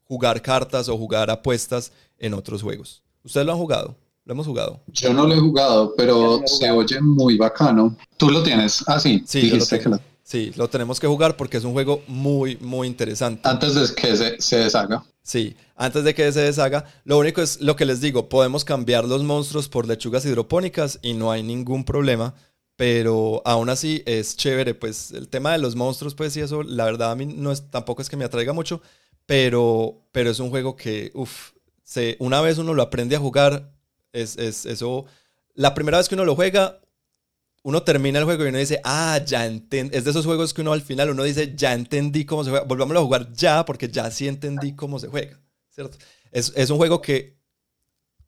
jugar cartas o jugar apuestas en otros juegos. ¿Ustedes lo han jugado? ¿Lo hemos jugado? Yo no lo he jugado, pero se oye muy bacano. ¿Tú lo tienes? Ah, sí. Sí, dijiste que lo... Sí, lo tenemos que jugar porque es un juego muy, muy interesante. Antes de que se, deshaga. Sí, antes de que se deshaga. Lo único es lo que les digo, podemos cambiar los monstruos por lechugas hidropónicas y no hay ningún problema. Pero aún así es chévere, pues el tema de los monstruos, pues y eso, la verdad a mí no es, tampoco es que me atraiga mucho, pero, pero es un juego que, uff, una vez uno lo aprende a jugar, es, es eso, la primera vez que uno lo juega, uno termina el juego y uno dice, ah, ya entendí. Es de esos juegos que uno al final uno dice, ya entendí cómo se juega. Volvámoslo a jugar ya porque ya sí entendí cómo se juega. ¿Cierto? Es, es un juego que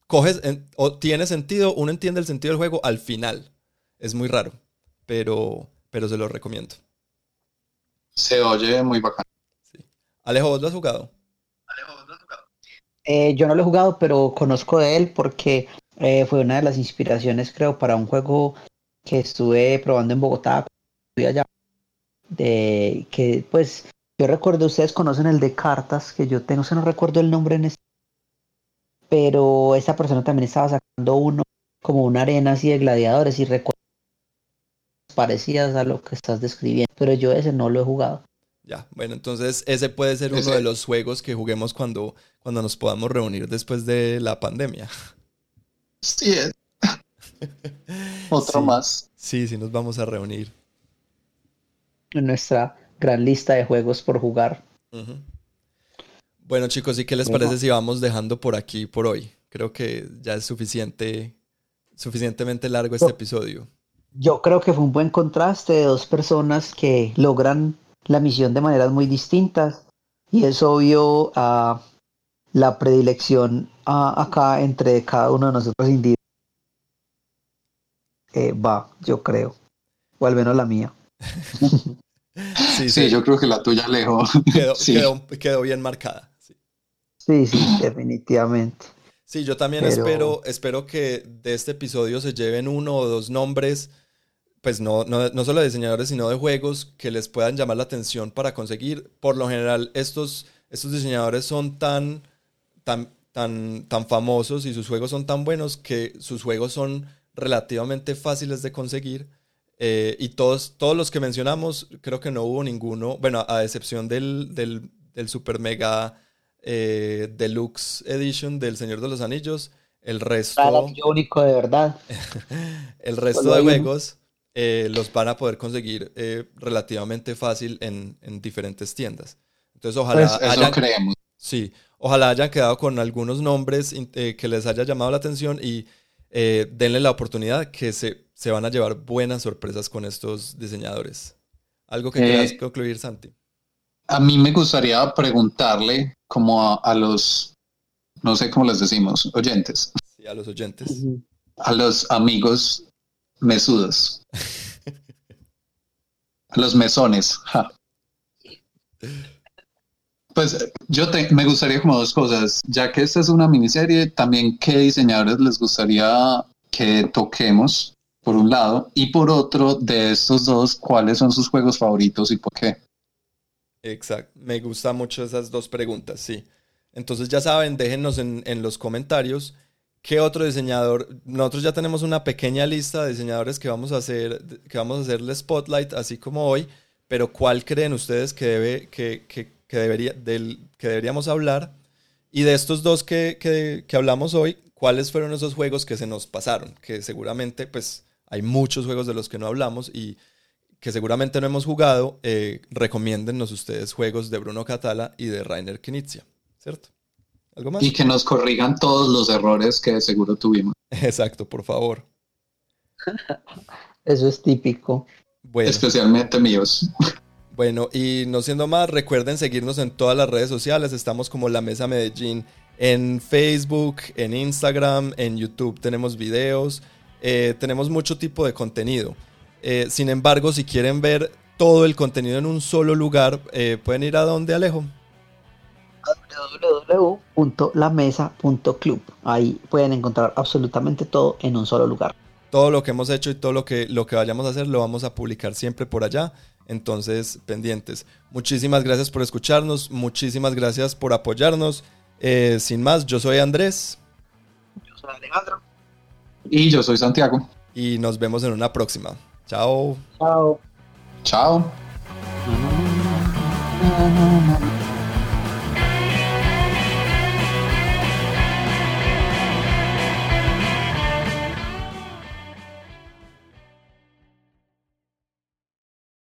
coges o tiene sentido, uno entiende el sentido del juego al final. Es muy raro, pero, pero se lo recomiendo. Se oye muy bacán. Alejo, ¿vos lo has jugado? Alejo, ¿vos lo has jugado? Eh, yo no lo he jugado, pero conozco de él porque eh, fue una de las inspiraciones, creo, para un juego que estuve probando en Bogotá, estuve allá, de que pues Yo recuerdo, ustedes conocen el de cartas que yo tengo, se no recuerdo el nombre en este. Pero esta persona también estaba sacando uno como una arena así de gladiadores y recuerdo parecidas a lo que estás describiendo, pero yo ese no lo he jugado. Ya, bueno, entonces ese puede ser uno de los juegos que juguemos cuando, cuando nos podamos reunir después de la pandemia. Sí, otro más. Sí, sí, nos vamos a reunir. En nuestra gran lista de juegos por jugar. Bueno, chicos, ¿y qué les parece si vamos dejando por aquí por hoy? Creo que ya es suficiente, suficientemente largo este episodio. Yo creo que fue un buen contraste de dos personas que logran la misión de maneras muy distintas y es obvio a la predilección acá entre cada uno de nosotros individuos. Eh, va, yo creo, o al menos la mía. sí, sí, yo creo que la tuya lejos quedó, bien marcada. Sí, sí, definitivamente. Sí, yo también espero, espero que de este episodio se lleven uno o dos nombres pues no, no, no, solo de diseñadores, sino de juegos que les puedan llamar la atención para conseguir. Por lo general, estos, estos diseñadores son tan, tan, tan, tan famosos y sus juegos son tan buenos que sus juegos son relativamente fáciles de conseguir. Eh, y todos, todos los que mencionamos, creo que no hubo ninguno, bueno, a excepción del, del, del Super Mega eh, Deluxe Edition del Señor de los Anillos, el resto... único de verdad. el resto de juegos eh, los van a poder conseguir eh, relativamente fácil en, diferentes tiendas. Entonces, ojalá pues hayan, creemos. Sí, ojalá hayan quedado con algunos nombres eh, que les haya llamado la atención y denle la oportunidad que se, se, van a llevar buenas sorpresas con estos diseñadores. ¿Algo que quieras concluir, Santi? A mí me gustaría preguntarle como a, los, no sé cómo les decimos, oyentes. Sí, a los oyentes. A los amigos mesudos. Los mesones. Pues yo me gustaría como dos cosas, ya que esta es una miniserie, también qué diseñadores les gustaría que toquemos, por un lado, y por otro, de estos dos, cuáles son sus juegos favoritos y por qué. Exacto, me gustan mucho esas dos preguntas, sí. Entonces ya saben, déjenos en, en los comentarios ¿Qué otro diseñador? Nosotros ya tenemos una pequeña lista de diseñadores que vamos a hacer, que vamos a hacerle spotlight, así como hoy, pero ¿cuál creen ustedes que, debe, que, que, debería, del, que deberíamos hablar? Y de estos dos que, que, hablamos hoy, ¿cuáles fueron esos juegos que se nos pasaron? Que seguramente, pues, hay muchos juegos de los que no hablamos y que seguramente no hemos jugado. Eh, recomiéndennos ustedes juegos de Bruno Catala y de Rainer Knizia, ¿cierto? Y que nos corrigan todos los errores que seguro tuvimos. Exacto, por favor. Eso es típico. Especialmente míos. Bueno, y no siendo más, recuerden seguirnos en todas las redes sociales. Estamos como La Mesa Medellín en Facebook, en Instagram, en YouTube. Tenemos videos, eh, tenemos mucho tipo de contenido. Eh, sin embargo, si quieren ver todo el contenido en un solo lugar, eh, pueden ir a donde Alejo www.lamesa.club. Ahí pueden encontrar absolutamente todo en un solo lugar. Todo lo que hemos hecho y todo lo que, lo que vayamos a hacer lo vamos a publicar siempre por allá. Entonces, pendientes. Muchísimas gracias por escucharnos. Muchísimas gracias por apoyarnos. Eh, sin más, yo soy Andrés. Yo soy Alejandro. Y yo soy Santiago. Y nos vemos en una próxima. Chao. Chao. Chao.